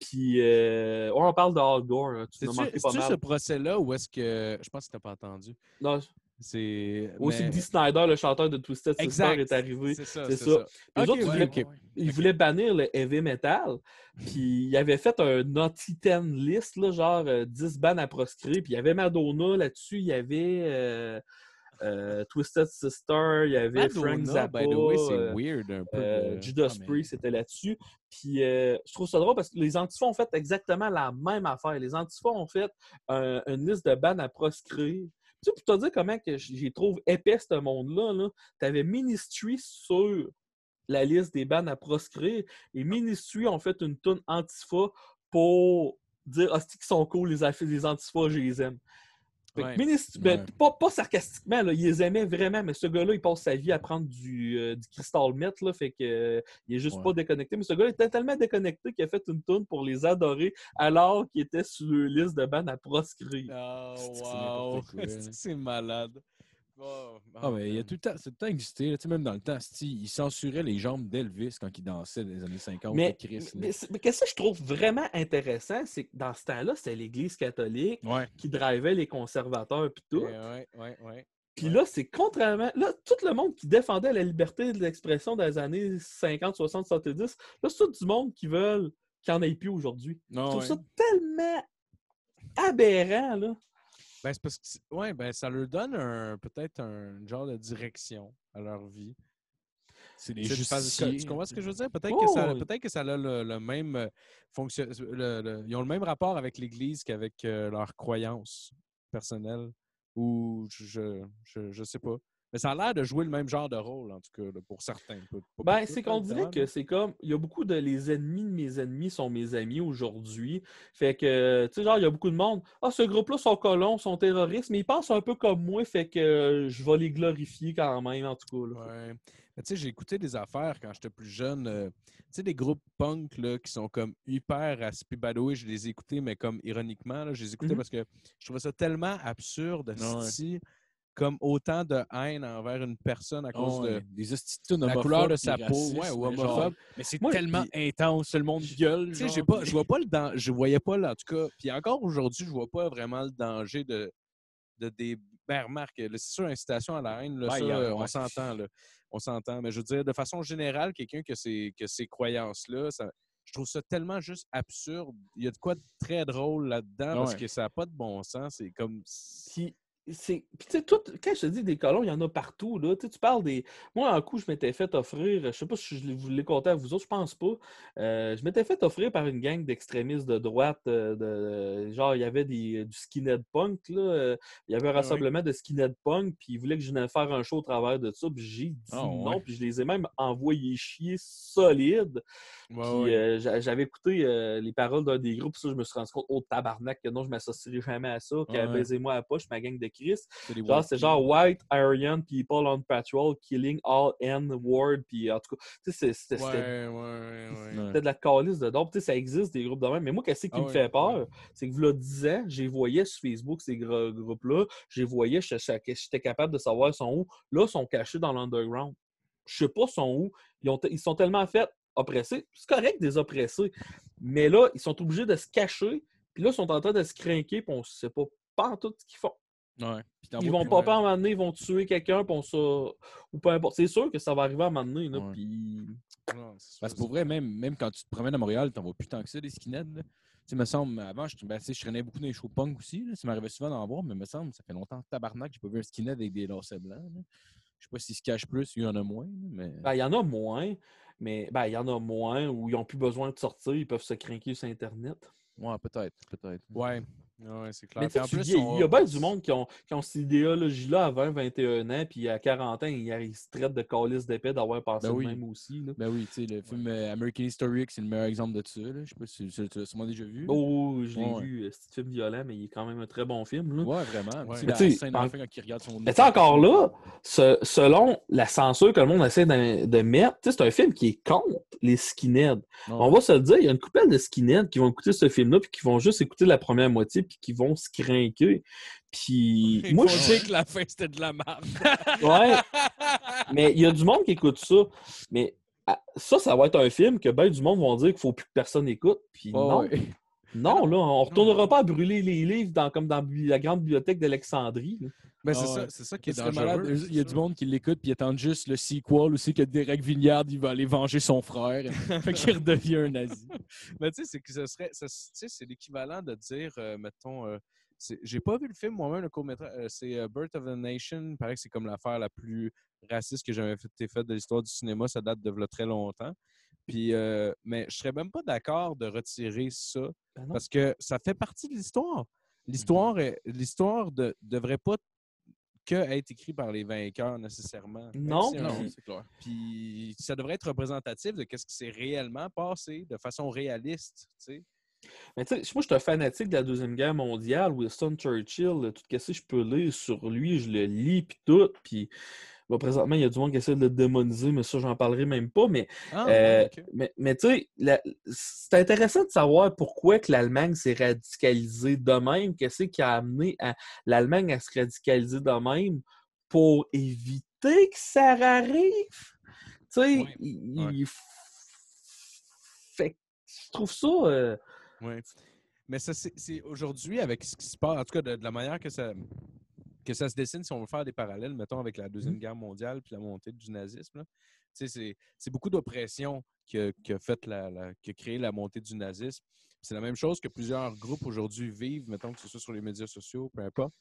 Puis, euh, ouais, on parle de Al Gore. hein, Tu C'est-tu ce procès-là ou est-ce que. Je pense que tu pas entendu. Non, C'est. aussi, mais- Dee Snyder, le chanteur de Twisted. Sister, est arrivé. C'est ça. c'est C'est ça. ça. Les autres, ils ouais, voulaient- bannir le heavy metal. Puis il avait fait un Naughty 10 list, là, genre euh, 10 bands à proscrire. Puis il y avait Madonna là-dessus, il y avait euh, euh, Twisted Sister, il y avait Frank Madonna, Zappa. by the way, c'est euh, weird un peu. euh, Judas Ah, Priest était là-dessus. Puis euh, je trouve ça drôle parce que les Antifas ont fait exactement la même affaire. Les Antifas ont fait un- une liste de bands à proscrire. Tu sais, pour te dire comment que j'y trouve épais ce monde-là, -là, tu avais Ministry sur la liste des bands à proscrire et Ministry ont fait une tonne Antifa pour dire Ah, c'est qu'ils sont cool, les, les Antifas, je les aime. Ouais. Ministry- ben, Ouais. pas, pas sarcastiquement, là, ils les aimaient vraiment, mais ce gars-là, il passe sa vie à prendre du, euh, du meth, là, fait que euh, il est juste Ouais. pas déconnecté. Mais ce gars-là était tellement déconnecté qu'il a fait une tune pour les adorer alors qu'il était sur leur liste de bandes à proscrire. Oh, wow. là. C'est malade. Oh, Ah, mais il y a tout le temps, c'est tout le temps existé. là. Tu sais, même dans le temps, il censurait les jambes d'Elvis quand il dansait dans les années 50. Mais, de Chris, mais, qu'est-ce que je trouve vraiment intéressant, c'est que dans ce temps-là, c'était l'Église catholique Ouais. qui drivait les conservateurs puis tout. Ouais, ouais, ouais. Puis là, c'est contrairement. Là, tout le monde qui défendait la liberté de l'expression dans les années 50, 60, 70, là, c'est tout du monde qui veulent qu'il n'y en ait plus aujourd'hui. Je trouve ouais. ça tellement aberrant, là. Ben, c'est parce que ouais, ben, ça leur donne un peut-être un genre de direction à leur vie. C'est des justiciers. Tu comprends ce que je veux dire? Peut-être Oh, que ça, oui. peut-être que ça a le, le même euh, fonction. le- le- ils ont le même rapport avec l'Église qu'avec euh, leurs croyances personnelles. Ou je, je, je sais pas. Mais ça a l'air de jouer le même genre de rôle, en tout cas, là, pour certains. Pas- pas pour Ben, c'est qu'on dirait que c'est comme. Il y a beaucoup de les ennemis de mes ennemis sont mes amis aujourd'hui. Fait que, tu sais, genre, il y a beaucoup de monde. Ah, ce groupe-là sont colons, sont terroristes, mais ils pensent un peu comme moi, fait que euh, je vais les glorifier quand même, en tout cas. là. Ouais. Mais tu sais, j'ai écouté des affaires quand j'étais plus jeune. euh, tu sais, des groupes punk là, qui sont comme hyper badoué. Je les ai écoutés, mais comme ironiquement. là, je les écoutais Mhm. parce que je trouvais ça tellement absurde. Ouais. Comme autant de haine envers une personne à cause Ouais, de des la couleur de sa peau ouais, ou homophobe. Mais c'est tellement intense, tout le monde gueule. Tu sais, j'ai pas, je vois pas le dan- je voyais pas, là, en tout cas, puis encore aujourd'hui, je vois pas vraiment le danger de, de des. Ben, remarque, là, c'est sûr, incitation à la haine, là, ça, a- euh, on ouais. s'entend, là. On s'entend. Mais je veux dire, de façon générale, quelqu'un que ces, que ces croyances-là, ça- je trouve ça tellement juste absurde. Il y a de quoi de très drôle là-dedans parce Ouais. que ça n'a pas de bon sens. C'est comme. Puis, c'est, puis tu sais, tout, quand je te dis des colons, il y en a partout. Là. Tu sais, tu parles des. Moi, un coup, je m'étais fait offrir, je sais pas si je vous l'ai compté à vous autres, je pense pas. Euh, je m'étais fait offrir par une gang d'extrémistes de droite. euh, de, genre, il y avait des, du skinhead punk. Là. euh, Il y avait un Ah oui. rassemblement de skinhead punk, puis ils voulaient que je vienne faire un show au travers de ça. Puis j'ai dit Ah non, ouais. puis je les ai même envoyés chier solide. Ouais, Puis ouais. euh, j'avais écouté euh, les paroles d'un des groupes, ça, je me suis rendu compte, oh tabarnak, que non, je m'associerai jamais à ça, que Ouais. baisez-moi à la poche, ma gang de Chris. c'est Genre, white c'est kids. genre White Aryan People on Patrol, Killing All N-Word, puis en tout cas, tu sais, c'est- c'était Ouais, ouais, ouais, ouais. c'était de la calice de dope. Tu sais, ça existe des groupes de même. Mais moi, qu'est-ce qui Ah me ouais, fait ouais. peur? C'est que, vous le disais, j'ai voyais sur Facebook ces gros- groupes-là, j'ai voyais, j'étais capable de savoir ils sont où. Là, ils sont cachés dans l'underground. Je sais pas ils sont où. Ils, ont, ils sont tellement faits oppressés. C'est correct des oppressés. Mais là, ils sont obligés de se cacher. Puis là, ils sont en train de se craquer, puis on sait pas, pas en tout ce qu'ils font. Ouais. Ils vont pas ouais. à un moment donné, ils vont tuer quelqu'un, on ça. Ou peu importe. C'est sûr que ça va arriver à un moment donné, là, Ouais. Non, Parce que pour vrai, même, même quand tu te promènes à Montréal, t'en vois plus tant que ça, des skinheads. Tu sais, me semble, avant, je, ben, je traînais beaucoup dans les shows punk aussi. Là. Ça m'arrivait souvent d'en voir, mais me semble, ça fait longtemps tabarnak que j'ai pas vu un skinhead avec des lacets blancs. là. Je sais pas s'il se cache plus, il y en a moins. Mais... Ben, il y en a moins, mais ben, il y en a moins où ils n'ont plus besoin de sortir, ils peuvent se craquer sur Internet. Ouais, peut-être, peut-être. Ouais, ouais, c'est clair. Mais en plus, on- il y a bien du monde qui ont, qui ont cette idéologie-là à 20, 21 ans, puis à 40 ans, ils, ils se traitent de calice d'épais d'avoir pensé Ben oui. même aussi. Là. Ben oui, tu sais, le film euh, American History c'est le meilleur exemple de ça. Là. Je sais pas si tu l'as sûrement déjà vu. Oh, je l'ai Ouais. vu, euh, c'est un film violent, mais il est quand même un très bon film. Là. Ouais, vraiment. Ouais. La tu sais, scène en- quand il regarde son Mais encore là, ce- selon la censure que le monde essaie de, de mettre, tu sais, c'est un film qui est contre les skinheads. On va se le dire, il y a une couple de skinheads qui vont écouter ce film-là, puis qui vont juste écouter la première moitié, puis qui vont se craquer. Puis moi, je dire que la fin, c'était de la merde. Ouais, mais il y a du monde qui écoute ça. Mais ah, ça, ça va être un film que ben du monde vont dire qu'il faut plus que personne écoute. Puis non. Non, là, on retournera non. pas à brûler les livres dans, comme dans la grande bibliothèque d'Alexandrie. là. Ben, c'est Ah ça, c'est ça qui est dangereux. Il y a ça. du monde qui l'écoute puis attend juste le sequel aussi que Derek Vignard il va aller venger son frère. fait qu'il redevient un nazi. Mais tu sais, c'est que ce serait. ça- tu sais, c'est l'équivalent de dire, euh, mettons. euh, J'ai pas vu le film moi-même, le court-métrage. euh, c'est euh, Birth of a Nation. Il paraît que c'est comme l'affaire la plus raciste que jamais fait- été faite de l'histoire du cinéma. Ça date de très longtemps. Puis, euh, mais je serais même pas d'accord de retirer ça Ben parce que ça fait partie de l'histoire. L'histoire est- l'histoire de, devrait pas que être écrit par les vainqueurs nécessairement. Non. si Non, c'est clair. puis ça devrait être représentatif de ce qui s'est réellement passé de façon réaliste. tu sais. Mais tu sais, moi, je suis un fanatique de la Deuxième Guerre mondiale. Winston Churchill, tout ce que je peux lire sur lui, je le lis, puis tout. Puis bon, présentement, il y a du monde qui essaie de le démoniser, mais ça, j'en parlerai même pas. Mais Ah, Euh. Mais, mais tu sais, la- c'est intéressant de savoir pourquoi que l'Allemagne s'est radicalisée de même. Qu'est-ce qui a amené à l'Allemagne à se radicaliser de même pour éviter que ça arrive? Tu sais, Ouais, il- ouais. fait que je trouve ça... euh, Ouais. Mais ça, c'est c'est aujourd'hui, avec ce qui se passe, en tout cas de, de la manière que ça, que ça se dessine, si on veut faire des parallèles, mettons, avec la Mmh. Deuxième Guerre mondiale puis la montée du nazisme, c'est beaucoup d'oppression qui a, qui a fait la, la- qui a créé la montée du nazisme. C'est la même chose que plusieurs groupes aujourd'hui vivent, mettons que ce soit sur les médias sociaux, peu importe.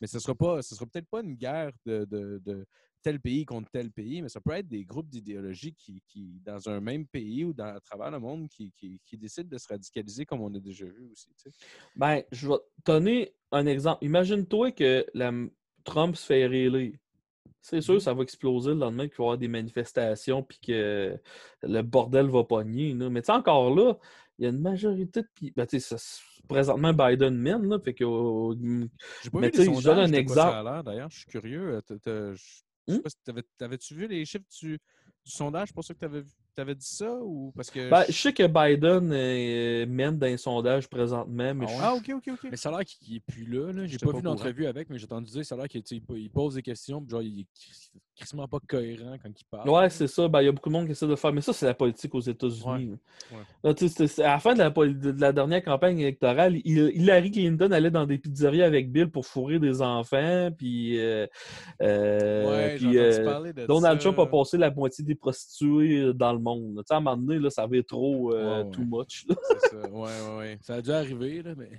Mais ce ne sera, pas- ce sera peut-être pas une guerre de, de- de tel pays contre tel pays, mais ça peut être des groupes d'idéologie qui, qui, dans un même pays ou dans, à travers le monde, qui, qui, qui décident de se radicaliser comme on a déjà vu aussi. tu sais. Ben, je vais te donner un exemple. Imagine-toi que la, Trump se fait réélire. C'est sûr, Mhm. ça va exploser le lendemain, qu'il va y avoir des manifestations, puis que le bordel va pogner. là. Mais encore là, il y a une majorité de. Ben, tu sais, ça- présentement, Biden mène, là, fait que. euh, J'ai pas Mais vu tu les sais, je donne un exemple. d'ailleurs. Je suis curieux. euh, je Hmm? pas si t'avais- T'avais-tu vu les chiffres du, du sondage pour ça que tu avais vu? T'avais dit ça ou parce que. Ben, je- sais que Biden euh, mène dans les sondages présentement, mais Ah je- Ah, ok, ok, ok. Mais ça a l'air qu'il n'est plus là. là. J'ai pas pas vu d'entrevue avec, mais j'ai entendu dire ça a l'air qu'il pose des questions, puis genre, il crissement pas cohérent quand il parle. Ouais, c'est ça. Ben, Il y a beaucoup de monde qui essaie de le faire. Mais ça, c'est la politique aux États-Unis. Ouais. Ouais. Là, à la fin de la, poli- de la dernière campagne électorale, il- Hillary Clinton allait dans des pizzerias avec Bill pour fourrer des enfants. Puis, euh, euh, ouais, puis, euh, Donald ça. Trump a passé la moitié des prostituées dans le monde. à un moment donné, là, ça avait trop euh, too much. C'est ça. Ouais, ouais, ouais. Ça a dû arriver, là, mais.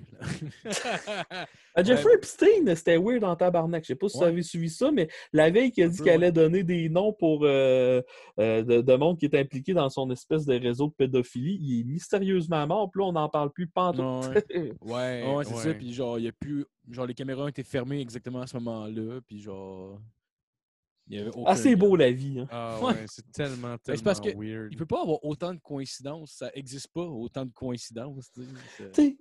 Ah, Jeffrey Epstein, c'était weird en tabarnak. Je sais pas si vous avez suivi ça, mais la veille qu'il a dit peu, qu'il donner des noms pour euh, euh, de, de monde qui est impliqué dans son espèce de réseau de pédophilie, il est mystérieusement mort. Puis là, on n'en parle plus. Non, ouais. Ouais, Ouais, c'est ça. Puis genre, il y a plus. Genre, les caméras ont été fermées exactement à ce moment-là. Puis genre. Il y avait aucun Ah, c'est beau la vie. hein. Ah Ouais. ouais, c'est tellement, tellement parce que weird. Il peut pas avoir autant de coïncidences. Ça existe pas, autant de coïncidences. tu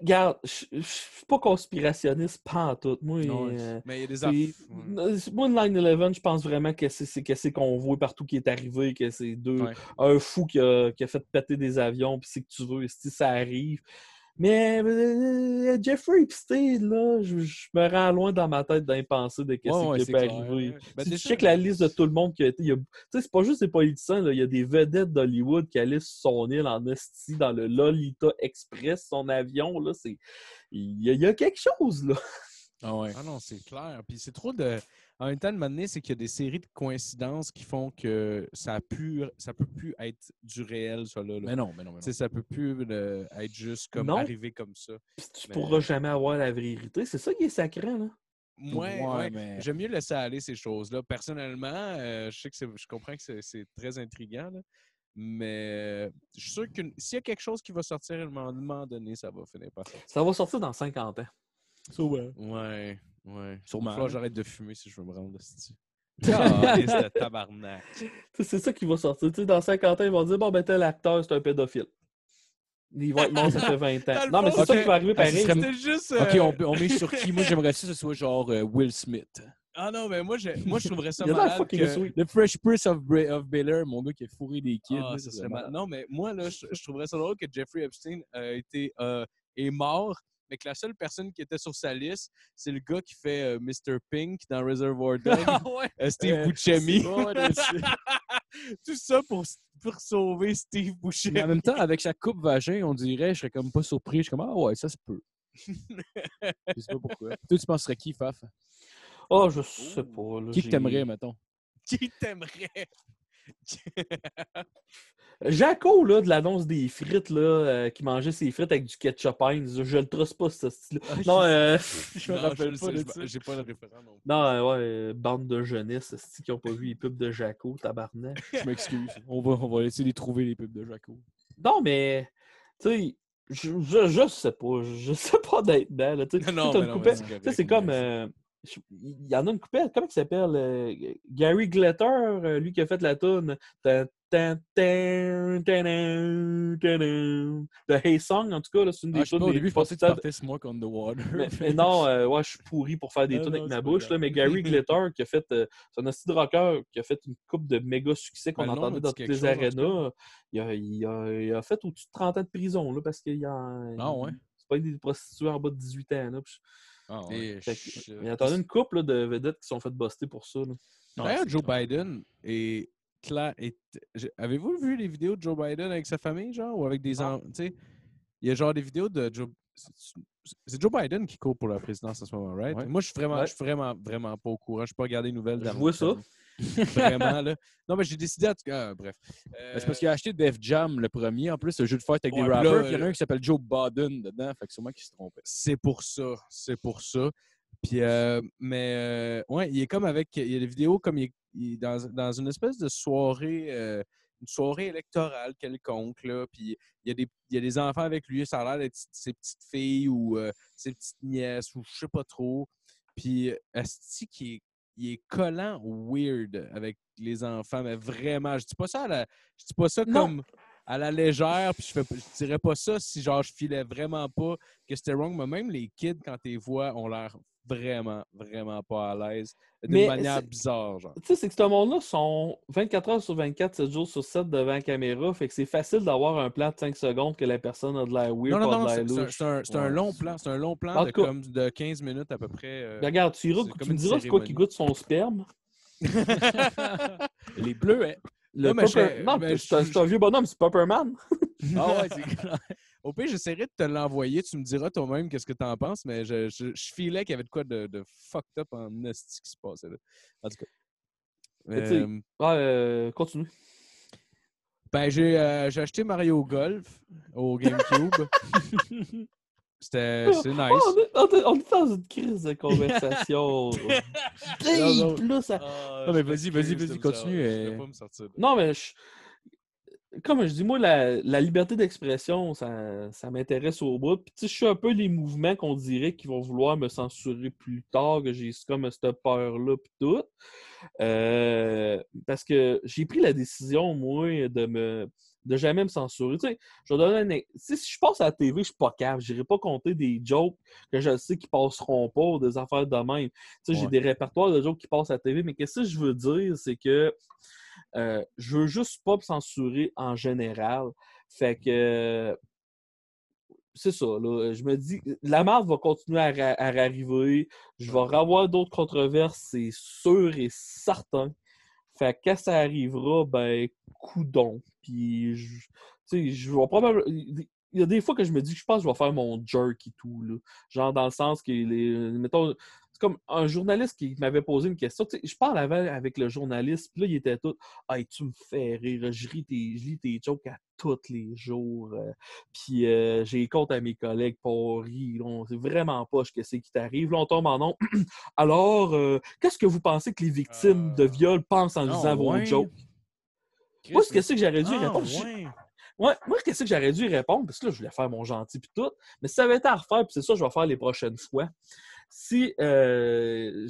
regarde, je suis pas conspirationniste pantoute. Moi, Non, euh, Mais il y a des c'est- affaires. moi, le 9-11, je pense vraiment que c'est c'est- que c'est qu'on voit partout qui est arrivé, que c'est deux, Ouais. un fou qui a, qui a fait péter des avions, puis c'est que tu veux, si ça arrive. Mais euh, Jeffrey Epstein, là, je, je me rends loin dans ma tête d'en penser de qu'est-ce Ouais, ouais, qui clair, arriver. ouais. Ben, tu checkes la liste de tout le monde qui a été. Tu sais, c'est pas juste des politiciens, là, il y a des vedettes d'Hollywood qui allaient sur son île en esti dans le Lolita Express, son avion, là, c'est. Il y, y a quelque chose, là. Ah ouais. Ah non, c'est clair. Puis c'est trop de. En même temps, de m'amener, c'est qu'il y a des séries de coïncidences qui font que ça a pu, ça peut plus être du réel, ça là. là. Mais non, mais non, mais non. ça peut plus euh, être juste comme Non. arriver comme ça. Puis tu Mais- pourras jamais avoir la vérité. C'est ça qui est sacré, là. Ouais, Ouais, ouais. mais- J'aime mieux laisser aller ces choses-là. Personnellement, euh, je sais que c'est- je comprends que c'est- très intriguant, là, mais je suis sûr que s'il y a quelque chose qui va sortir à un moment- moment donné, ça va finir par sortir. Ça va sortir dans 50 ans. Sûrement. Ouais, ouais. Sûrement, j'arrête de fumer si je veux me rendre. Calisse de tabarnak. C'est ça qui va sortir. Tu sais, dans 50 ans, ils vont dire Bon, ben, tel acteur, c'est un pédophile. Il va être mort, ça fait 20 Dans ans. Non, mais c'est ça qui va arriver Ah, pareil. serait- C'était juste. Ok, euh, on, peut- on met sur qui? Moi, j'aimerais ça que ce soit genre euh, Will Smith. Ah non, mais moi, j'ai- moi je trouverais ça Il a l'air malade. que-. Le Fresh Prince of, Bra- of Bel-Air, mon gars qui a fourré des kids. Ah, là, ça c'est serait malade. mal- Non, mais moi, là, je, je trouverais ça drôle que Jeffrey Epstein a été, euh, est mort, mais que la seule personne qui était sur sa liste, c'est le gars qui fait euh, Mr. Pink dans Reservoir Dogs, ouais. euh, Steve Euh, Buscemi. Tout ça pour, pour sauver Steve Mais en Buscemi. même temps, avec sa coupe vagin, on dirait, je serais comme pas surpris. Je suis comme, ah ouais, ça se peut. je sais pas pourquoi. Toi, tu penserais qui, Faf? Oh, je sais pas. là, Qui que t'aimerais, mettons? Qui t'aimerait? Jaco, là, de l'annonce des frites, là, euh, qui mangeait ses frites avec du ketchup Heinz, je le truste pas, ce style Non, euh, je me Non, rappelle pas de je- ça. J'ai pas le référent non plus. non, euh, ouais, euh, bande de jeunesse, qui ont pas vu les pubs de Jaco, tabarnak. Je m'excuse. On va, on va essayer de trouver les pubs de Jaco. Non, mais, tu sais, je, je, je sais pas, je sais pas d'être dedans, là, tu sais. Non, non, c'est comme. euh, il y en a une coupelle, comment il s'appelle euh, Gary Glitter, euh, lui qui a fait la tune de Hey Song, en tout cas, c'est une des Ah, tunes au début, je pensais que tu sad- partais Smoke on the Water. mais, mais non, euh, ouais, je suis pourri pour faire des tunes avec ma bouche, là, mais Gary Glitter qui a fait. c'est un petit rocker qui a fait une coupe de méga succès qu'on Ben, entendait dans toutes les arénas. Il a, il, a, il a fait au-dessus de 30 ans de prison là, parce qu'il a. Ah ouais? C'est pas des prostituées en bas de 18 ans. Là, puis Ah, ouais. Et fait je- que- il y en a une couple là, de vedettes qui sont faites buster pour ça. là. Ah, D'ailleurs, Joe. Biden est clair. est- Avez-vous vu les vidéos de Joe Biden avec sa famille, genre, ou avec des? Tu sais, il y a genre des vidéos de Joe. c'est- Joe Biden qui court pour la présidence en ce moment, right? Ouais. Moi, je suis vraiment, Ouais. je suis vraiment, vraiment pas au courant. Je peux pas regarder les nouvelles. Je vois ça. Vraiment, là. Non, mais j'ai décidé, en tout cas, bref. Ben, C'est parce qu'il a acheté Def Jam le premier. En plus, le jeu de fête avec Ouais, des là, rappers. Il y en a euh, un qui s'appelle Joe Biden dedans. Fait que sûrement qu'il se trompait. C'est pour ça. C'est pour ça. Puis, euh, mais, euh, ouais, il est comme avec. Il y a des vidéos comme il est, il est dans, dans une espèce de soirée, euh, une soirée électorale quelconque, là. Puis, il y, a des, il y a des enfants avec lui. Ça a l'air d'être ses petites filles ou euh, ses petites nièces ou je sais pas trop. Puis, Asti qui est, il est collant weird avec les enfants, mais vraiment, je dis pas ça à la- je dis pas ça Non. comme à la légère, puis je, fais, je dirais pas ça si genre je filais vraiment pas que c'était wrong, mais même les kids, quand tu les vois, ont l'air vraiment, vraiment pas à l'aise. D'une Mais manière bizarre, genre. Tu sais, c'est que ce monde-là sont 24 heures sur 24, 7 jours sur 7 devant la caméra. Fait que c'est facile d'avoir un plan de 5 secondes que la personne a de l'air weird, Non, non, non, de c'est un, un- c'est un Ouais. long plan. C'est un long plan de, comme de 15 minutes à peu près. euh. Ben, regarde, tu, iras, me diras c'est quoi qui goûte son sperme? Les bleus, hein? Le Non, mais je- Non, mais c'est un, je- c'est un vieux bonhomme, c'est Pepperman. Ah ouais, c'est clair. Au pire, j'essaierai de te l'envoyer. Tu me diras toi-même qu'est-ce que tu en penses, mais je, je, je filais qu'il y avait de quoi de, de fucked up en esti qui se passait là. En tout cas. Mais tu sais- Euh, euh, continue. ben, j'ai euh, j'ai acheté Mario Golf au GameCube. C'était c'est nice. Oh, on, est, on est- dans une crise de conversation. Non, ça- Ah, Non, mais vas-y, vas-y, vas-y, continue, avoir- Je vais euh. pas me sortir de- Non, mais je- comme je dis, moi, la, la liberté d'expression, ça, ça m'intéresse au bout. Puis, tu sais, je suis un peu les mouvements qu'on dirait qui vont vouloir me censurer plus tard, que j'ai comme cette peur-là, puis tout. Euh, parce que j'ai pris la décision, moi, de me de jamais me censurer. Tu sais, je vais donner un ex- tu sais, si je passe à la TV, je suis pas capable. Je n'irai pas compter des jokes que je sais qui passeront pas ou des affaires de même. Tu sais, j'ai des répertoires de jokes qui passent à la TV, mais qu'est-ce que je veux dire, c'est que euh, je veux juste pas me censurer en général. Fait que c'est ça, là. Je me dis, la merde va continuer à, arriver. Je vais avoir d'autres controverses, c'est sûr et certain. Fait que quand ça arrivera, ben, coudon. Puis, je- je vais probablement. Il y a des fois que je me dis que je pense que je vais faire mon jerk et tout, là. Genre, dans le sens que, les, mettons, c'est comme un journaliste qui m'avait posé une question. Tu sais, je parle avant avec le journaliste, puis là, il était tout Hey, tu me fais rire, je, ris tes, je lis tes jokes à tous les jours. euh, puis euh, j'ai compte à mes collègues pour rire. On sait vraiment pas ce que c'est qui t'arrive. Là, on tombe en nom. Alors, euh, qu'est-ce que vous pensez que les victimes de Euh, viol pensent en lisant vos jokes? Moi, qu'est-ce que j'aurais dû y Ah, répondre? Ouais. Moi, qu'est-ce que j'aurais dû répondre? Parce que là, je voulais faire mon gentil puis tout. Mais si ça avait été à refaire, puis c'est ça que je vais faire les prochaines fois. Si euh,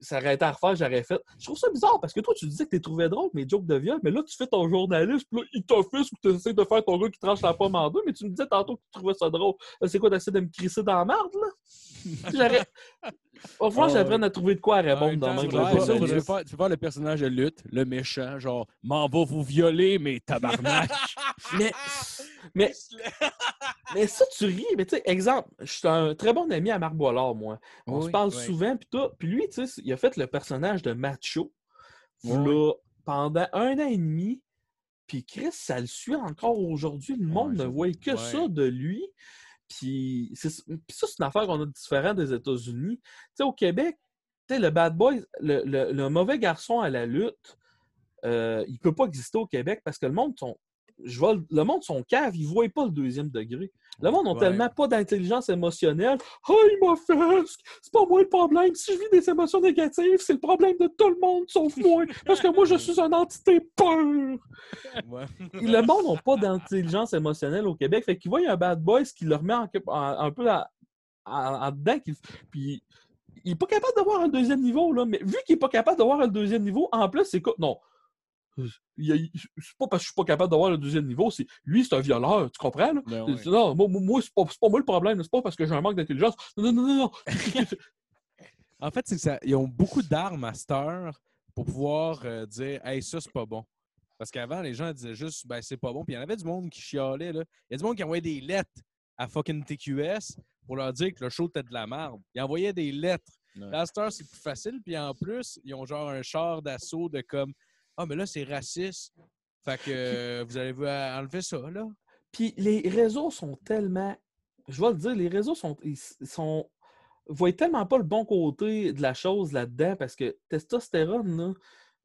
ça aurait été à refaire, j'aurais fait. Je trouve ça bizarre parce que toi, tu disais que tu trouvais drôle mes jokes de viol, mais là, tu fais ton journaliste, puis là, il t'offusque ou tu essaies de faire ton gars qui tranche la pomme en deux, mais tu me disais tantôt que tu trouvais ça drôle. Là, C'est quoi, d'essayer de me crisser dans la merde, là? Au fond, Ah, j'apprends à trouver de quoi répondre dans ça, tu veux faire, le personnage de lutte, le méchant, genre, m'en va vous violer, mais tabarnak. Mais, mais, mais ça, tu ris. Mais tu sais, exemple, je suis un très bon ami à Marc Boilard, moi. On se parle oui. souvent, puis tout. Puis lui, tu sais, il a fait le personnage de Macho Oui, v'là pendant un an et demi. Puis Chris, ça le suit encore aujourd'hui. Le monde ne voit que Ouais. ça de lui. Puis ça, c'est une affaire qu'on a différente des États-Unis. Tu sais, au Québec, tu le bad boy, le, mauvais garçon à la lutte, euh, il peut pas exister au Québec parce que le monde sont. Je vois, le monde son cave, ils ne voient pas le deuxième degré. Le monde n'a Ouais. tellement pas d'intelligence émotionnelle. Oh, il m'a fait! C'est pas moi le problème. Si je vis des émotions négatives, c'est le problème de tout le monde sauf moi. Parce que moi, je suis une entité pure. Ouais. le monde n'a pas d'intelligence émotionnelle au Québec. Fait qu'ils voient un bad boy, ce qui le remet en- en- un peu à- en, en dedans. Puis il n'est pas capable d'avoir un deuxième niveau. Là. Mais vu qu'il n'est pas capable d'avoir un deuxième niveau, en plus, c'est quoi? Non. C'est pas parce que je suis pas capable d'avoir le deuxième niveau, c'est lui, c'est un violeur, tu comprends? Là? Ben Non, moi, moi, c'est pas, moi le problème, c'est pas parce que j'ai un manque d'intelligence. Non, non, non, non, non. En fait, c'est ça, ils ont beaucoup d'armes à cette heure pour pouvoir euh, dire Hey, ça, c'est pas bon. Parce qu'avant, les gens disaient juste Ben, c'est pas bon. Puis il y en avait du monde qui chialait. Là. Il y a du monde qui envoyait des lettres à fucking TQS pour leur dire que le show était de la merde. Ils envoyaient des lettres. Ouais. Là, c'est plus facile. Puis en plus, ils ont genre un char d'assaut de comme Ah, mais là, c'est raciste. Fait que euh, vous allez vous enlever ça, là. Puis les réseaux sont tellement. Je vais le dire, les réseaux sont. Ils sont. voient tellement pas le bon côté de la chose là-dedans parce que Testostérone,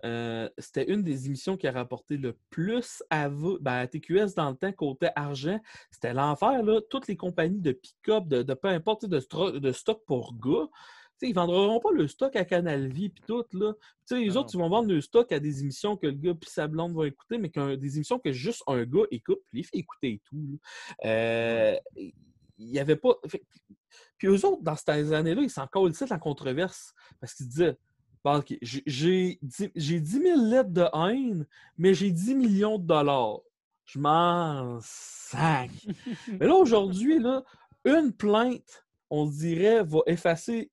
euh, c'était une des émissions qui a rapporté le plus à, vous- ben, à TQS dans le temps côté argent. C'était l'enfer, là. Toutes les compagnies de pick-up, de, de peu importe, de, de stock pour gars, tu sais, ils ne vendront pas le stock à Canal Vie puis tout, là. Tu sais, les Ah autres, ils vont vendre le stock à des émissions que le gars puis sa blonde vont écouter, mais des émissions que juste un gars écoute, puis il fait écouter et tout. Euh, Il n'y avait pas. fait- Puis eux autres, dans ces années-là, ils s'en collent la controverse parce qu'ils disaient Bon, OK, j'ai- j'ai 10 j'ai 10 000 lettres de haine, mais j'ai 10 millions de dollars. Je m'en sac. mais là, aujourd'hui, une plainte, on dirait, va effacer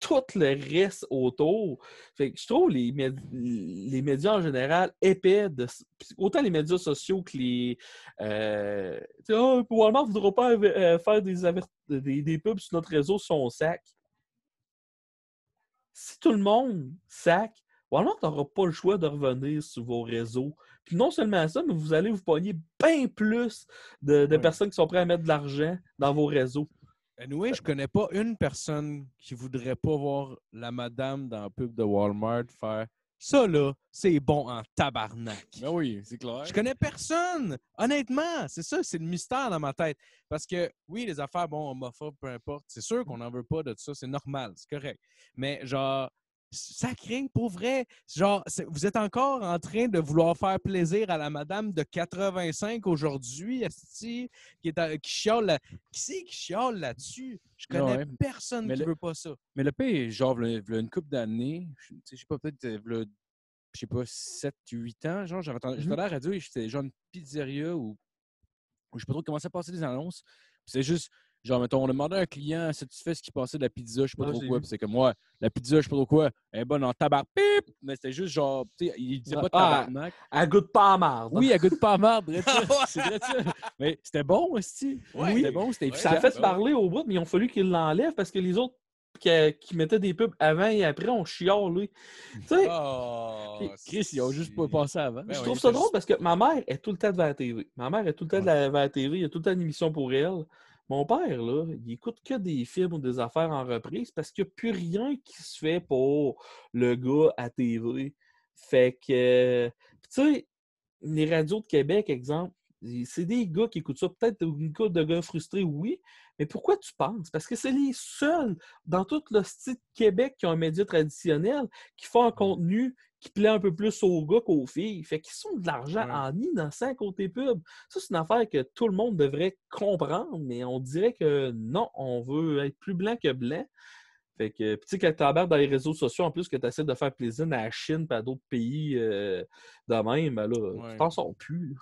tout le reste autour. Fait que je trouve les, méd- les médias en général épais, de, autant les médias sociaux que les. Euh, tu sais, Ah, Walmart ne voudra pas euh, faire des, avert- des, des pubs sur notre réseau sur son sac. Si tout le monde sac, Walmart n'aura pas le choix de revenir sur vos réseaux. Puis non seulement ça, mais vous allez vous pogner bien plus de, personnes qui sont prêtes à mettre de l'argent dans vos réseaux. Anyway, je connais pas une personne qui voudrait pas voir la madame dans la pub de Walmart faire ça là, c'est bon en tabarnak. Ben oui, c'est clair. Je connais personne. Honnêtement, c'est ça, c'est le mystère dans ma tête. Parce que oui, les affaires, bon, homophobes, peu importe, c'est sûr qu'on n'en veut pas de ça, c'est normal, c'est correct. Mais genre, sacré, pour vrai, genre, vous êtes encore en train de vouloir faire plaisir à la madame de 85 aujourd'hui, qui, est à- qui chiale. Qui c'est qui chiale là-dessus? Je connais Ouais. personne Mais qui le- veut pas ça. Mais le pays, genre, v'là- v'là une couple d'années, je sais, pas, peut-être, euh, je sais pas, 7, 8 ans, genre, j'avais entendu, j'étais Mhm. allé à la radio et c'était genre une pizzeria où, où je sais pas trop comment ça passait des annonces. C'est juste, genre, mettons, on demandait à un client si tu fais ce qui passait de la pizza, je sais pas Ouais, trop quoi. Puis c'est comme, moi, la pizza, je sais pas trop quoi, elle est bonne en tabac, pip! Mais c'était juste genre, tu sais, il disait pas Ah, tabarnak. Elle goûte pas à marde. Oui, elle goûte pas à marde. C'est vrai ça. Mais c'était bon aussi. Ouais. C'était bon, c'était Ouais, Ça a fait parler au bout, mais ils ont fallu qu'ils l'enlèvent parce que les autres qui, qui mettaient des pubs avant et après ont chialé. Tu sais, Oh, Chris, ils ont juste pas passé avant. Ben je ouais, trouve ça drôle parce que ma mère est tout le temps devant la TV. Ma mère est tout le temps devant la TV. Il y a tout le temps une émission pour elle. Mon père, là, il écoute que des films ou des affaires en reprise parce qu'il n'y a plus rien qui se fait pour le gars à TV. Fait que, tu sais, les radios de Québec, exemple, c'est des gars qui écoutent ça. Peut-être une couple de gars frustrés, oui. Mais pourquoi tu penses? Parce que c'est les seuls dans tout le style Québec qui ont un média traditionnel qui font un contenu qui plaît un peu plus aux gars qu'aux filles. Fait qu'ils sont de l'argent Ouais. en innocent côté pub. Ça, c'est une affaire que tout le monde devrait comprendre, mais on dirait que non, on veut être plus blanc que blanc. Fait que, puis tu sais, quand tu embarques dans les réseaux sociaux, en plus que tu essaies de faire plaisir à la Chine et à d'autres pays euh, de même, ben là, Ouais. tu t'en sors plus.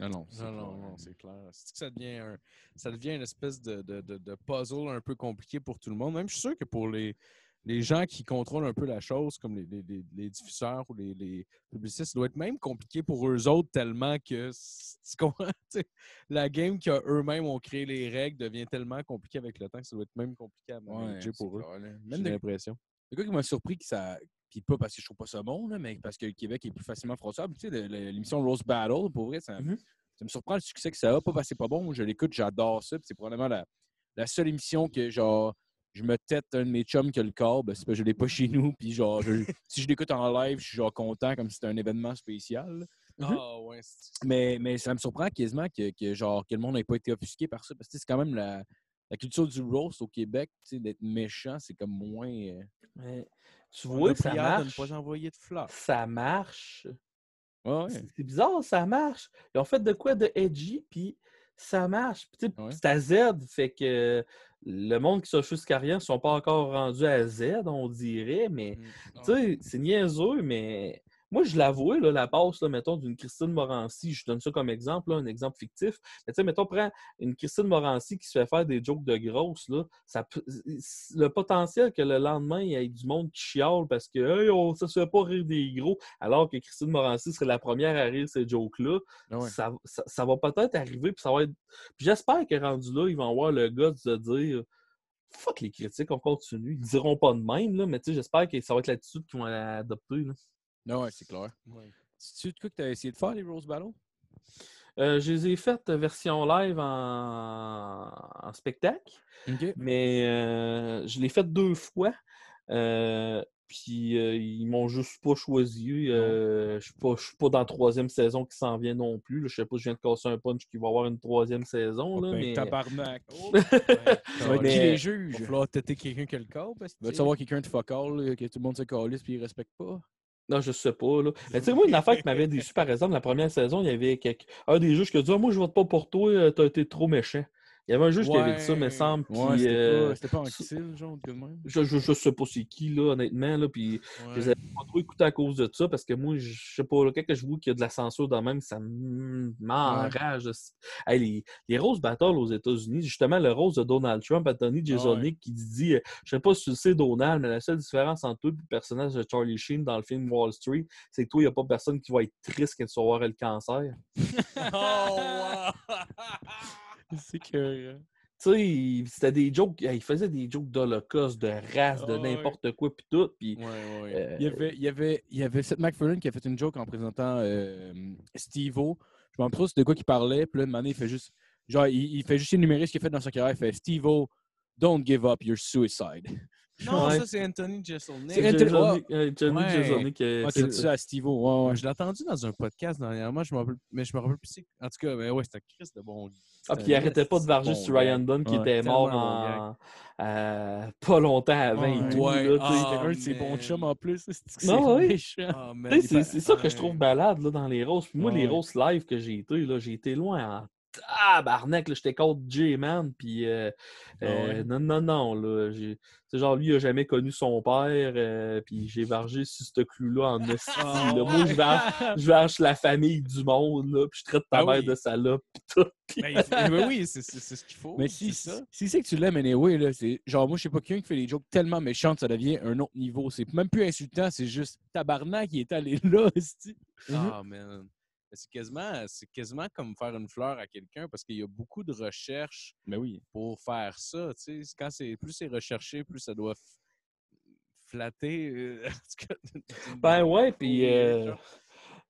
Ah non, c'est Non, non, clair. non, c'est clair. C'est que ça devient, un, ça devient une espèce de, de- de- de puzzle un peu compliqué pour tout le monde. Même je suis sûr que pour les, les gens qui contrôlent un peu la chose, comme les, les- les- diffuseurs ou les, les publicistes, ça doit être même compliqué pour eux autres tellement que la game qu'eux-mêmes ont créé les règles devient tellement compliquée avec le temps que ça doit être même compliqué à manager pour eux. J'ai l'impression. Le gars qui m'a surpris que ça. Puis pas parce que je trouve pas ça bon, là, mais parce que le Québec est plus facilement fronçable. Tu sais, l'émission Rose Battle, pour vrai, ça, Mhm. ça me surprend le succès que ça a. Pas parce que c'est pas bon. Je l'écoute, j'adore ça. puis c'est probablement la, la seule émission que, genre, je me tête un de mes chums qui a le corps. Ben, c'est parce que je l'ai pas chez nous. Puis, genre, je- si je l'écoute en live, je suis, genre, content comme si c'était un événement spécial. Ah ouais. c'est- Mais, mais ça me surprend quasiment que, que, genre, que le monde n'ait pas été offusqué par ça. Parce que c'est quand même la, la culture du roast au Québec, tu sais, d'être méchant, c'est comme moins. euh, Mais tu On vois ça prière de ne marche. pas envoyer de fleurs. Ça marche. Ouais, ouais. C'est c'est bizarre, ça marche. Ils ont fait de quoi de edgy, puis ça marche. Ouais. C'est à Z, fait que le monde qui jusqu'à rien ne sont pas encore rendus à Z, on dirait, mais Mm. tu sais, c'est niaiseux, mais moi, je l'avoue, là, la là, mettons, d'une Christine Morancy, je donne ça comme exemple, là, un exemple fictif. Mais tu sais, mettons, prends une Christine Morancy qui se fait faire des jokes de grosses, là, ça le potentiel que le lendemain, il y ait du monde qui chiale parce que hey, on, ça se fait pas rire des gros, alors que Christine Morancy serait la première à rire ces jokes-là, Ah ouais. ça, ça- ça va peut-être arriver, puis ça va être. Puis j'espère que rendu là, ils vont avoir le gars de se dire Fuck les critiques, on continue. Ils diront pas de même, là, mais tu sais, j'espère que ça va être l'attitude qu'ils vont adopter. là. Non, ouais, c'est clair. Ouais. C'est-tu de quoi que tu as essayé de faire, les Rose Battle? Euh, je les ai faites euh, version live en, en spectacle, mais euh, je l'ai fait deux fois. Euh, puis euh, ils m'ont juste pas choisi. Euh, je suis pas, je suis pas dans la troisième saison qui s'en vient non plus. là. Je sais pas, je viens de casser un punch qui va avoir une troisième saison. Là, ben, mais... tabarnak. Oh, être Mais- qui les Il juges? va falloir têter quelqu'un qui a le corps. parce que, Va-tu avoir quelqu'un de focal, que tout le monde se calisse puis il respecte pas? Non, je sais pas. Là. Mais tu sais, moi, une affaire qui m'avait déçu, par exemple, la première saison, il y avait un des juges qui a dit Ah, Moi, je vote pas pour toi, euh, t'as été trop méchant. Il y avait un juge qui avait dit ça, me semble. Ouais, c'était euh, pas, c'était pas en Kisil, genre, de même. je, je, je sais pas c'est qui, là, honnêtement. Là, puis je les avais pas trop écoutés à cause de ça parce que moi, je sais pas, là, quand je vois qu'il y a de la censure dans le même, ça m'enrage. Hey, les, les Rose Battles aux États-Unis, justement, le Rose de Donald Trump, Anthony Jeselnik, qui dit euh, Je sais pas si tu le sais, Donald, mais la seule différence entre toi et le personnage de Charlie Sheen dans le film Wall Street, c'est que toi, il n'y a pas personne qui va être triste quand tu vas avoir le cancer. Oh! C'est que. Tu sais, il- c'était des jokes, il faisait des jokes d'Holocauste, de race, de Ah ouais. n'importe quoi, puis tout. Puis, Ouais, ouais. euh, Il y avait, il y avait, il y avait Seth MacFarlane qui a fait une joke en présentant euh, Steve-O. Je me rappelle trop c'était de quoi qu'il parlait. Puis là, une année, il fait juste. Genre, il, il fait juste énumérer ce qu'il a fait dans sa carrière. Il fait Steve-O, don't give up your suicide. Non, Ouais. ça, c'est Anthony Jeselnik. C'est Anthony- Jeselnik, euh, Johnny Ouais. Jeselnik, euh, Ouais, c'est- à Steve-O? Ouais, ouais. Je l'ai entendu dans un podcast dernièrement, je mais je me rappelle plus. c'est- En tout cas, mais ouais, c'était Chris de bon. Ah, puis il arrêtait pas de varger sur Ryan Dunn qui Ouais, était mort en, euh, pas longtemps avant Ouais. et tout. Ouais. là. Ah, C'était un de ses bons chums en plus. C'est. Ah, ça que je trouve balade là, dans les roses. Puis moi, les roses live que j'ai été, là, j'ai été loin en tabarnak. là, J'étais contre J-Man. Puis euh, Ah euh, ouais. non, non, non. Là, c'est genre, lui, il a jamais connu son père. euh, puis j'ai vargé sur ce clou-là en esti. Là. Moi, je varge, je varge la famille du monde. Là, puis je traite ta Ah mère oui. de salope. Puis tout. Puis- Ben, il ben oui, c'est c'est- c'est ce qu'il faut. Mais si, c'est ça. si c'est que tu l'aimes anyway, là, c'est genre moi je sais pas quelqu'un qui fait des jokes tellement méchantes, ça devient un autre niveau. C'est même plus insultant, c'est juste tabarnak qui est allé là, esti. Ah, man. Mais C'est quasiment, c'est quasiment comme faire une fleur à quelqu'un parce qu'il y a beaucoup de recherches Mais oui. pour faire ça. Tu sais, quand c'est plus c'est recherché, plus ça doit flatter. euh, Ben ouais, puis euh, genre.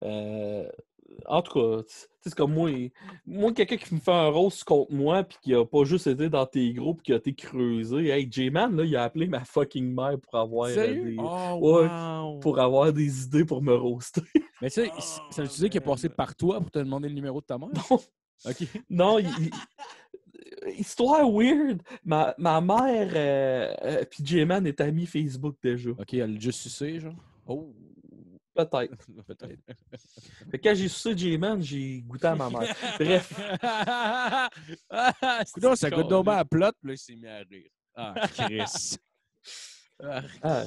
Euh, en tout cas, tu sais, c'est comme moi, moi, quelqu'un qui me fait un rose contre moi, puis qui a pas juste été dans tes groupes, qui a été creusé. Hey, J-Man, là, il a appelé ma fucking mère pour avoir, euh, des, Oh, ouais, wow! pour avoir des idées pour me roaster. Mais ça, Ah, ça veut dire qu'il est passé par toi pour te demander le numéro de ta mère? Non. OK. non, il- il- histoire weird. Ma, ma mère, euh, euh, puis J-Man est ami Facebook déjà. OK, elle l'a juste sucé, genre. Oh! Peut-être. Peut-être. Fait que quand j'ai sucé J-Man, j'ai goûté à ma mère. Bref. Coudon, ça goûte donc à plot, puis là, il s'est mis à rire. Ah, Chris! Ah, Ah.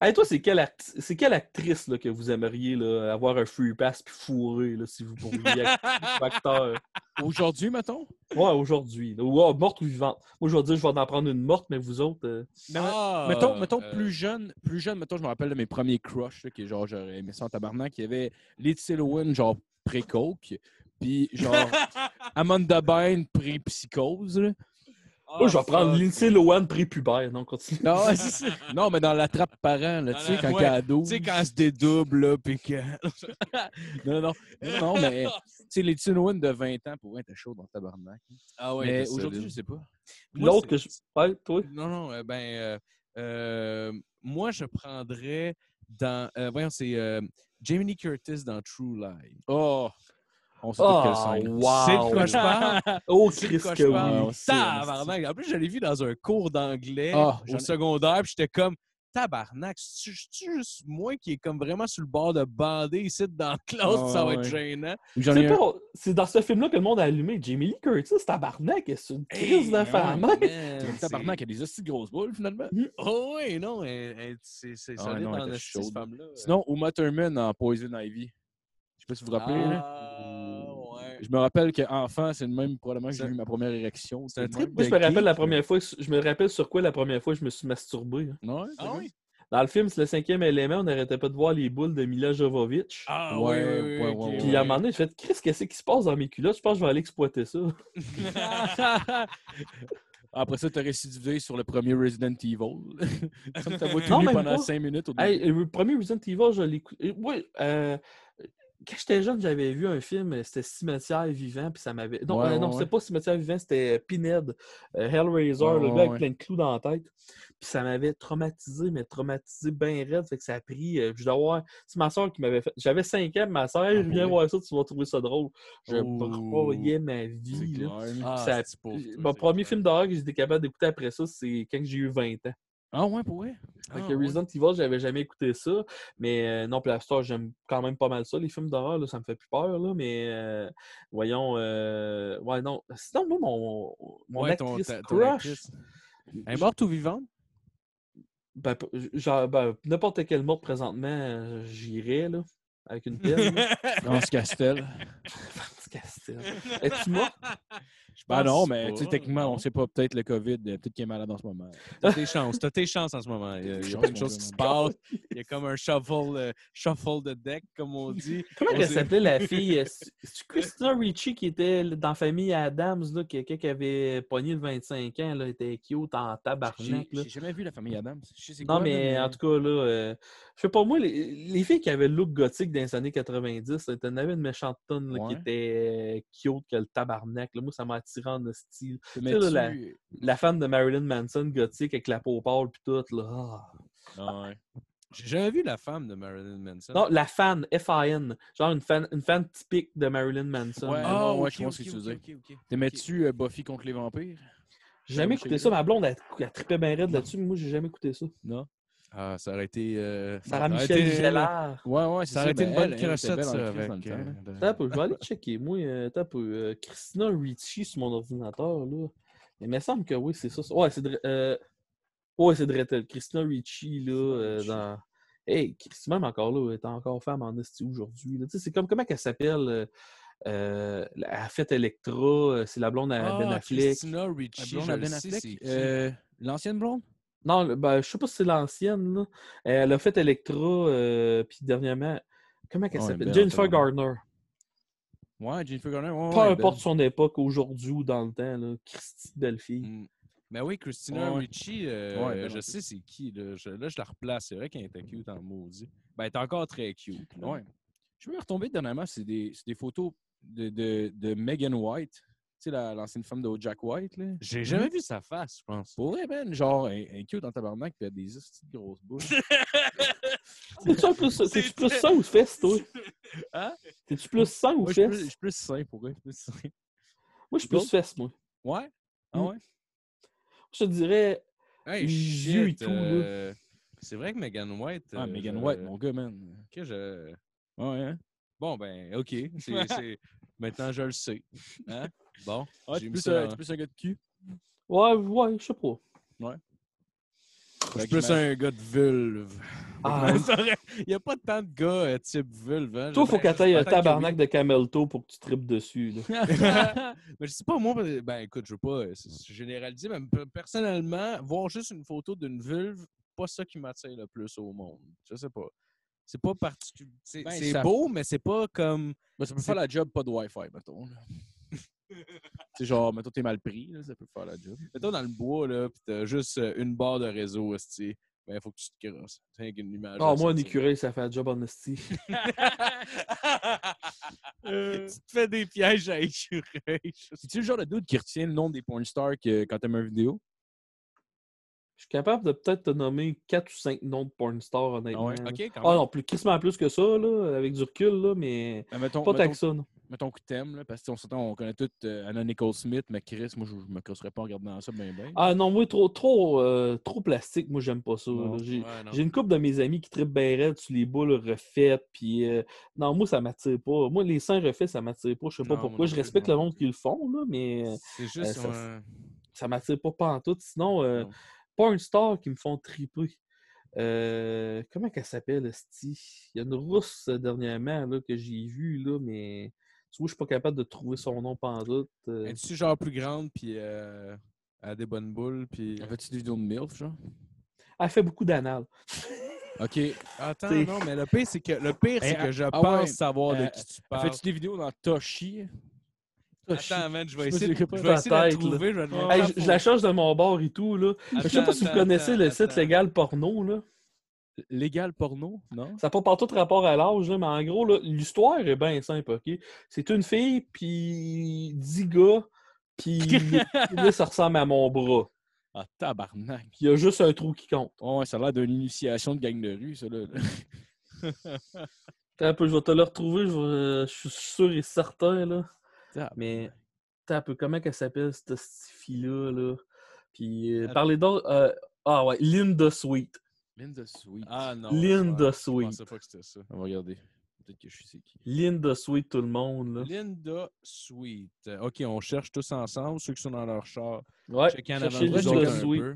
Hey, toi, c'est quelle, act- c'est quelle actrice là, que vous aimeriez là, avoir un free pass puis fourrer là, si vous pourriez act- acteur? Aujourd'hui, mettons? Ouais, aujourd'hui. Ou morte ou vivante. Moi, je vais dire, je vais en prendre une morte, mais vous autres. euh, Ah, mettons, mettons euh, plus jeune, plus jeune, mettons, je me rappelle de mes premiers crushs, là, qui est genre, j'aurais aimé ça en tabarnak, il y avait Lindsay Lohan, genre pré-coke, puis genre Amanda Bynes pré-psychose, Moi, je vais ah, prendre Lindsay ouais. Lohan prépubère. Non, continue. Non, ouais, non, mais dans la trappe parent, là, tu sais, quand ouais, ado. Tu sais, quand elle se dédouble, là, puis que... Non, non, non, non, mais tu sais, les Lohan de 20 ans, pour vrai, t'es chaud dans le tabarnak. Ah mais aujourd'hui, je sais pas. L'autre que je. Ouais, toi? Non, non, euh, ben, euh, euh, moi, je prendrais dans. euh, voyons, c'est euh, Jamie Curtis dans True Lie. Oh! On sait Oh, quelle scène. wow. C'est je parle? Oh, C'est que je parle? oui. Tabarnak! En plus, je l'ai vu dans un cours d'anglais Ah, j'en au ai- secondaire, puis j'étais comme. Tabarnak, c'est juste moi qui est comme vraiment sur le bord de bander ici dans la classe, Ah, ça va être gênant. C'est un. pas- dans ce film-là que le monde a allumé. Jamie Lee Curtis, tabarnak, c'est une crise Hey, Le c'est- tabarnak, il y a des de grosses boules, finalement. Oh oui, non, elle- elle- c'est c'est Ah, elle dans cette femme-là. Sinon, Uma Thurman en Poison Ivy. Je sais pas si vous vous rappelez. là. Ouais. Je me rappelle qu'enfant, c'est le même probablement que j'ai C'est- eu ma première érection. c'est un. Moi, je me rappelle la première fois, je me rappelle sur quoi la première fois je me suis masturbé. hein. Ouais, c'est Ah oui? Dans le film, c'est le cinquième élément, on n'arrêtait pas de voir les boules de Mila Jovovich. Ah Ouais, oui, oui, ouais. Puis à un moment donné, je fais Chris, qu'est-ce qui se passe dans mes culottes? Je pense que je vais aller exploiter ça. Après ça, t'as récidivé sur le premier Resident Evil. Nu même pendant pas. 5 minutes au début. Hey, le premier Resident Evil, je l'ai écouté. Oui, euh, quand j'étais jeune, j'avais vu un film, euh, c'était Cimetière vivant, puis ça m'avait. Non, Ouais, euh, non, ouais, c'était pas Cimetière vivant, c'était Pinhead, euh, Hellraiser, Ouais, le gars avec plein de clous dans la tête. Puis ça m'avait traumatisé, mais traumatisé bien raide. Fait que ça a pris. euh, je dois avoir. C'est ma soeur qui m'avait fait. J'avais 5 ans, ma soeur, Ah, viens voir ça, tu vas trouver ça drôle. Je broyais ma vie. là. Ah, Ça- Mon premier film d'horreur que j'étais capable d'écouter après ça, c'est quand j'ai eu 20 ans. Ah ouais, pour vrai? Ah, ouais. Resident Evil, j'avais jamais écouté ça. Mais euh, non, puis la Star, j'aime quand même pas mal ça. Les films d'horreur, là, ça me fait plus peur. Là, mais euh, voyons. euh, ouais, non. Sinon, moi, mon, mon Ouais, ton- actrice ta- ton crush. actrice. Elle est morte ou vivante? Ben, ben, n'importe quel mot présentement, euh, j'irais, là. Avec une pelle. là. Dans ce Castel. Petit Castel. Es-tu mort? Je Ben non, mais pas, tu sais, techniquement, on sait pas, peut-être le COVID, euh, peut-être qu'il est malade en ce moment. T'as tes chances, t'as tes chances en ce moment. Il y a, il y a Chance, plein de mon choses gars, qui se mon passent. Il y a comme un shuffle, euh, shuffle de deck, comme on dit. Comment On elle sait- s'appelait la fille? euh, C'est Christina Ricci qui était dans la famille Adams, là, quelqu'un qui avait pogné le 25 ans, là, était cute en tabarnak. là? j'ai jamais vu la famille Adams. Je sais c'est Non, quoi, mais là, en tout cas, là, euh, je sais pas, moi, les, les filles qui avaient le look gothique dans les années 90, là, t'en avais une méchante tonne là, qui était euh, cute que le tabarnak. là. Moi, ça m'a attiré en style. tu sais, là, mets-tu- La femme de Marilyn Manson gothique avec la peau pâle puis tout, là. ah. Ah ouais. J'ai jamais vu la femme de Marilyn Manson. Non, la fan, F-I-N. Genre une fan, une fan typique de Marilyn Manson. Ouais, J'ai non, ouais, ok, je vois ce ok, que tu veux ok, dire. ok, ok. T'aimais-tu euh, Buffy contre les vampires? jamais Michel écouté ça. Ma blonde, elle, elle trippait bien raide là-dessus, mais moi, j'ai jamais écouté ça. Non? Ah, ça aurait été. euh, Sarah Michel été- Gellar. Ouais, ouais, Ça aurait été une bonne elle, elle était crochette, ça, avec. euh, Attends un peu, je vais aller checker. Moi, euh, attends un peu. euh, Christina Ricci sur mon ordinateur, là. Mais il me semble que oui, c'est ça. Ouais, c'est de... euh, ouais, c'est Gretel. Christina Ricci, là, euh, dans... Hey, Christina, même encore là, elle est encore femme en esti aujourd'hui. là. Tu sais, c'est comme, comment qu'elle s'appelle? euh, euh, elle a fait Electra, euh, c'est la blonde à Ben Ah, Affleck. Christina La Ricci, blonde je à Ben Affleck? Euh, L'ancienne blonde? Non, le- ben, je sais pas si c'est l'ancienne, là. Elle a fait Electra, euh, puis dernièrement, comment qu'elle Ouais, s'appelle? belle Jennifer en tabarnak. Garner. Ouais, Jennifer Garner. Ouais, Peu ouais, importe belle. son époque, aujourd'hui ou dans le temps, là. Christy, belle fille. Mm. Ben oui, Christina Ouais. Ricci, euh, Ouais, je sais c'est qui. Là. Je, là, je la replace. C'est vrai qu'elle était cute en maudit. Ben, elle est encore très cute. là. Ouais. Je me suis retombé dernièrement, c'est des, c'est des photos de, de, de Megan White. Tu sais, la- l'ancienne femme de Jack White, là. J'ai jamais vu sa face, je pense. Pour vrai, man, genre, un, un cute dans tabarnak, puis elle a des de grosses bouches. T'es-tu un plus, t'es-tu plus sang ou fesses, toi? Hein? T'es-tu plus sang ou Moi, je suis plus- fesses? sain pour vrai. je suis plus sain. Moi, je suis plus fesses, moi. Ouais? Ah Mm. ouais? Je te dirais, Hey, et tout, là. euh, C'est vrai que Megan White. Ah, euh, Megan je- White, mon gars, man. que je... Ouais, hein? Bon, ben, OK. C'est- c'est- Maintenant, je le sais. Hein? Bon, Ouais, j'ai tu es mis plus, ça un- plus un gars de cul. ouais, ouais, je sais pas. Je suis plus un gars de vulve. Ah. Il n'y a pas tant de gars euh, type vulve. Hein? Toi, faut Ben, qu'elle t'aille un tabarnak de camelto pour que tu tripes dessus, là. mais je sais pas, moi, ben écoute, je veux pas euh, généraliser, mais pe- personnellement, voir juste une photo d'une vulve, pas ça qui m'attire le plus au monde. Je sais pas. C'est pas particulier. C'est Ben, ça- beau, mais c'est pas comme. Ben, ça peut faire la job, pas de Wi-Fi, mettons. là. C'est genre, mettons, t'es mal pris, là, ça peut faire la job. Mettons dans le bois, là, pis t'as juste euh, une barre de réseau, esti. Ben, il faut que tu te crosses. T'as qu'une image. Ah, moi, un écureuil, ça fait un job en esti. tu te fais des pièges à écureuil. C'est-tu le genre de dude qui retient le nom des porn stars que, quand t'aimes une vidéo? Je suis capable de peut-être te nommer 4 ou 5 noms de porn stars, honnêtement. ouais? là. Ok, quand Ah non, plus, crissement plus que ça, là, avec du recul, là, mais Ben, mettons, pas tant que ça, non. Mettons que t'aimes, là, parce qu'on s'entend, on connaît tous euh, Anna Nicole Smith, mais Chris, moi, je, je me casserais pas en regardant ça bien, bien. Ah non, moi, trop, trop, euh, trop plastique, moi, j'aime pas ça. Non. J'ai Ouais, non. j'ai une couple de mes amis qui trippent bien raide sur les boules refaites, puis euh, non, moi, ça m'attire pas. Moi, les seins refaits, ça m'attire pas. Je sais pas Non, pourquoi. Je respecte le monde qui le font, là, mais C'est juste. ça- ouais. ça m'attire pas pas en tout. Sinon, euh, Non. porn stars qui me font triper. Euh, comment qu'elle s'appelle, Esti? Il y a une rousse dernièrement là, que j'ai vue, là, mais tu vois, je suis pas capable de trouver son nom pendant tout. euh. Es-tu genre plus grande, puis euh, elle a des bonnes boules, puis. En fait-tu des vidéos de MILF, genre? Elle fait beaucoup d'anal. OK. Attends, non, mais le pire, c'est que le pire, c'est Eh, que je ah pense ouais, savoir de euh, qui tu parles. Fais-tu des vidéos dans Toshi? Attends, man, je vais Je essayer, pas je vais essayer de la trouver. Je vais Hey, je, je la change de mon bord et tout. Là. je sais pas si vous Attends, connaissez le site attends. légal porno. Là. Légal porno? Non? Ça n'a pas partout rapport à l'âge, mais en gros, l'histoire est bien simple, OK? C'est une fille, puis 10 gars, puis ça ressemble à mon bras. Ah, tabarnak. Il y a juste un trou qui compte. Ouais, ça a l'air d'une initiation de gang de rue, ça, là. Un peu, je vais te le retrouver, je, vais- je suis sûr et certain, là. Tabarnak. Mais, attends un peu, comment qu'elle s'appelle, cette fille-là, là? Puis, euh, parlez d'autres. euh, Ah ouais, Linda Sweet. Linda Sweet. Ah non. Linda Je Sweet. pensais pas que c'était ça. On va regarder. Peut-être que je sais qui. Linda Sweet, tout le monde. Là. Linda Sweet. Euh, OK, on cherche tous ensemble, ceux qui sont dans leur char. Ouais, cherchez Linda Sweet. peu.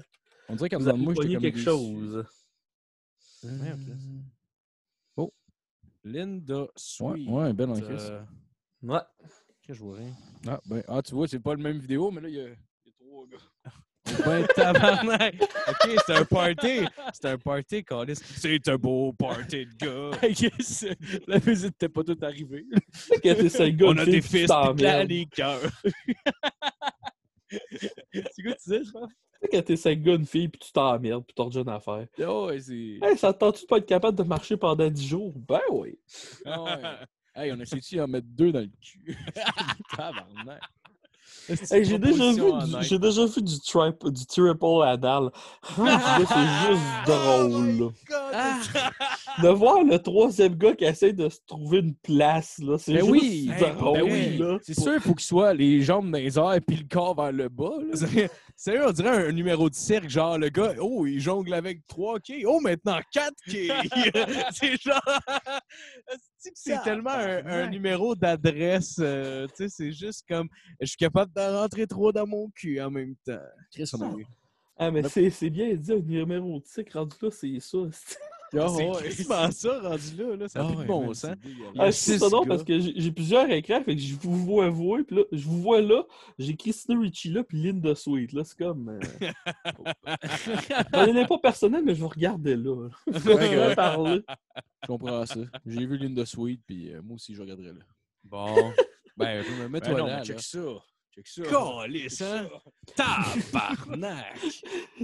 On dirait qu'en Vous dedans moi, j'étais comme quelque déçu. chose. Merde, Linda Ouais, Sweet. ouais, ben en crise. Euh, Ouais. que je vois rien. Ah, ben, ah, tu vois, c'est pas le même vidéo, mais là, il y a, il y a trois gars. Ben tabarnak! OK, c'est un party! C'est un party, Calis. C'est un beau party de gars! La visite n'était pas toute arrivée. Gars On de a des fils de t'emmerdes. les cœurs! c'est quoi tu disais, je pense? Que t'es cinq gars, une fille, puis tu t'emmerdes, puis t'as rien à faire. Oh, ouais, c'est. Hey, ça te tente-tu de pas être capable de marcher pendant 10 jours? Ben oui. Ah ouais. Hey, on essaie-tu d'en mettre deux dans le cul? Tabarnak. Hey, j'ai déjà, vu déjà vu du, trip, du triple. Rendu là, c'est juste drôle. là. Ah! De voir le troisième gars qui essaie de se trouver une place, là, c'est Ben juste oui, drôle. ben oui. C'est sûr, il faut qu'il soit les jambes dans les airs puis le corps vers le bas. là. C'est- Sérieux, on dirait un numéro de cirque, genre le gars, oh, il jongle avec 3 quais, oh, maintenant 4 quais! c'est genre. C'est tellement un, numéro d'adresse, euh, tu sais, c'est juste comme, je suis capable de rentrer trop dans mon cul en même temps. Chris, on a eu. Ah, mais c'est c'est bien dit, un numéro de tic rendu là, c'est ça. Ah, c'est ouais. ça, rendu là, là? Ça a Ah plus de ouais, bon sens. c'est Ah, c'est ça non, parce que j'ai plusieurs écrans, fait que je vous vois vous, puis là, je vous vois là, j'ai Christina Ricci là, puis Linda Sweet, là, c'est comme... Euh... J'en ai pas personnel, mais je vais regarder là. Je Ouais, vais ouais. parler. Je comprends ça. J'ai vu Linda Sweet, puis euh, moi aussi, je regarderai là. Bon. Ben, mets-toi Ben là. check ça. Check ça. Calice, hein? Tabarnak!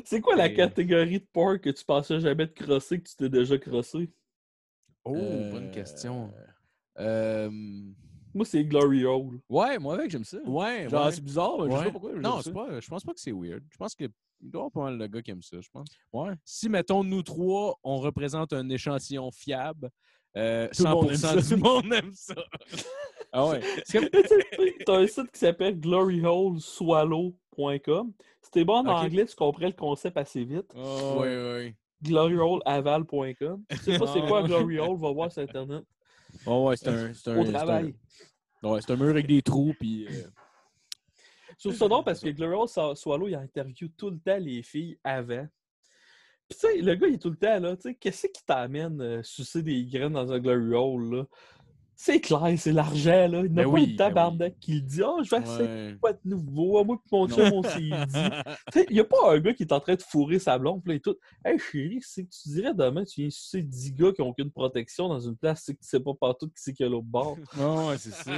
C'est quoi la Et- catégorie de porc que tu pensais jamais te crosser, que tu t'es déjà crossé? Oh, Euh, bonne question. Euh, Moi, c'est Glory Hole. Ouais, moi avec, j'aime ça. Ouais, Genre, ouais. c'est bizarre, mais je sais Ouais. pas pourquoi. Non, ça. c'est pas, je pense pas que c'est weird. Je pense qu'il doit y avoir pas mal de gars qui aiment ça, je pense. Ouais. Si, mettons, nous trois, on représente un échantillon fiable, euh, Tout le monde aime 100% ça. du monde aime ça. Ah ouais. T'as un site qui s'appelle gloryholeswallow.com. Si t'es bon en anglais, tu comprends le concept assez vite. Ah Oui, ouais. oui. gloryholeaval.com. Tu sais pas c'est quoi Ah. un glory hole, va voir sur Internet. Ah ouais, c'est un. C'est un, Au un- travail. Ouais, c'est un mur avec des trous, puis. euh, Je trouve ça drôle parce que Glory Hole Sa- Swallow, il interview tout le temps les filles avant. Tu sais, le gars, il est tout le temps là. Tu sais, qu'est-ce qui t'amène euh, sucer des graines dans un Glory Hole, là? C'est clair, c'est l'argent, là. Il n'a Ben pas oui, le tabarnak ben qui le dit. Oh, je vais essayer ouais. quoi de nouveau? Ah, Moi, puis mon chum, on s'est dit. Tu sais, il n'y a pas un gars qui est en train de fourrer sa blonde, là, et tout. Hey chérie, c'est que tu dirais demain, tu viens sucer 10 gars qui n'ont aucune protection dans une place, c'est que tu sais pas partout qui c'est qu'il y a l'autre bord. Ah ouais, c'est ça.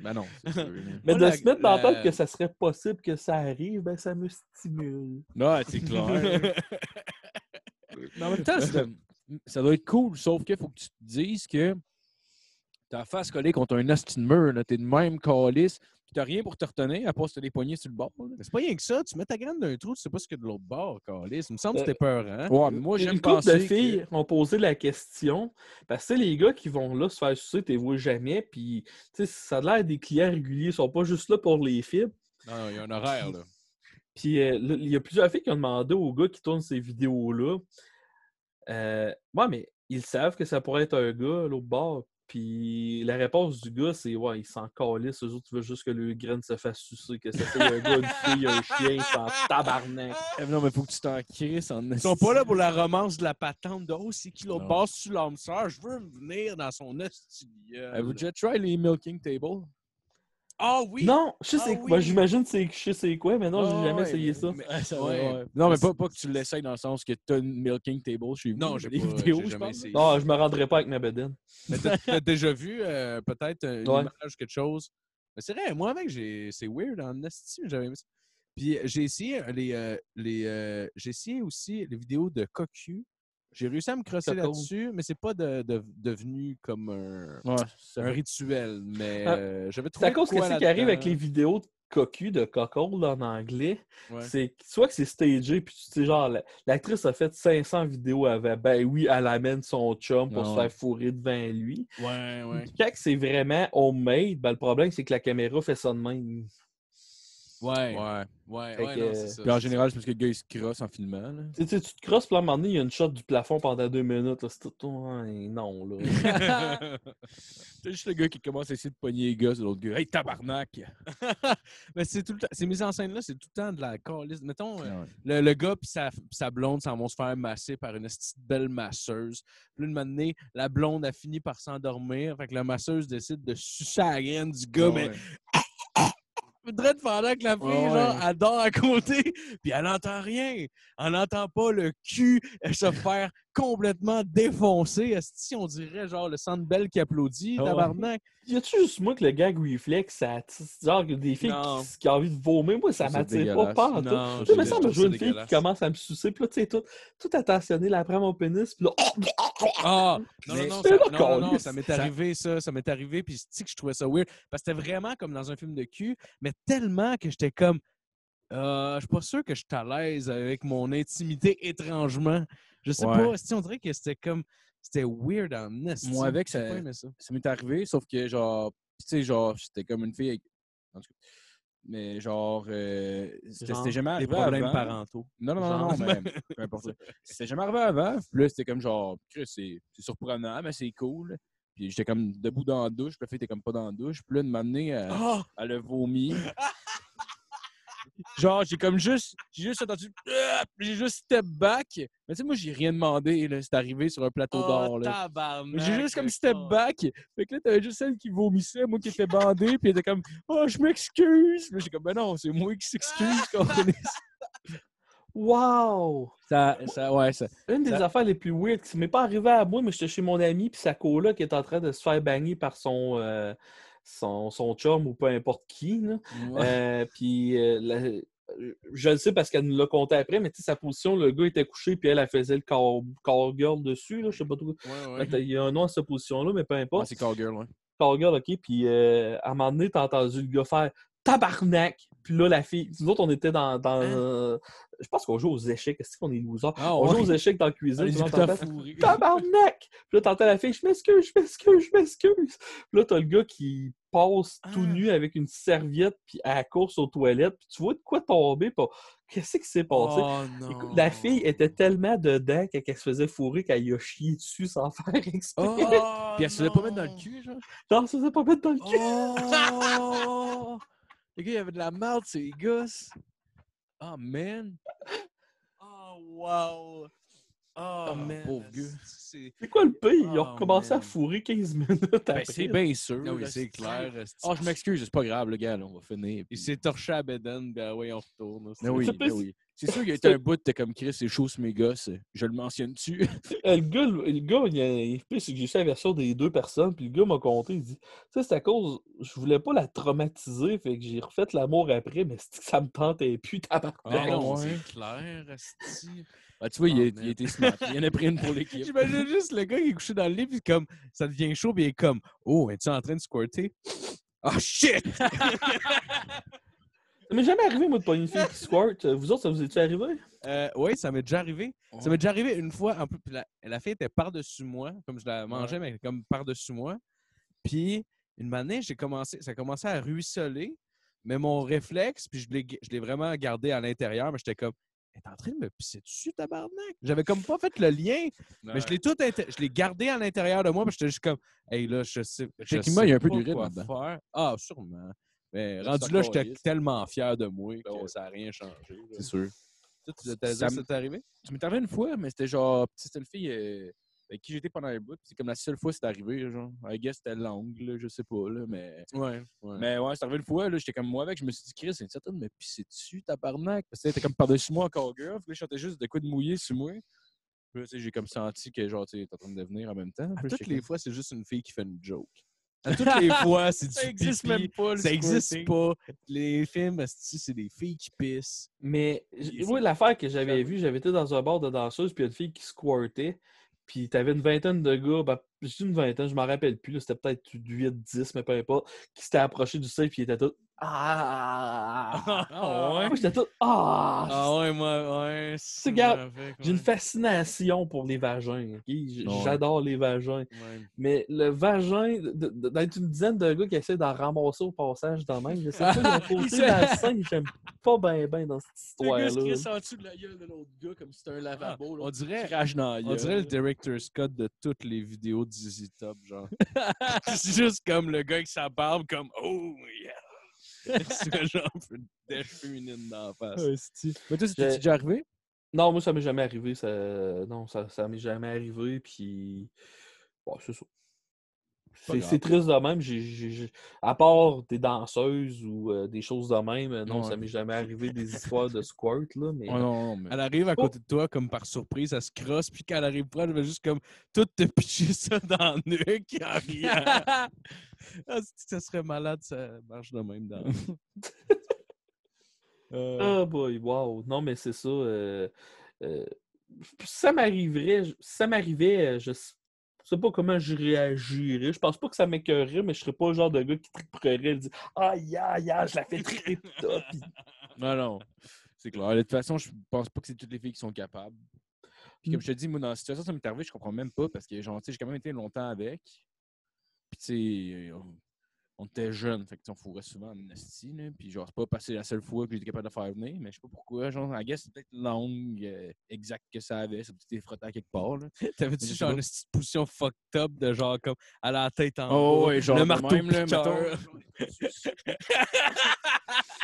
ben non, c'est sûr. Mais Moi, de la- se mettre dans la tête que ça serait possible que ça arrive, ben ça me stimule. Ouais, c'est clair. Mais en même temps, ça doit être cool, sauf qu'il faut que tu te dises que ta face collée contre un Austin mur, là, t'es de même calice, puis t'as rien pour te retenir, à part si t'as des poignées sur le bord. là. C'est pas rien que ça. Tu mets ta graine d'un trou, tu sais pas ce qu'il y a de l'autre bord, Carlis. Il me semble que Euh, c'était peur, hein? Ouais, mais moi, j'aime Une couple penser de filles ont posé la question, parce que tu sais, les gars qui vont là se faire sucer, t'es vois jamais, puis tu sais, ça a l'air des clients réguliers, ils sont pas juste là pour les fibres. Non, non, il y a un horaire, là. Puis euh, là, il y a plusieurs filles qui ont demandé aux gars qui tournent ces vidéos-là. Euh, ouais, mais ils savent que ça pourrait être un gars à l'autre bord. Puis la réponse du gars, c'est ouais, ils s'en calissent. Eux autres, ils veulent juste que le graine se fasse sucer. Que ça soit un gars, une fille, un chien, s'en tabarnak. Eh, Non, mais faut que tu t'en crisses en Ils sont pas là pour la romance de la patente de Oh, c'est qui l'autre bord sur l'homme sœur? Je veux me venir dans son hostie. Avez-vous déjà try les milking tables? Ah oui! Non, je sais Ah c'est quoi. oui. Ben, J'imagine c'est je sais c'est quoi, mais non, j'ai Ah jamais ouais, essayé ça. mais- Ouais, ça Ouais. va, ouais. Non, mais pas, pas que tu l'essayes dans le sens que t'as une milking table chez vous. Non, j'ai pas- vidéos, j'ai je jamais pense. essayé. Non, je me rendrai pas avec ma bedaine. Mais t'as déjà vu euh, peut-être une Ouais. image, quelque chose? Mais c'est vrai, moi j'ai- c'est weird en esti, mais j'avais aimé ça. Puis euh, j'ai essayé euh, les, euh, les euh, j'ai essayé aussi les vidéos de cocu. J'ai réussi à me crosser là-dessus, mais c'est pas de, de- devenu comme un, Ouais, rituel. Mais Ah, euh, j'avais C'est à cause de que quoi c'est qui arrive avec les vidéos de cocu, de cockle en anglais. Ouais. C'est soit que c'est stagé, puis tu sais, genre, la- l'actrice a fait 500 vidéos avant. Ben oui, elle amène son chum pour Ah se ouais. faire fourrer devant lui. Ouais, ouais. Quand que c'est vraiment homemade, ben le problème, c'est que la caméra fait ça de même. Ouais. Ouais. Ouais, ouais, que- non, c'est ça. Puis en général, c'est parce que le gars, il se crosse en filmant. Là. Tu sais, tu te crosses, puis à un moment donné, il y a une shot du plafond pendant deux minutes. là. C'est tout. Ouais, non, là. C'est juste le gars qui commence à essayer de pogner les gars, c'est l'autre gars. Hey, tabarnak! Mais c'est tout le temps. Ces mises en scène-là, c'est tout le temps de la calice. Mettons, euh, Ouais. le, le gars puis sa, pis sa blonde s'en vont se faire masser par une petite belle masseuse. Puis une donné, la blonde a fini par s'endormir. Fait que la masseuse décide de sucer la graine du gars, mais Ouais. Dread pendant que la fille, Ouais, genre, elle dort à côté, puis elle n'entend rien. Elle n'entend pas le cul se faire complètement défoncer. Esti, on dirait, genre, le Sandbell qui applaudit, Ouais. tabarnak. Y a-tu juste moi que le gag reflex, ça genre que des filles qui, qui ont envie de vomir? Moi, ça m'attire pas, pas tout. Tu sais, ça me joue une fille qui commence à me sucer, puis là, tu sais, tout, tout attentionné, elle prend mon pénis, puis là, Ah! Non, Mais non, non, c'est ça, là, non, non, non, câlisse. ça m'est arrivé, ça. Ça m'est arrivé, puis c'est que je trouvais ça weird. Parce que c'était vraiment comme dans un film de cul, mais tellement que j'étais comme. Euh, je suis pas sûr que je suis à l'aise avec mon intimité étrangement. Je sais Ouais. pas. esti, On dirait que c'était comme. C'était weird en esti. Moi, avec, ça- ça. Ça m'est arrivé, sauf que, genre, tu sais, genre, c'était comme une fille avec. en tout cas, Mais genre, euh, c'était jamais Des arrivé problèmes avant. parentaux. Non, non, non, non, mais peu importe. C'était jamais arrivé avant. Puis là, c'était comme genre, c'est c'est surprenant, mais c'est cool. Puis j'étais comme debout dans la douche, puis la fille était comme pas dans la douche. Puis là, une matinée, elle, Ah! elle a vomi. Genre, j'ai comme juste, j'ai juste entendu, Ah! J'ai juste step back. Mais tu sais, moi, j'ai rien demandé, là. C'est arrivé sur un plateau d'or, Oh, là. tabarnak! Mais J'ai juste comme step back. Fait que là, t'avais juste celle qui vomissait, moi qui étais bandé, puis elle était comme Oh, je m'excuse. Là, j'ai comme Ben non, c'est moi qui s'excuse. wow! ça, ça, ouais, ça. Une des Ça- affaires les plus weird qui m'est pas arrivé à moi, mais j'étais chez mon ami, puis sa coloc qui est en train de se faire bagner par son, euh, son, son chum ou peu importe qui. là. Euh, puis euh, la- je le sais parce qu'elle nous l'a conté après, mais tu sais, sa position, le gars était couché, puis elle, elle faisait le car, car girl dessus. Là, je sais pas trop. Ouais, ouais. Il y a un nom à cette position-là, mais peu importe. c'est Cowgirl, ouais. Car girl, OK. Puis euh, à un moment donné, t'as entendu le gars faire tabarnak. Puis là, la fille. Nous autres, on était dans. dans Hein? euh, je pense qu'on joue aux échecs. Est-ce qu'on est losers? Ah, on joue aux échecs dans la cuisine. Puis là. Tabarnak! Puis là, t'entends la fille, je m'excuse, je m'excuse, je m'excuse. Puis là, t'as le gars qui passe tout Ah. nu avec une serviette, puis à la course aux toilettes, puis tu vois de quoi tomber, puis qu'est-ce qui s'est passé? Oh Écoute, non. La fille était tellement dedans qu'elle qu'elle se faisait fourrer qu'elle y a chié dessus sans faire exprès. Oh, Puis elle se faisait pas mettre dans le cul, genre? Non, ça faisait pas mettre dans le cul. Oh! Le gars, il avait de la merde, ces gosses. Oh, man. Oh, wow. Oh, Ah, man. pauvre gars. C'est... C'est quoi le pire? Ils ont Oh, recommencé à fourrer 15 minutes après. Ben, c'est bien sûr. Ah oui, là, c'est clair. Oh, je m'excuse, c'est pas grave, le gars, là, on va finir. Il puis- s'est torché à Beden, ben ouais, on retourne. Mais oui, Ça mais peut- oui. C'est sûr qu'il y a été un bout, t'es comme Chris, c'est chaud sur mes gosses. Je le mentionne-tu? Euh, le gars, le, le gars, il, a, il que j'ai fait la version des deux personnes, puis le gars m'a compté, il dit, tu sais, c'est à cause, je voulais pas la traumatiser, fait que j'ai refait l'amour après, mais c'est que ça me tentait plus, tabarnak. Ah non, ouais. c'est clair. Ben, tu vois, il, Oh, a, il a été smart. Il en a pris une pour l'équipe. J'imagine juste le gars qui est couché dans le lit, puis comme, ça devient chaud, puis il est comme, oh, es-tu en train de squirter? Ah, shit! Ça m'est jamais arrivé, moi, de pogner une fille qui squirt. Vous autres, ça vous est-tu arrivé? Euh, oui, ça m'est déjà arrivé. Ça m'est déjà arrivé une fois, en plus, puis la, la fille était par-dessus moi, comme je la mangeais, mais elle était comme par-dessus moi. Puis, une année, j'ai commencé, ça a commencé à ruisseler, mais mon réflexe, puis je l'ai, je l'ai vraiment gardé à l'intérieur, mais j'étais comme, elle est en train de me pisser dessus, tabarnak. J'avais comme pas fait le lien, mais je l'ai tout, je l'ai gardé à l'intérieur de moi, puis j'étais juste comme, hey là, je sais, sais il y a un peu d'urine là-dedans. faire. Ah, sûrement. Mais rendu là, j'étais tellement fier de moi que ouais. ça n'a rien changé. C'est sûr. Toi, tu Ça que ça t'est arrivé? Tu m'es arrivé une fois, mais c'était genre, c'était une fille euh, avec qui j'étais pendant un bout. puis C'est comme la seule fois que c'est arrivé, genre. I guess c'était longue, là, je sais pas, là, mais. Ouais. ouais. Mais ouais, c'est arrivé une fois, là, j'étais comme moi avec, je me suis dit, Chris, c'est une certaine me pisser dessus, tabarnak? Parce que t'es comme par-dessus moi encore, girl. Puis là, je sentais juste de quoi de mouiller sur moi. Puis là, j'ai comme senti que, genre, t'es en train de devenir en même temps. À toutes les comme, fois, c'est juste une fille qui fait une joke. À toutes les fois, c'est du Ça existe pipi. même pas, le Ça existe squirting. pas. Les films, c'est des filles qui pissent. Mais moi, l'affaire que j'avais vue, j'avais été dans un bar de danseuse, puis il y a une fille qui squirtait, puis t'avais une vingtaine de gars, ben, une vingtaine, je m'en rappelle plus, c'était peut-être 8, 10, mais peu importe, qui s'était approché du safe, puis il était tout. Ah! Ah ouais? Moi, j'étais tout. Ah! Ah ouais, moi, ouais. c'est J'ai une fascination pour les vagins. ok? J- Ouais. J'adore les vagins. Ouais. Mais le vagin, de- de- d'être une dizaine de gars qui essaient d'en ramasser au passage dans même, je sais pas, il y a un côté Il malsain que j'aime pas bien ben dans cette Le gars se histoire-là. en dessous de la gueule de l'autre gars comme si c'était un lavabo. là. On dirait, la on dirait le director Scott de toutes les vidéos de ZZ Top, genre. c'est juste comme le gars avec sa barbe, comme Oh yeah! c'est genre un peu de dèche féminine dans la face. Ouais. Mais toi, c'était déjà arrivé? Non, moi, ça m'est jamais arrivé. Ça... Non, ça, ça m'est jamais arrivé. Puis, bon, c'est ça. C'est triste de même. J'ai- j'ai- j'ai- À part des danseuses ou euh, des choses de même, euh, non, ça Ouais. m'est jamais arrivé des histoires de squirt, là. Mais... Ouais, non, mais. Elle arrive à côté de toi comme par surprise, elle se crosse, puis quand elle arrive proche, elle va juste comme tout te pitcher ça dans le nuque en riant. ah, que ça serait malade, ça marche de même dans. Euh, Ah boy, wow. Non, mais c'est ça. euh, euh, ça m'arriverait, je- ça m'arrivait, je s- sais pas comment je réagirais. Je pense pas que ça m'écœurerait, mais je serais pas le genre de gars qui triperait et dit Aïe, aïe, aïe, je la fais triper Non, non. C'est clair. De toute façon, je pense pas que c'est toutes les filles qui sont capables. Puis Mm. comme je te dis, moi, dans la situation, ça m'est arrivé, je comprends même pas parce que, genre, tu sais, j'ai quand même été longtemps avec. Puis, tu sais, on, était jeunes, fait que, on fourrait souvent en là. Puis, genre, c'est pas passé la seule fois que j'étais capable de faire venir, mais je sais pas pourquoi. Genre, I guess, c'est peut-être l'angle euh, exact que ça avait. Ça peut être frotté à quelque part, là. T'avais-tu genre une petite position fucked up de genre comme à la tête en Oh, ouais, genre le marteau même, là, piqueur?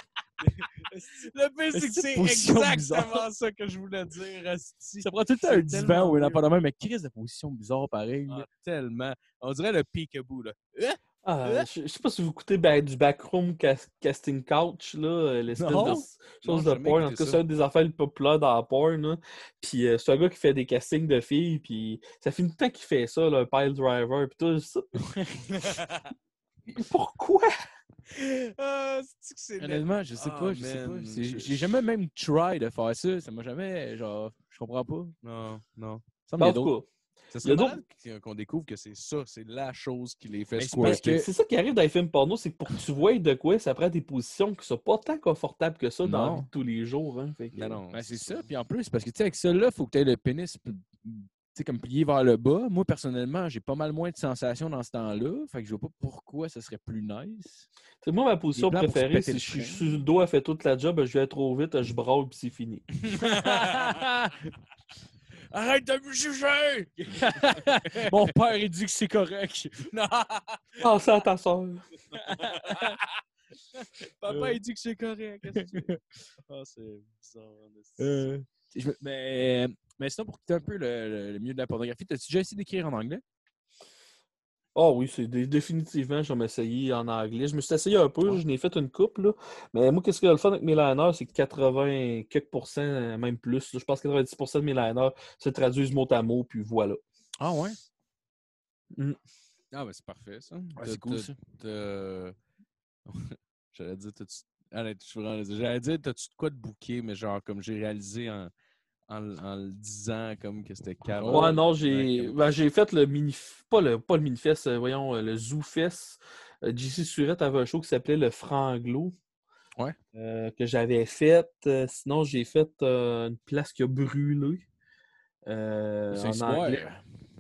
Le pire, c'est que c'est exactement ça que je voulais dire, esti. Ça prend tout le temps un divan ou de même, mais crise de position bizarre pareil. Ah, tellement. On dirait le peekaboo, là. Ah, je, je sais pas si vous écoutez ben, du backroom cas- casting couch, là, euh, l'espèce de chose de porn. En tout cas, ça. c'est un des affaires les plus populaires dans la porn. Là. Puis euh, c'est un gars qui fait des castings de filles, puis ça fait le temps qu'il fait ça, là, un pile driver, puis tout ça. Pourquoi? ah, c'est que c'est Honnêtement, je sais Ah, pas, je sais pas. man, J'ai jamais même try de faire ça. Ça m'a jamais, genre, je comprends pas. Non, non. Ça me Il y serait malade qu'on- découvre que c'est ça, c'est la chose qui les fait c'est ça qui arrive dans les films porno, c'est que pour que tu vois de quoi, ça prend des positions qui sont pas tant confortables que ça dans la vie de tous les jours. Hein, fait que- Non, non. Ben, c'est ça. Puis en plus, parce que tu sais, avec ça là, faut que tu aies le pénis pl- tu sais, comme plié vers le bas. Moi, personnellement, j'ai pas mal moins de sensations dans ce temps-là. Fait que je vois pas pourquoi ça serait plus nice. Tu sais, moi, ma position préférée, c'est le je suis le dos, elle fait toute la job, je vais trop vite, je braille, puis c'est fini. Arrête de me juger! Mon père, il dit que c'est correct. non! Ça à ta soeur. Papa, il dit que c'est correct. qu'est-ce que tu veux? Ah, c'est bizarre. esti. Euh, je me- mais, mais sinon, pour quitter un peu le, le- le milieu de la pornographie, as-tu déjà essayé d'écrire en anglais? Ah oui, c'est dé- définitivement, je vais m'essayer en anglais. Je me suis essayé un peu, Ouais. je n'ai fait une coupe, là. Mais moi, qu'est-ce a le fun avec mes liners, c'est que 80 quelques pourcents, euh, même plus, là, je pense que 90% de mes liners se traduisent mot à mot, puis voilà. Ah ouais? Ah, ben c'est parfait, ça. Ouais, c'est cool, ça. J'allais dire, t'as-tu. J'allais dire, t'as-tu de quoi de bouquet, mais genre, comme j'ai réalisé en, en, le disant, comme que c'était calme. Ouais, non, j'ai Ouais, ben, j'ai fait le mini pas le pas le mini-fest, euh, voyons, euh, le Zoo Fest. Euh, JC Surette avait un show qui s'appelait le Franglo. Ouais. euh, que j'avais fait. Sinon, j'ai fait euh, une place qui a brûlé. euh, C'est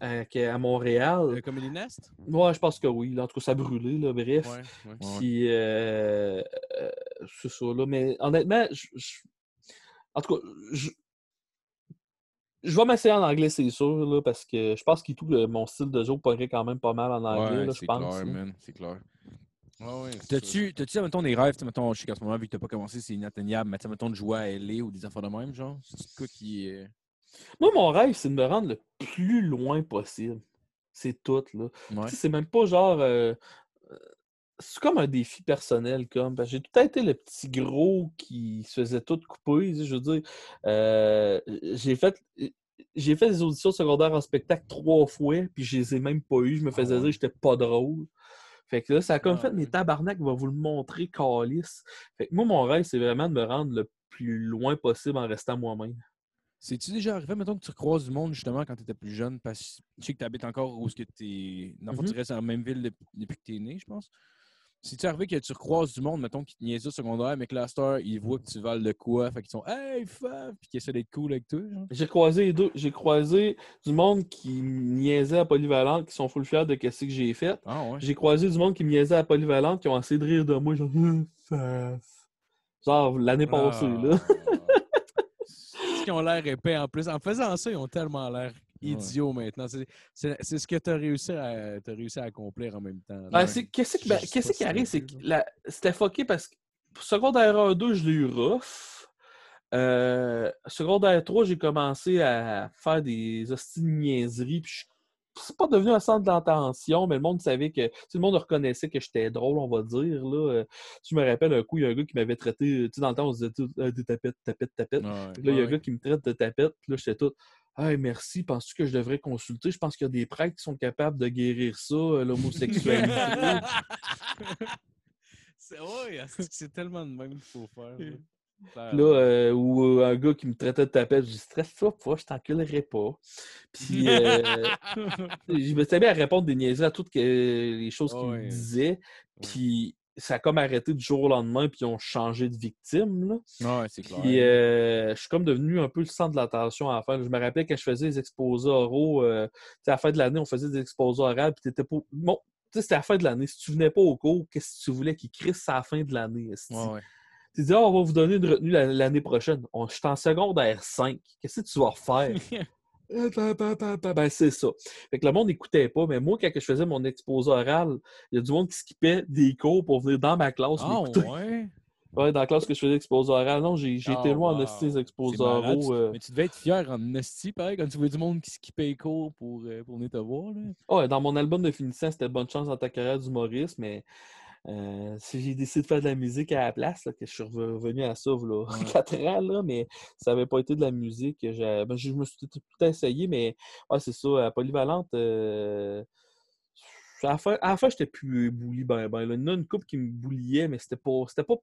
à, qui est à Montréal. Le Comedy Nest? Ouais, je pense que oui. là. En tout cas, ça a brûlé, là, bref. Ouais, ouais. Puis, euh, euh, c'est ça, là. Mais honnêtement, je, je- en tout cas, je, je vais m'essayer en anglais, c'est sûr, là, parce que je pense qu'il tout euh, mon style de jeu pourrait quand même pas mal en anglais, Ouais, là, je c'est pense. clair, là. man. C'est clair. Ouais, ouais, c'est ça. T'as-tu, t'as-tu, mettons, des rêves, mettons, je sais qu'en ce moment, vu que t'as pas commencé, c'est inatteignable, mais mettons, de jouer à LA ou des affaires de même, genre? C'est quoi qui est. Moi, mon rêve, c'est de me rendre le plus loin possible. C'est tout, là. Ouais. C'est même pas genre. euh, euh, c'est comme un défi personnel, comme. parce que J'ai tout temps été le petit gros qui se faisait tout couper. tu Je veux dire, euh, j'ai fait. J'ai fait des auditions secondaires en spectacle trois fois, puis je les ai même pas eues. Je me Ah faisais dire que j'étais pas drôle. Fait que là, ça a comme Ah fait mes tabarnak va vous le montrer, calice. Fait que moi, mon rêve, c'est vraiment de me rendre le plus loin possible en restant moi-même. C'est-tu déjà arrivé, mettons, que tu recroises du monde justement quand tu étais plus jeune, parce que je sais que tu habites encore où ce que tu Dans le fond, tu restes dans la même ville depuis que tu es né, je pense. C'est-tu arrivé que tu recroises du monde, mettons, qui te niaise au secondaire, mais que la star, ils voient que tu vales de quoi, fait qu'ils sont Hey, faf! Puis qu'ils essaient d'être cool avec toi. J'ai croisé les deux. J'ai croisé du monde qui niaisait à Polyvalente, qui sont full fiers de ce que j'ai fait. Ah ouais. J'ai croisé du monde qui me niaisait à Polyvalente, qui ont essayé de rire de moi, genre, genre l'année passée, là. Qu'ils ont l'air épais en plus. En faisant ça, ils ont tellement l'air idiots maintenant. C'est- ce que tu as réussi à, t'as réussi à accomplir en même temps. Ben, Ouais. Qu'est-ce qui, ben, qui si arrive, c'est que c'était fucké parce que secondaire 1, 2, je l'ai eu rough. Euh, secondaire 3, j'ai commencé à faire des hosties de niaiseries. Puis c'est pas devenu un centre d'attention, mais le monde savait que. sais, Le monde reconnaissait que j'étais drôle, on va dire. Là. Euh, Je me rappelle un coup, il y a un gars qui m'avait traité. Tu sais, dans le temps, on se disait tout Ah, des tapettes, tapettes, tapettes. Ouais. Là, il y a un gars qui me traite de tapette. Puis là, j'étais tout. Hey, merci. Penses-tu que je devrais consulter? Je pense qu'il y a des prêtres qui sont capables de guérir ça, euh, l'homosexualité. C'est ouais, tellement de même qu'il faut faire. là. Euh, ou euh, un gars qui me traitait de tapette, je dis stresse-toi pas, je t'enculerai pas. Puis euh, je me à répondre des niaiseries à toutes les choses qu'il me disait. Puis ça a comme arrêté du jour au lendemain, puis ils ont changé de victime. Là. Ouais, c'est clair. Puis euh, je suis comme devenu un peu le centre de l'attention à la fin. Je me rappelais quand je faisais les exposés oraux, euh, à la fin de l'année, on faisait des exposés oraux, puis t'étais pas. Bon, tu sais, c'était à la fin de l'année. Si tu venais pas au cours, qu'est-ce que tu voulais qu'ils crissent à la fin de l'année? Tu dis, Ah, on va vous donner une retenue la- l'année prochaine. On, je suis en secondaire 5. Qu'est-ce que tu vas refaire? Ben, c'est ça. Fait que le monde n'écoutait pas, mais moi, quand je faisais mon exposé oral, il y a du monde qui skippait des cours pour venir dans ma classe Ah, m'écouter. ouais? Ouais, dans la classe que je faisais exposé oral. Non, j'ai été Oh, loin en esti des exposés oraux. euh. Mais tu devais être fier en esti, pareil, quand tu vois du monde qui skippait les cours pour, euh, pour venir te voir. Là. Ouais, dans mon album de finissant, c'était Bonne chance dans ta carrière d'humoriste, mais euh, si j'ai décidé de faire de la musique à la place, là, que je suis revenu à ça là, Ouais. 4 ans, là, mais ça n'avait pas été de la musique. que j'ai- ben, je me suis tout, tout essayé, mais ouais, c'est ça, à Polyvalente, euh, à la fin, j'étais plus bouli ben ben. là. Il y en a une couple qui me bouliait, mais c'était pas. C'était pas.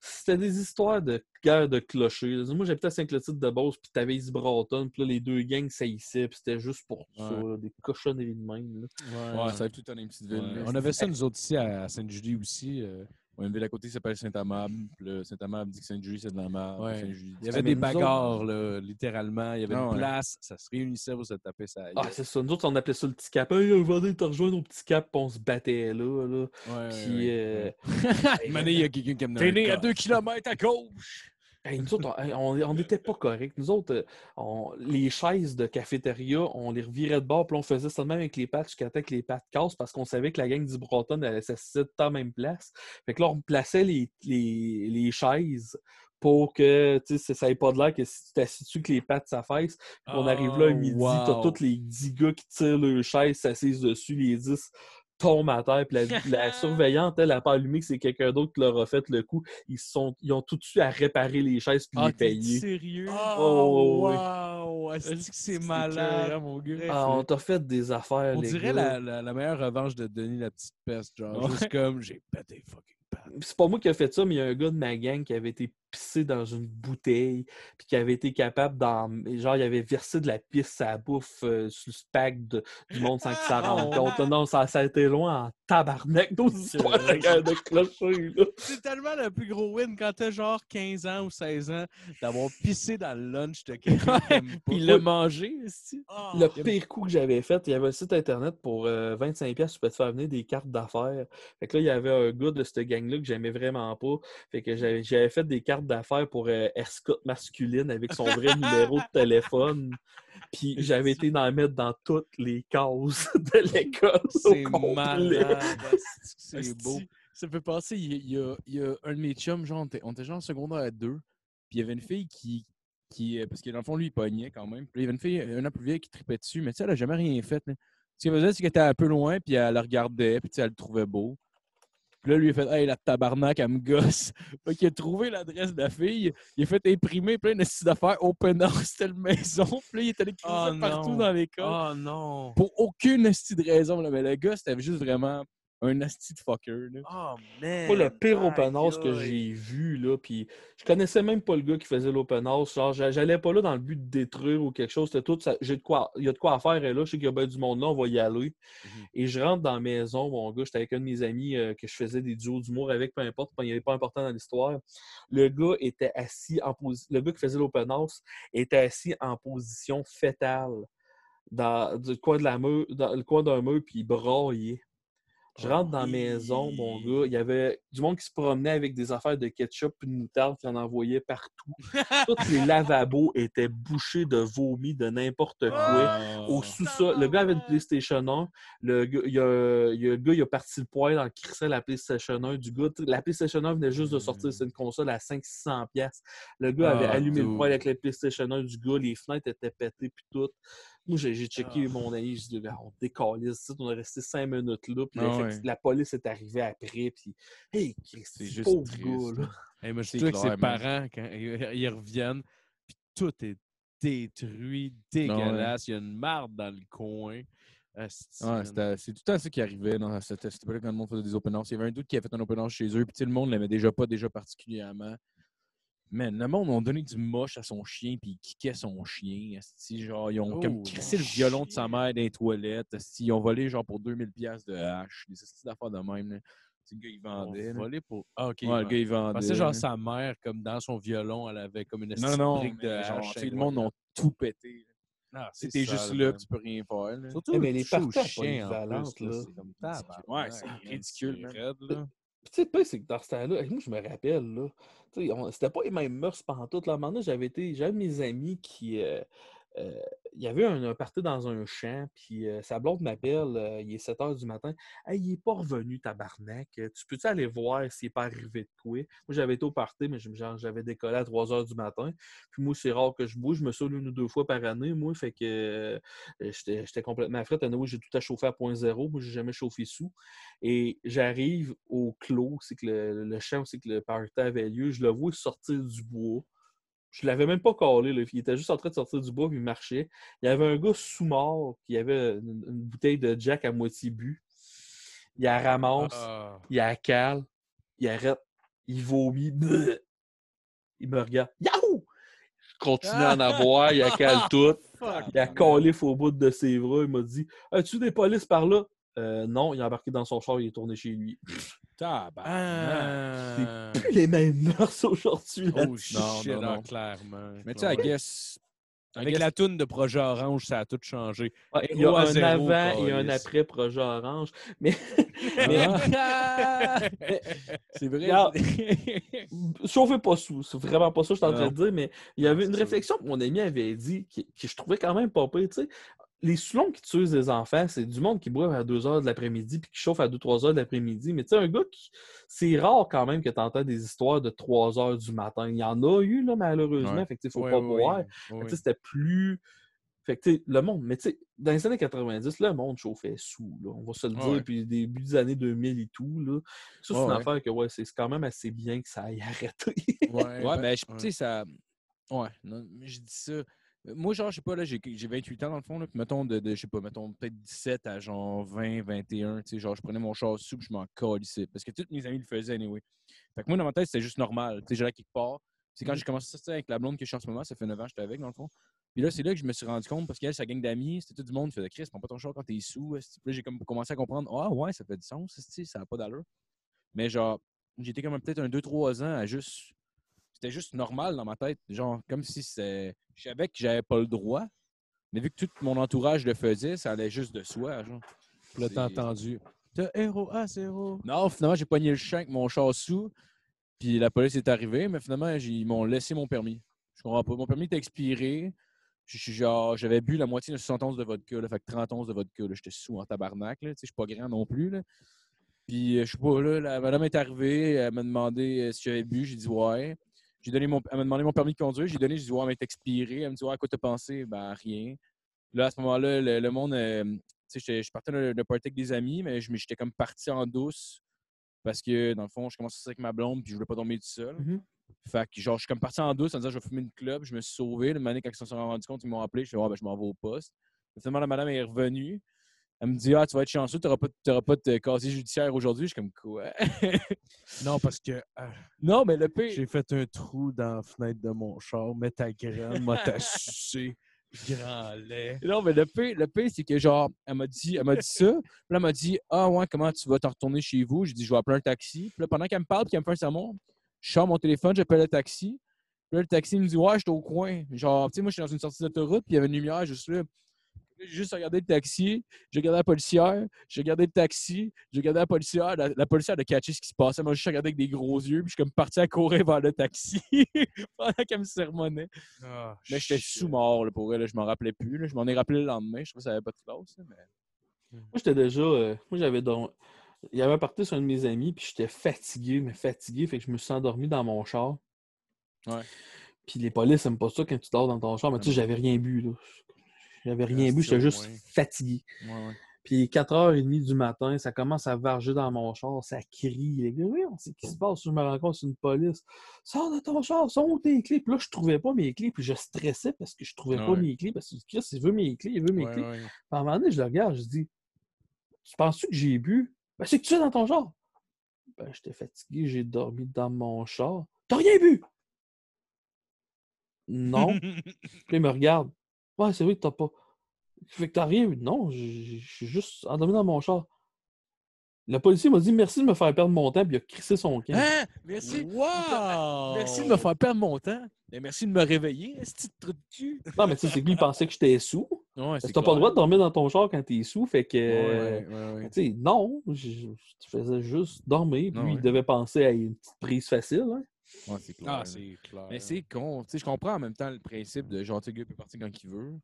C'était des histoires de guerre de clochers. Moi, j'habitais à Saint-Clotilde de Beauce, puis t'avais Broughton, puis là, les deux gangs saillissaient, puis c'était juste pour ça, Ouais. là, des cochonneries de même. là. Ouais, ça va tout une petite ville. Ouais. On avait ça, nous autres, ici, à Sainte-Julie aussi. euh, On a une ville à côté qui s'appelle Saint-Amable. Saint-Amable dit que Saint-Julie, c'est de la merde. Ouais. Il y avait des bagarres, là, littéralement. Il y avait une ouais. place, ça se réunissait pour se taper ça. Ah, c'est ça. Nous autres, on appelait ça le petit cap. Hey, aller te rejoindre au petit cap, puis on se battait là. là. Ouais, Puis, ouais, euh, ouais. Une année, il y a quelqu'un qui me T'es né à 2 km à gauche! Hey, nous autres, on- n'était pas corrects. Nous autres, euh, on- les chaises de cafétéria, on les revirait de bord, puis on faisait ça de même avec les pattes jusqu'à temps que les pattes cassent, parce qu'on savait que la gang du Breton, le temps à la même place. Fait que là, on plaçait les, les, les chaises pour que tu sais, ça n'ait pas de l'air que si tu t'assis dessus que les pattes s'affaissent. On arrive là à Oh, midi, t'as wow. tous les 10 gars qui tirent leur chaise, s'assisent dessus, les 10 tombent à terre. Puis la, la surveillante, elle n'a pas allumé que c'est quelqu'un d'autre qui leur a fait le coup. Ils, sont, ils ont tout de suite à réparer les chaises puis Ah, les payer. sérieux? Oh, oui. wow! Est-ce que c'est malade? mon gars. Ah, on t'a fait des affaires, On les dirait gars. la, la, la meilleure revanche de Denis la petite peste. Genre, Ouais. juste comme j'ai pété fucking. C'est pas moi qui ai fait ça, mais il y a un gars de ma gang qui avait été pissé dans une bouteille, puis qui avait été capable d'en. Genre, il avait versé de la pisse à la bouffe euh, sur le spack de- du monde sans qu'il s'en rende Oh, compte. Non, ça, ça a été loin en tabarnak, nos histoires de clocher. C'est tellement le plus gros win quand t'as genre 15 ans ou 16 ans d'avoir pissé dans le lunch de quelqu'un. Puis il l'a mangé, esti. Ah, Le pire coup que j'avais fait, il y avait un site internet pour euh, 25$, piastres, tu peux te faire venir des cartes d'affaires. Fait que là, il y avait un gars de cette que j'aimais vraiment pas. Fait que j'avais fait des cartes d'affaires pour euh, masculine avec son vrai numéro de téléphone. Puis j'avais été d'en mettre dans toutes les cases de l'école. c'est malade. C'est Esti, beau. Ça me fait penser, il y, a- il y un de mes chums, genre, on était, genre en secondaire à deux, puis il y avait une fille qui, qui euh, parce que dans le fond, lui, il pognait quand même. Puis il y avait une fille, un an plus vieille, qui tripait dessus, mais tu sais, elle a jamais rien fait. là. Ce qu'elle faisait, c'est qu'elle était un peu loin, puis elle le regardait, puis elle le trouvait beau. Puis là, lui, il a fait Hey, la tabarnak, elle me gosse. Fait qu'il a trouvé l'adresse de la fille, il a fait imprimer plein de sites d'affaires open house, telle maison. Puis là, il est allé crier Oh ça partout dans l'école. Oh non. Pour aucune de raison, là, mais le gars, c'était juste vraiment. Un asti de fucker, là. Oh, man! Pas le pire open house que j'ai vu, là, puis je connaissais même pas le gars qui faisait l'open house. Genre, j'a- j'allais pas là dans le but de détruire ou quelque chose. C'était tout, ça- j'ai de quoi, il y a de quoi à faire, et là, je sais qu'il y a bien du monde là, on va y aller. Mhm. Et je rentre dans la maison, mon gars, j'étais avec un de mes amis euh, que je faisais des duos d'humour avec, peu importe, il n'est pas important dans l'histoire. Le gars était assis en position, le gars qui faisait l'open house était assis en position fétale dans le coin de la mur, dans le coin d'un mur, puis il braillait. Je rentre dans la maison, mon gars. Il y avait du monde qui se promenait avec des affaires de ketchup et de moutarde qui en envoyait partout. Tous les lavabos étaient bouchés de vomi, de n'importe quoi. Ah. Au sous-sol, le gars avait une PlayStation 1. Le gars, il y a, il a- le gars, il a parti le poil dans le crissait la PlayStation 1 du gars. La PlayStation 1 venait juste de sortir, c'est une console à 500-600$. piastres. Le gars avait Ah, allumé le poil avec la PlayStation 1 du gars, les fenêtres étaient pétées, puis tout. Moi, j'ai checké Ah. mon ami, je dis, on décalisse, on est resté cinq minutes là, puis Ah la- fait ouais. que la police est arrivée après, puis hey, C'est c'est juste pauvre triste, gars, là. Hey, moi, je C'est suis avec ses parents, quand ils reviennent, puis tout est détruit, dégueulasse. Il y a une marde dans le coin. C'était- c'est tout le temps ça qui arrivait dans cette cette époque quand le monde faisait des open house. Il y avait un doute qui avait fait un open house chez eux, puis sais, le monde l'aimait déjà pas déjà particulièrement. Man, le monde a donné du moche à son chien, puis il kickait son chien. asti, genre, ils ont Oh, comme crissé le violon de sa mère dans les toilettes. asti, ils ont volé genre pour 2000$ piastres de hache. Des asti d'affaires de même. là. Le gars, il On vendait. là. voler pour. Ah, ok. Ouais, le gars, il vendait. pensais genre là. sa mère, comme dans son violon, elle avait comme une Non, non, brique de genre, hache sais, le monde a tout pété. Ah, t'es juste là, tu peux rien faire. là. Surtout, Eh, mais les parties chiens, en plus, là, c'est comme Ouais, c'est ridicule, raide, là. Puis, tu sais, le c'est que dans ce temps-là, moi, je me rappelle, là, tu sais, c'était pas les mêmes mœurs pendant tout. Là, à un moment donné, j'avais été, j'avais mes amis qui, euh, euh, il y avait un, party dans un champ, puis euh, sa blonde m'appelle, euh, il est 7 h du matin. Hey, il est pas revenu, tabarnak. Tu peux-tu aller voir s'il est pas arrivé de quoi? Moi, j'avais été au mais j'avais décollé à 3 h du matin. Puis moi, c'est rare que je bouge. Je me saoule une ou deux fois par année, moi. Fait que j'étais complètement frais. Anyway, j'ai tout à chauffer à 0.0. Moi, j'ai jamais chauffé sous. Et j'arrive au clos, c'est que le, champ, c'est que le party avait lieu. Je le vois sortir du bois. Je l'avais même pas collé. Là. Il était juste en train de sortir du bois, puis il marchait. Il y avait un gars sous-mort qui avait une, une bouteille de Jack à moitié bu. Il la ramasse, Ah. il la cale, il arrête, il vomit. bleh. Il me regarde. Yahoo! Je continue à en avoir, il a calé tout. Fuck, Il a collé au bout de ses bras. Il m'a dit As-tu des polices par là? Euh, Non, il a embarqué dans son char, il est tourné chez lui. Tabarnak. Ah. Plus les mêmes mœurs aujourd'hui. Oh shit, non, non. ah, clairement. Mais tu sais, I clairement. guess. I Avec guess- la toune de Projet Orange, ça a tout changé. Ouais, il y a un zéro, avant et un après projet orange. Mais, Ah. C'est vrai. Regarde. chauffez pas sous. C'est vraiment pas ça que je suis en train Non. de dire. Mais il y avait Non, une c'est réflexion que mon ami avait dit que, que je trouvais quand même pas pire. Les Soulons qui tuent des enfants, c'est du monde qui boit à 2 h de l'après-midi puis qui chauffe à 2-3 h de l'après-midi. Mais tu sais, un gars qui. C'est rare quand même que tu entends des histoires de 3 h du matin. Il y en a eu, là, malheureusement. Ouais. Fait que, tu faut Ouais, pas ouais, boire. ouais. Mais Ouais. tu sais, c'était plus. Fait que, tu sais, le monde, mais tu sais, dans les années 90, le monde chauffait sous, là, on va se le Ah dire, puis début des années 2000 et tout, là. Ça, c'est Ah une ouais. affaire que, ouais, c'est quand même assez bien que ça aille arrêter. Ouais, Ouais, ben, mais je- ouais. tu sais, ça. Ouais, non, je dis ça. Moi, genre, je sais pas, là, j'ai j'ai 28 ans dans le fond, là, puis mettons, de, de je sais pas, mettons, peut-être 17 à genre 20, 21, tu sais, genre, je prenais mon char sous, je m'en calissais. Parce que tous mes amis le faisaient, anyway. Fait que moi, dans ma tête, c'était juste normal. Tu sais, j'allais quelque part. C'est quand j'ai commencé à sortir avec la blonde que je suis en ce moment, ça fait 9 ans que j'étais avec, dans le fond. Puis là, c'est là que je me suis rendu compte, parce qu'elle, sa gang d'amis, c'était tout du monde qui faisait Chris, prends pas ton char quand t'es sous. Puis là, j'ai comme commencé à comprendre, ah ouais, ça fait du sens, ça n'a pas d'allure. Mais genre, j'étais comme peut-être un 2-3 ans à juste. C'était juste normal dans ma tête. Genre, comme si c'est. Je savais que j'avais pas le droit. Mais vu que tout mon entourage le faisait, ça allait juste de soi. Genre. Là, t'as entendu. T'as héros à zéro. Non, finalement, j'ai pogné le champ avec mon char sous. Puis la police est arrivée, mais finalement, ils m'ont laissé mon permis. Je comprends pas. Mon permis était expiré. Suis j'avais bu la moitié de 60 onces de vodka, là, fait que 30 onces de vodka. J'étais sous en tabarnak. Je suis pas grand non plus. Là. Puis euh, je sais pas, là, la madame est arrivée, elle m'a demandé euh, si j'avais bu. J'ai dit ouais. J'ai donné mon, elle m'a demandé mon permis de conduire. J'ai donné, j'ai dit ouais, mais est expiré. Elle me dit ouais, à quoi t'as pensé? Ben rien. Là, à ce moment-là, le, le monde, euh, tu sais, je partais de, de party avec des amis, mais j'étais comme parti en douce parce que, dans le fond, je commençais sortir avec ma blonde puis je voulais pas dormir tout seul. Mhm. Fait que, genre, je suis comme parti en douce en disant, je vais fumer une club. Je me suis sauvé. Le moment donné, quand ils se sont rendus compte, ils m'ont appelé. Je fais, ouais, ben, je m'en vais au poste. Finalement, la madame est revenue. Elle me dit Ah, tu vas être chanceux, tu n'auras pas, t'auras pas de casier judiciaire aujourd'hui. Je suis comme quoi? Non, parce que ah, Non, mais le pire. j'ai fait un trou dans la fenêtre de mon char. Mets ta graine, moi t'as sucé. Grand lait. Non, mais le pire, le pire c'est que genre, elle m'a dit, elle m'a dit ça. Puis là, elle m'a dit Ah, ouais, comment tu vas t'en retourner chez vous? J'ai dit Je vais appeler un taxi. Puis là, pendant qu'elle me parle, puis qu'elle me fait un sermon, je sors mon téléphone, j'appelle le taxi. Puis là, le taxi me dit Ouais, j'étais au coin. Genre, tu sais, moi, je suis dans une sortie d'autoroute, puis il y avait une lumière juste là. J'ai juste regardé le taxi, j'ai regardé la policière, j'ai regardé le taxi, j'ai regardé la policière. La, la policière a catché ce qui se passait. Moi, je suis regardé avec des gros yeux, puis je suis comme parti à courir vers le taxi pendant qu'elle me sermonnait. Ah, Mais j'étais sous-mort là, pour elle, là, je m'en rappelais plus. là. Je m'en ai rappelé le lendemain. Je trouvais que ça avait pas de classe. là, mais... Moi, j'étais déjà. euh, moi, j'avais donc. Il y avait un parti sur un de mes amis, puis j'étais fatigué, mais fatigué, fait que je me suis endormi dans mon char. Ouais. Puis les polices n'aiment pas ça quand tu dors dans ton char, mais tu sais, j'avais rien bu, là. J'avais rien bu, j'étais juste fatigué. Ouais, ouais. Puis 4h30 du matin, ça commence à varger dans mon char, ça crie. Les gars, oui, on sait ce qui se passe? Je me c'est une police. Sors de ton char, où tes clés? Puis là, je trouvais pas mes clés, puis je stressais parce que je trouvais Ah pas mes clés. Parce que Chris, il veut mes clés, il veut mes Ouais, clés. ouais. Puis à un moment donné, je le regarde, je dis Tu penses-tu que j'ai bu? Ben, c'est que tu es dans ton char. Ben, j'étais fatigué, j'ai dormi dans mon char. T'as rien bu Non. Puis il me regarde. Ouais, c'est vrai que t'as pas. Fait que vu. Non, je suis juste endormi dans mon char. Le policier m'a dit merci de me faire perdre mon temps, puis il a crissé son camp. Hein? Merci. Wow! Merci de me faire perdre mon temps. Et merci de me réveiller. Est-ce que trou de cul? Non, mais tu sais, c'est que lui, il pensait que j'étais sous. Ouais, t'as pas le droit de dormir dans ton char quand t'es sous, fait que. Ouais, ouais, ouais. Tu sais, non, je, je faisais juste dormir, puis il ouais. devait penser à une petite prise facile. Hein? Ouais, c'est clair. Ah, c'est clair. Mais c'est con. Tu sais, je comprends en même temps le principe de genre, tu gars peut partir quand il veut.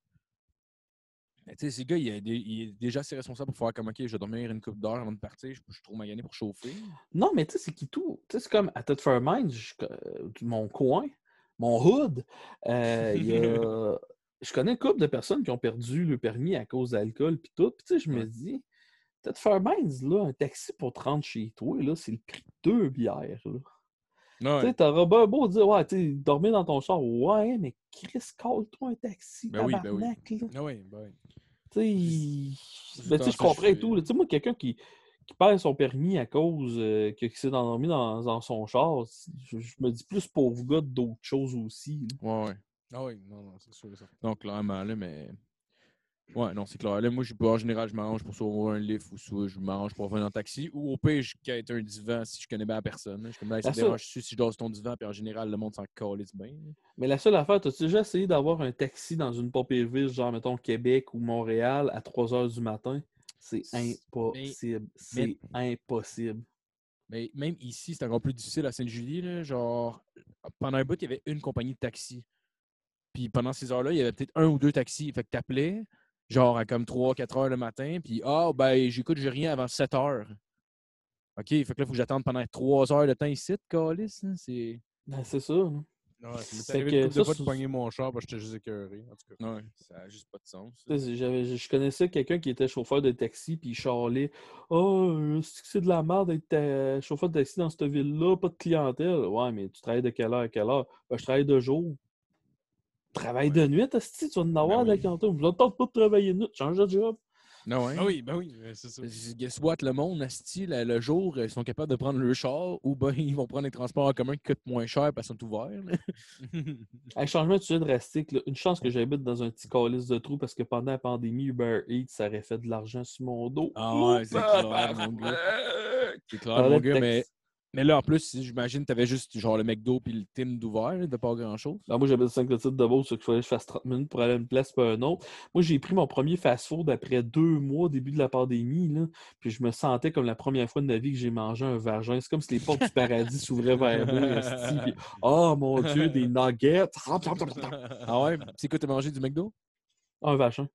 Mais tu sais, ce gars, il, a il est déjà assez responsable pour faire comme, OK, je vais dormir une coupe d'heure avant de partir. Je, je suis trop magané pour chauffer. Non, mais tu sais, c'est qui tout. Tu sais, c'est comme à je- euh, mon coin, mon hood, euh, il y a- je connais une couple de personnes qui ont perdu le permis à cause d'alcool puis tout. Puis tu sais, je me Ouais. dis, Mines, là, un taxi pour te rendre chez toi, là, c'est le prix de deux bières. Là. Tu sais, t'auras bien beau dire, ouais, tu dormir dans ton char, ouais, mais Chris, call-toi un taxi, Ben oui, ben oui. là. Ah oui, ben oui. Tu sais, ben, tu je ça comprends et je tout. Tu sais, moi, quelqu'un qui, qui perd son permis à cause euh, qu'il s'est endormi dans, dans son char, je, je me dis plus pauvre gars d'autres choses aussi. là. Ouais, ouais. Ah oui, non, non, c'est sûr. certain. Donc, clairement, là, mais. Ouais, non, c'est clair. Là, moi, je, en général, je m'arrange pour sauver un lift ou soit je m'arrange pour revenir en taxi. Ou au pire, je quitte un divan si je connais bien la personne. Je suis comme là, ça dérange si je dors sur ton divan, puis en général, le monde s'en calisse bien. Mais la seule affaire, as-tu déjà essayé d'avoir un taxi dans une ville, genre, mettons, Québec ou Montréal, à 3 h du matin? C'est impossible. C'est impossible. Mais même ici, c'est encore plus difficile à Sainte-Julie. Genre, pendant un bout, il y avait une compagnie de taxi. Puis pendant ces heures-là, il y avait peut-être un ou deux taxis. Fait que t'appelais, genre à comme 3-4 heures le matin, puis ah, ben, j'écoute, j'ai rien avant 7 heures. OK, fait que là, il faut que j'attende pendant 3 heures de temps ici, calice. hein, C'est. Ben, c'est ça. là. Ouais, arrivé que une couple de ça, fois de c'est- pogner mon char parce que j'étais juste écœuré. En tout cas. Ouais, ça n'a juste pas de sens. Tu sais, j'avais- Je connaissais quelqu'un qui était chauffeur de taxi, puis il charlait Oh, euh, c'est que c'est de la merde d'être ta- chauffeur de taxi dans cette ville-là, pas de clientèle. Ouais, mais tu travailles de quelle heure à quelle heure? Ben, Je travaille de jour. Travaille de nuit, asti, tu vas en avoir de la oui. clientèle. Je ne tente pas de travailler de nuit, change de job. Non, ouais. Ah oui, ben oui, c'est ça. Guess what, le monde, asti, le, le jour, ils sont capables de prendre le char ou ben ils vont prendre les transports en commun qui coûtent moins cher parce qu'ils sont ouverts. Un changement de sujet drastique, là. une chance que j'habite dans un petit calice de trou parce que pendant la pandémie, Uber Eats, ça aurait fait de l'argent sur mon dos. Ah ouais, c'est clair, mon gars. C'est clair, mon gars, mais, mais là, en plus, j'imagine que t'avais juste genre le McDo puis le Tim d'ouvert, de pas grand-chose. Moi, j'avais 5 titres de Beauce, il fallait que je fasse 30 minutes pour aller à une place pour un autre. Moi, j'ai pris mon premier fast-food après deux mois, début de la pandémie, là, puis je me sentais comme la première fois de ma vie que j'ai mangé un vagin. C'est comme si les portes du paradis s'ouvraient vers moi. puis, Oh mon Dieu, des nuggets! Ah ouais? C'est quoi, t'as mangé du McDo? Un vagin.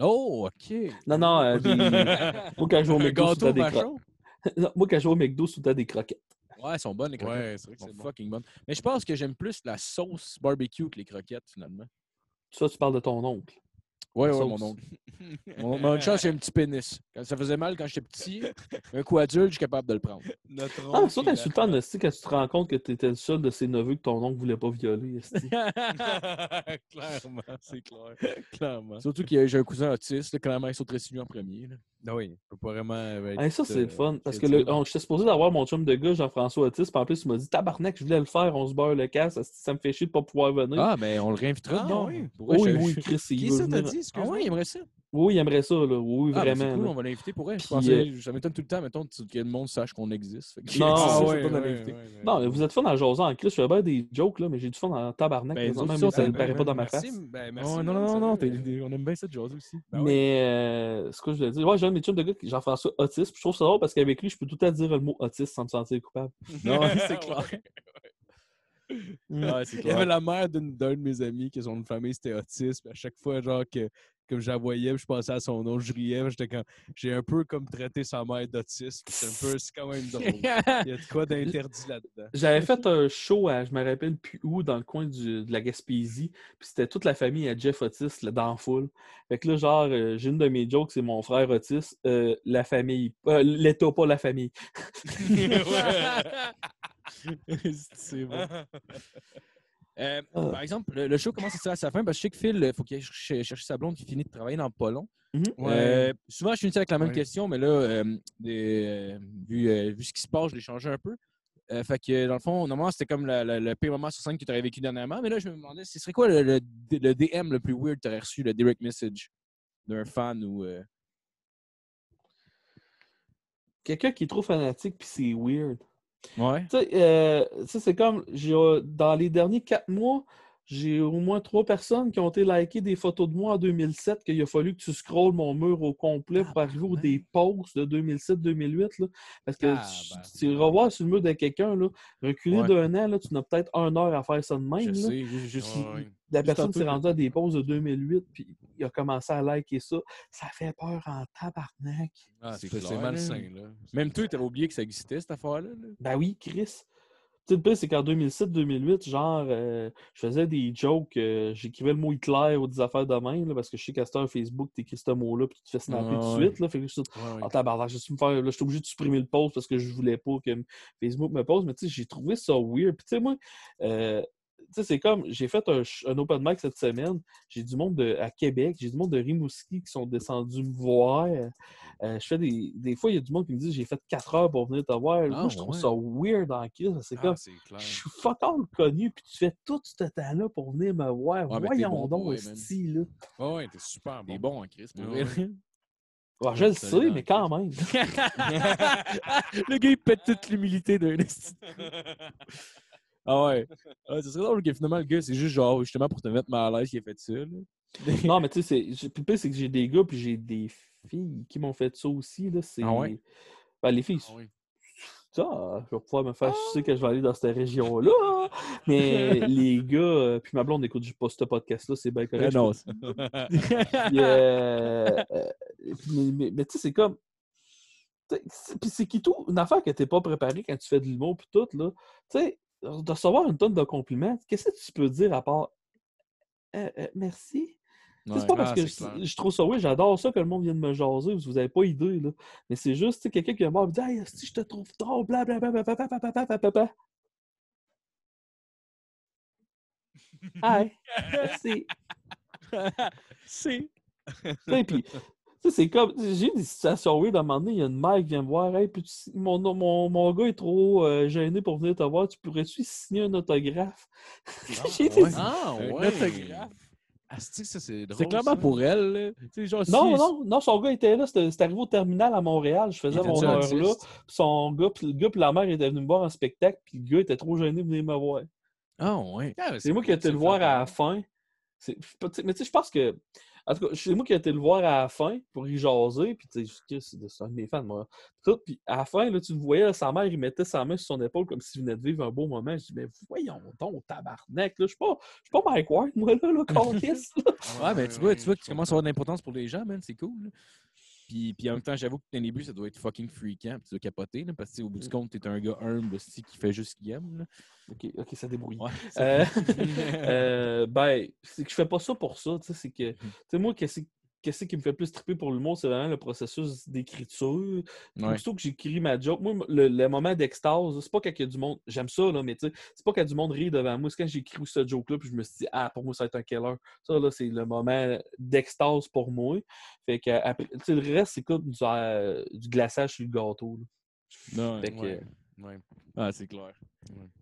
Oh, OK. Non, non, euh, des... moi, quand je vais au McDo, c'était des croquettes. Moi, quand je vais au McDo, c'était des croquettes. Ouais, elles sont bonnes, les croquettes. Ouais, c'est vrai que c'est bon. fucking bonnes. Mais je pense que j'aime plus la sauce barbecue que les croquettes, finalement. Ça, tu parles de ton oncle. Ouais, La ouais, mon oncle. Mon, mon chat, c'est un petit pénis. Quand ça faisait mal quand j'étais petit, un coup adulte, je suis capable de le prendre. Notre Ah, insultant, Nasty, quand tu te rends compte que tu étais le seul de ses neveux que ton oncle voulait pas violer. Clairement, c'est clair. Clairement. Surtout que j'ai un cousin autiste, là, clairement, il sauterait sur lui en premier. là. Ah oui, on peut pas vraiment. euh, être, Hey, ça, c'est le euh, fun. Parce que le, crédible. on- j'étais supposé d'avoir mon chum de gars, Jean-François Autiste, puis en plus, il m'a dit Tabarnak, je voulais le faire, on se beurre le casse, ça me fait chier de pas pouvoir venir. Ah, mais on le réinvitera. Ah, oui. Oui, je- oui, Chris, il Qui veut dit, Ah ouais, il aimerait ça. Oui, il aimerait ça, là. Oui, Ah, ben, vraiment. c'est cool, là. on va l'inviter pour elle. Je pensais, ça m'étonne tout le temps, mettons, que le monde sache qu'on existe. Que- Non, ah, ouais, ouais, ouais. Non, mais vous êtes fun en jasant en Chris. Je fais bien des jokes, là, mais j'ai du fun en tabarnak. Ben, mais autres, ça ne ben, paraît Ben, pas dans ma face. Ben, merci. Oh, non, non, non, t'es- on aime bien cette jase aussi. Ben mais euh, ce que je voulais dire, ouais, j'ai un chums de gars, Jean-François Autiste. Je trouve ça drôle parce qu'avec lui, je peux tout à dire le mot autiste sans me sentir coupable. Non, c'est clair. Mm. Ouais, Il y avait la mère d'une- d'un de mes amis qui son famille c'était autiste. puis à chaque fois, genre que comme je la voyais, je pensais à son nom, je riais. puis J'étais comme j'ai un peu comme traité sa mère d'autiste. puis C'est un peu c'est quand même drôle. Il y a de quoi d'interdit là-dedans. J'avais fait un show à, je me rappelle plus où, dans le coin du- de la Gaspésie. Puis c'était toute la famille à Jeff Otis, là, dans la foule. Fait que là, genre, euh, j'ai une de mes jokes, c'est mon frère Otis, euh, la famille. euh, L'État, pas la famille. c'est bon. Euh, Ah. Par exemple, le, le show commence à sa fin parce que je sais que Phil, il faut qu'il aille chercher, sa blonde qui finit de travailler dans pas long. Mhm. Euh, souvent, je finis avec la même Ouais. question, mais là, euh, des- euh, vu, euh, vu ce qui se passe, je l'ai changé un peu. Euh, fait que, dans le fond, normalement, c'était comme la- la- le pire moment sur scène que tu aurais vécu dernièrement. Mais là, je me demandais, ce serait quoi le, le- le DM le plus weird que tu aurais reçu, le direct message d'un fan ou. euh, Quelqu'un qui est trop fanatique, puis c'est weird. Ouais. Tu sais, euh, c'est comme, dans les derniers quatre mois, j'ai au moins trois personnes qui ont été likées des photos de moi en 2007, qu'il a fallu que tu scrolles mon mur au complet pour arriver aux des posts de 2007-2008. là. Parce que tu, Tabarnak. tu revois sur le mur de quelqu'un, Ouais. d'un an, là, tu n'as peut-être une heure à faire ça de même. Je là. sais. je- je- je- Ouais, ouais. La personne s'est rendue à des posts de 2008, puis il a commencé à liker ça. Ça fait peur en tabarnak. Ah, C'est malsain, là. là. Même toi, tu avais oublié que ça existait, cette affaire-là. là? Ben oui, Chris. C'est qu'en 2007-2008, genre, euh, je faisais des jokes, euh, j'écrivais le mot Hitler ou des affaires de même, là, parce que je sais qu'à cette heure, Facebook, t'écris ce mot-là, puis tu te fais snapper tout de suite. Là, fait que je suis je suis obligé de supprimer le post parce que je voulais pas que Facebook me pose. Mais tu sais, j'ai trouvé ça weird. Puis tu sais, moi, euh, sais, c'est comme, j'ai fait un, open mic cette semaine. J'ai du monde de, à Québec, j'ai du monde de Rimouski qui sont descendus me voir. Euh, je fais des, des fois, il y a du monde qui me dit j'ai fait 4 heures pour venir te voir. Ah, moi, je trouve ouais. ça weird en crise. C'est Ah, comme, je suis fuck all connu, puis tu fais tout ce temps-là pour venir me voir. Ouais, Voyons bon donc, esti, là. Ouais, ouais, t'es super bon. T'es bon en Chris, pour Ouais, vrai. Ouais, je le sais, mais quand même. le gars, il pète toute l'humilité d'un esti. Ah ouais. Ah, ce serait drôle que finalement, le gars, c'est juste genre, justement, pour te mettre mal à l'aise qu'il a fait ça. Là. Non, mais tu sais, c'est- le pire, c'est que j'ai des gars puis j'ai des filles qui m'ont fait ça aussi. Là, c'est... Ah ouais? Ben, les filles, Ah oui. ça, je vais pouvoir me faire sucer que je vais aller dans cette région-là. Mais les gars, euh, puis ma blonde n'écoute pas ce podcast-là, c'est bien correct. Ah non, je peux- Puis, euh, euh, mais mais- mais tu sais, c'est comme. sais, c'est- Puis c'est qui tout, une affaire que t'es pas préparé quand tu fais de l'humour puis tout, là. Tu sais, de recevoir une tonne de compliments, qu'est-ce que tu peux dire à part Euh, euh, merci? C'est pas parce Ah, que je, trouve ça, oui, j'adore ça que le monde vienne me jaser, vous n'avez pas idée, là. Mais c'est juste, quelqu'un qui est mort et me dit Hey, si je te trouve drôle, blablabla. Merci. c'est. Puis, c'est comme, j'ai eu des situations weird à un moment donné, il y a une mère qui vient me voir, hey, puis tu- mon, mon, mon gars est trop euh, gêné pour venir te voir, tu pourrais-tu signer un autographe? j'ai été ouais. Ah, Un ouais. autographe. Ah, c'est ça, c'est drôle. C'est clairement ça. pour elle. Genre, Non, si- non, non, son gars était là, c'était arrivé au terminal à Montréal, je faisais mon heure là, son gars, puis le gars puis la mère étaient venus me voir en spectacle, puis le gars était trop gêné de venir me voir. Ah, ouais. Ah, C'est moi qui ai été le voir à la fin. Mais tu sais, je pense que. En tout cas, c'est moi qui ai été le voir à la fin pour y jaser. Puis tu sais, c'est un de mes fans, moi. Tout, puis à la fin, là, tu le voyais, sa mère, il mettait sa main sur son épaule comme s'il venait de vivre un beau moment. Je dis, mais voyons donc, tabarnak. Là, je suis pas, pas Mike Ward, moi, là, là, ça. Ouais, mais tu vois, tu vois que tu commences à avoir de l'importance pour les gens, man. C'est cool. Puis, puis en même temps, j'avoue que dans les buts, ça doit être fucking freakant. Puis tu dois capoter, là, parce que au bout du compte, t'es un gars humble aussi qui fait juste ce qu'il aime. là. Ok, ok, ça débrouille. Ouais, Euh, euh, ben, c'est que je fais pas ça pour ça. tu sais, C'est que, tu sais, moi, qu'est-ce qu'est-ce qui me fait plus triper pour l'humour, c'est vraiment le processus d'écriture. Ouais. Plutôt que j'écris ma joke, moi, le, le moment d'extase, c'est pas quand il y a du monde, j'aime ça, là, mais tu sais, c'est pas quand il y a du monde rit devant moi, c'est quand j'écris ce joke-là, puis je me suis dit, ah, pour moi, ça va être un killer. Ça, là, c'est le moment d'extase pour moi. Fait que, après, tu sais, le reste, c'est comme du, euh, du glaçage sur le gâteau. là. Non, Fait que, Ouais. Ouais. Ah, c'est clair.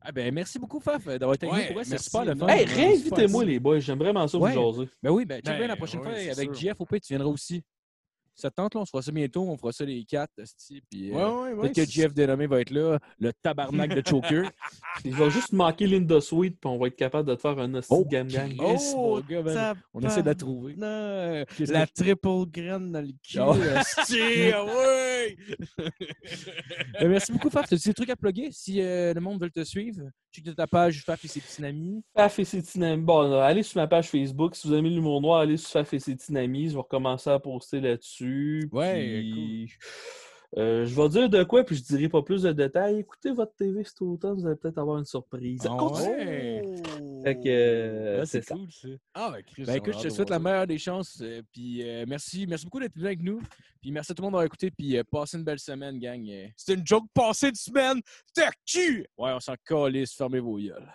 Ah ben merci beaucoup, Faf, d'avoir été nous. Pour c'est super le fun. Hey, réinvitez-moi, les boys, j'aime vraiment ça Ouais. vous jaser. Ben oui, ben, check Ben, bien la prochaine ouais, fois avec sûr. Jeff, au pire, tu viendras aussi. Ça te tente, là, on se fera ça bientôt, on fera ça les quatre, puis euh, Ouais, ouais, ouais. peut-être que Jeff dénommé va être là, le tabarnak de Choker. Il va juste manquer Linda Sweet, puis on va être capable de te faire un hostie Oh, gang gang. Oh, gars, on essaie de la trouver. Non, la triple graine dans le cul. Oh. Ben, merci beaucoup, Faf. T'as des trucs à plugger si euh, le monde veut te suivre? Check de ta page Faf et ses petits amis. Faf et ses Tinamis. Bon, euh, allez sur ma page Facebook. Si vous aimez l'humour noir, allez sur Faf et ses Tinamis. Je vais recommencer à poster là-dessus. Ouais, puis, euh, je vais dire de quoi, puis je dirai pas plus de détails. Écoutez votre TV cet automne, vous allez peut-être avoir une surprise. Ah Oh, ouais? Fait que, euh, c'est cool, ça. Ah, ben, Chris, Ben écoute, je te souhaite la meilleure des chances. euh, puis euh, merci, merci beaucoup d'être venu avec nous. Puis merci à tout le monde d'avoir écouté. Puis euh, passez une belle semaine, gang. C'était une joke passée de semaine. T'es cul! ouais, on s'en calisse. Fermez vos gueules.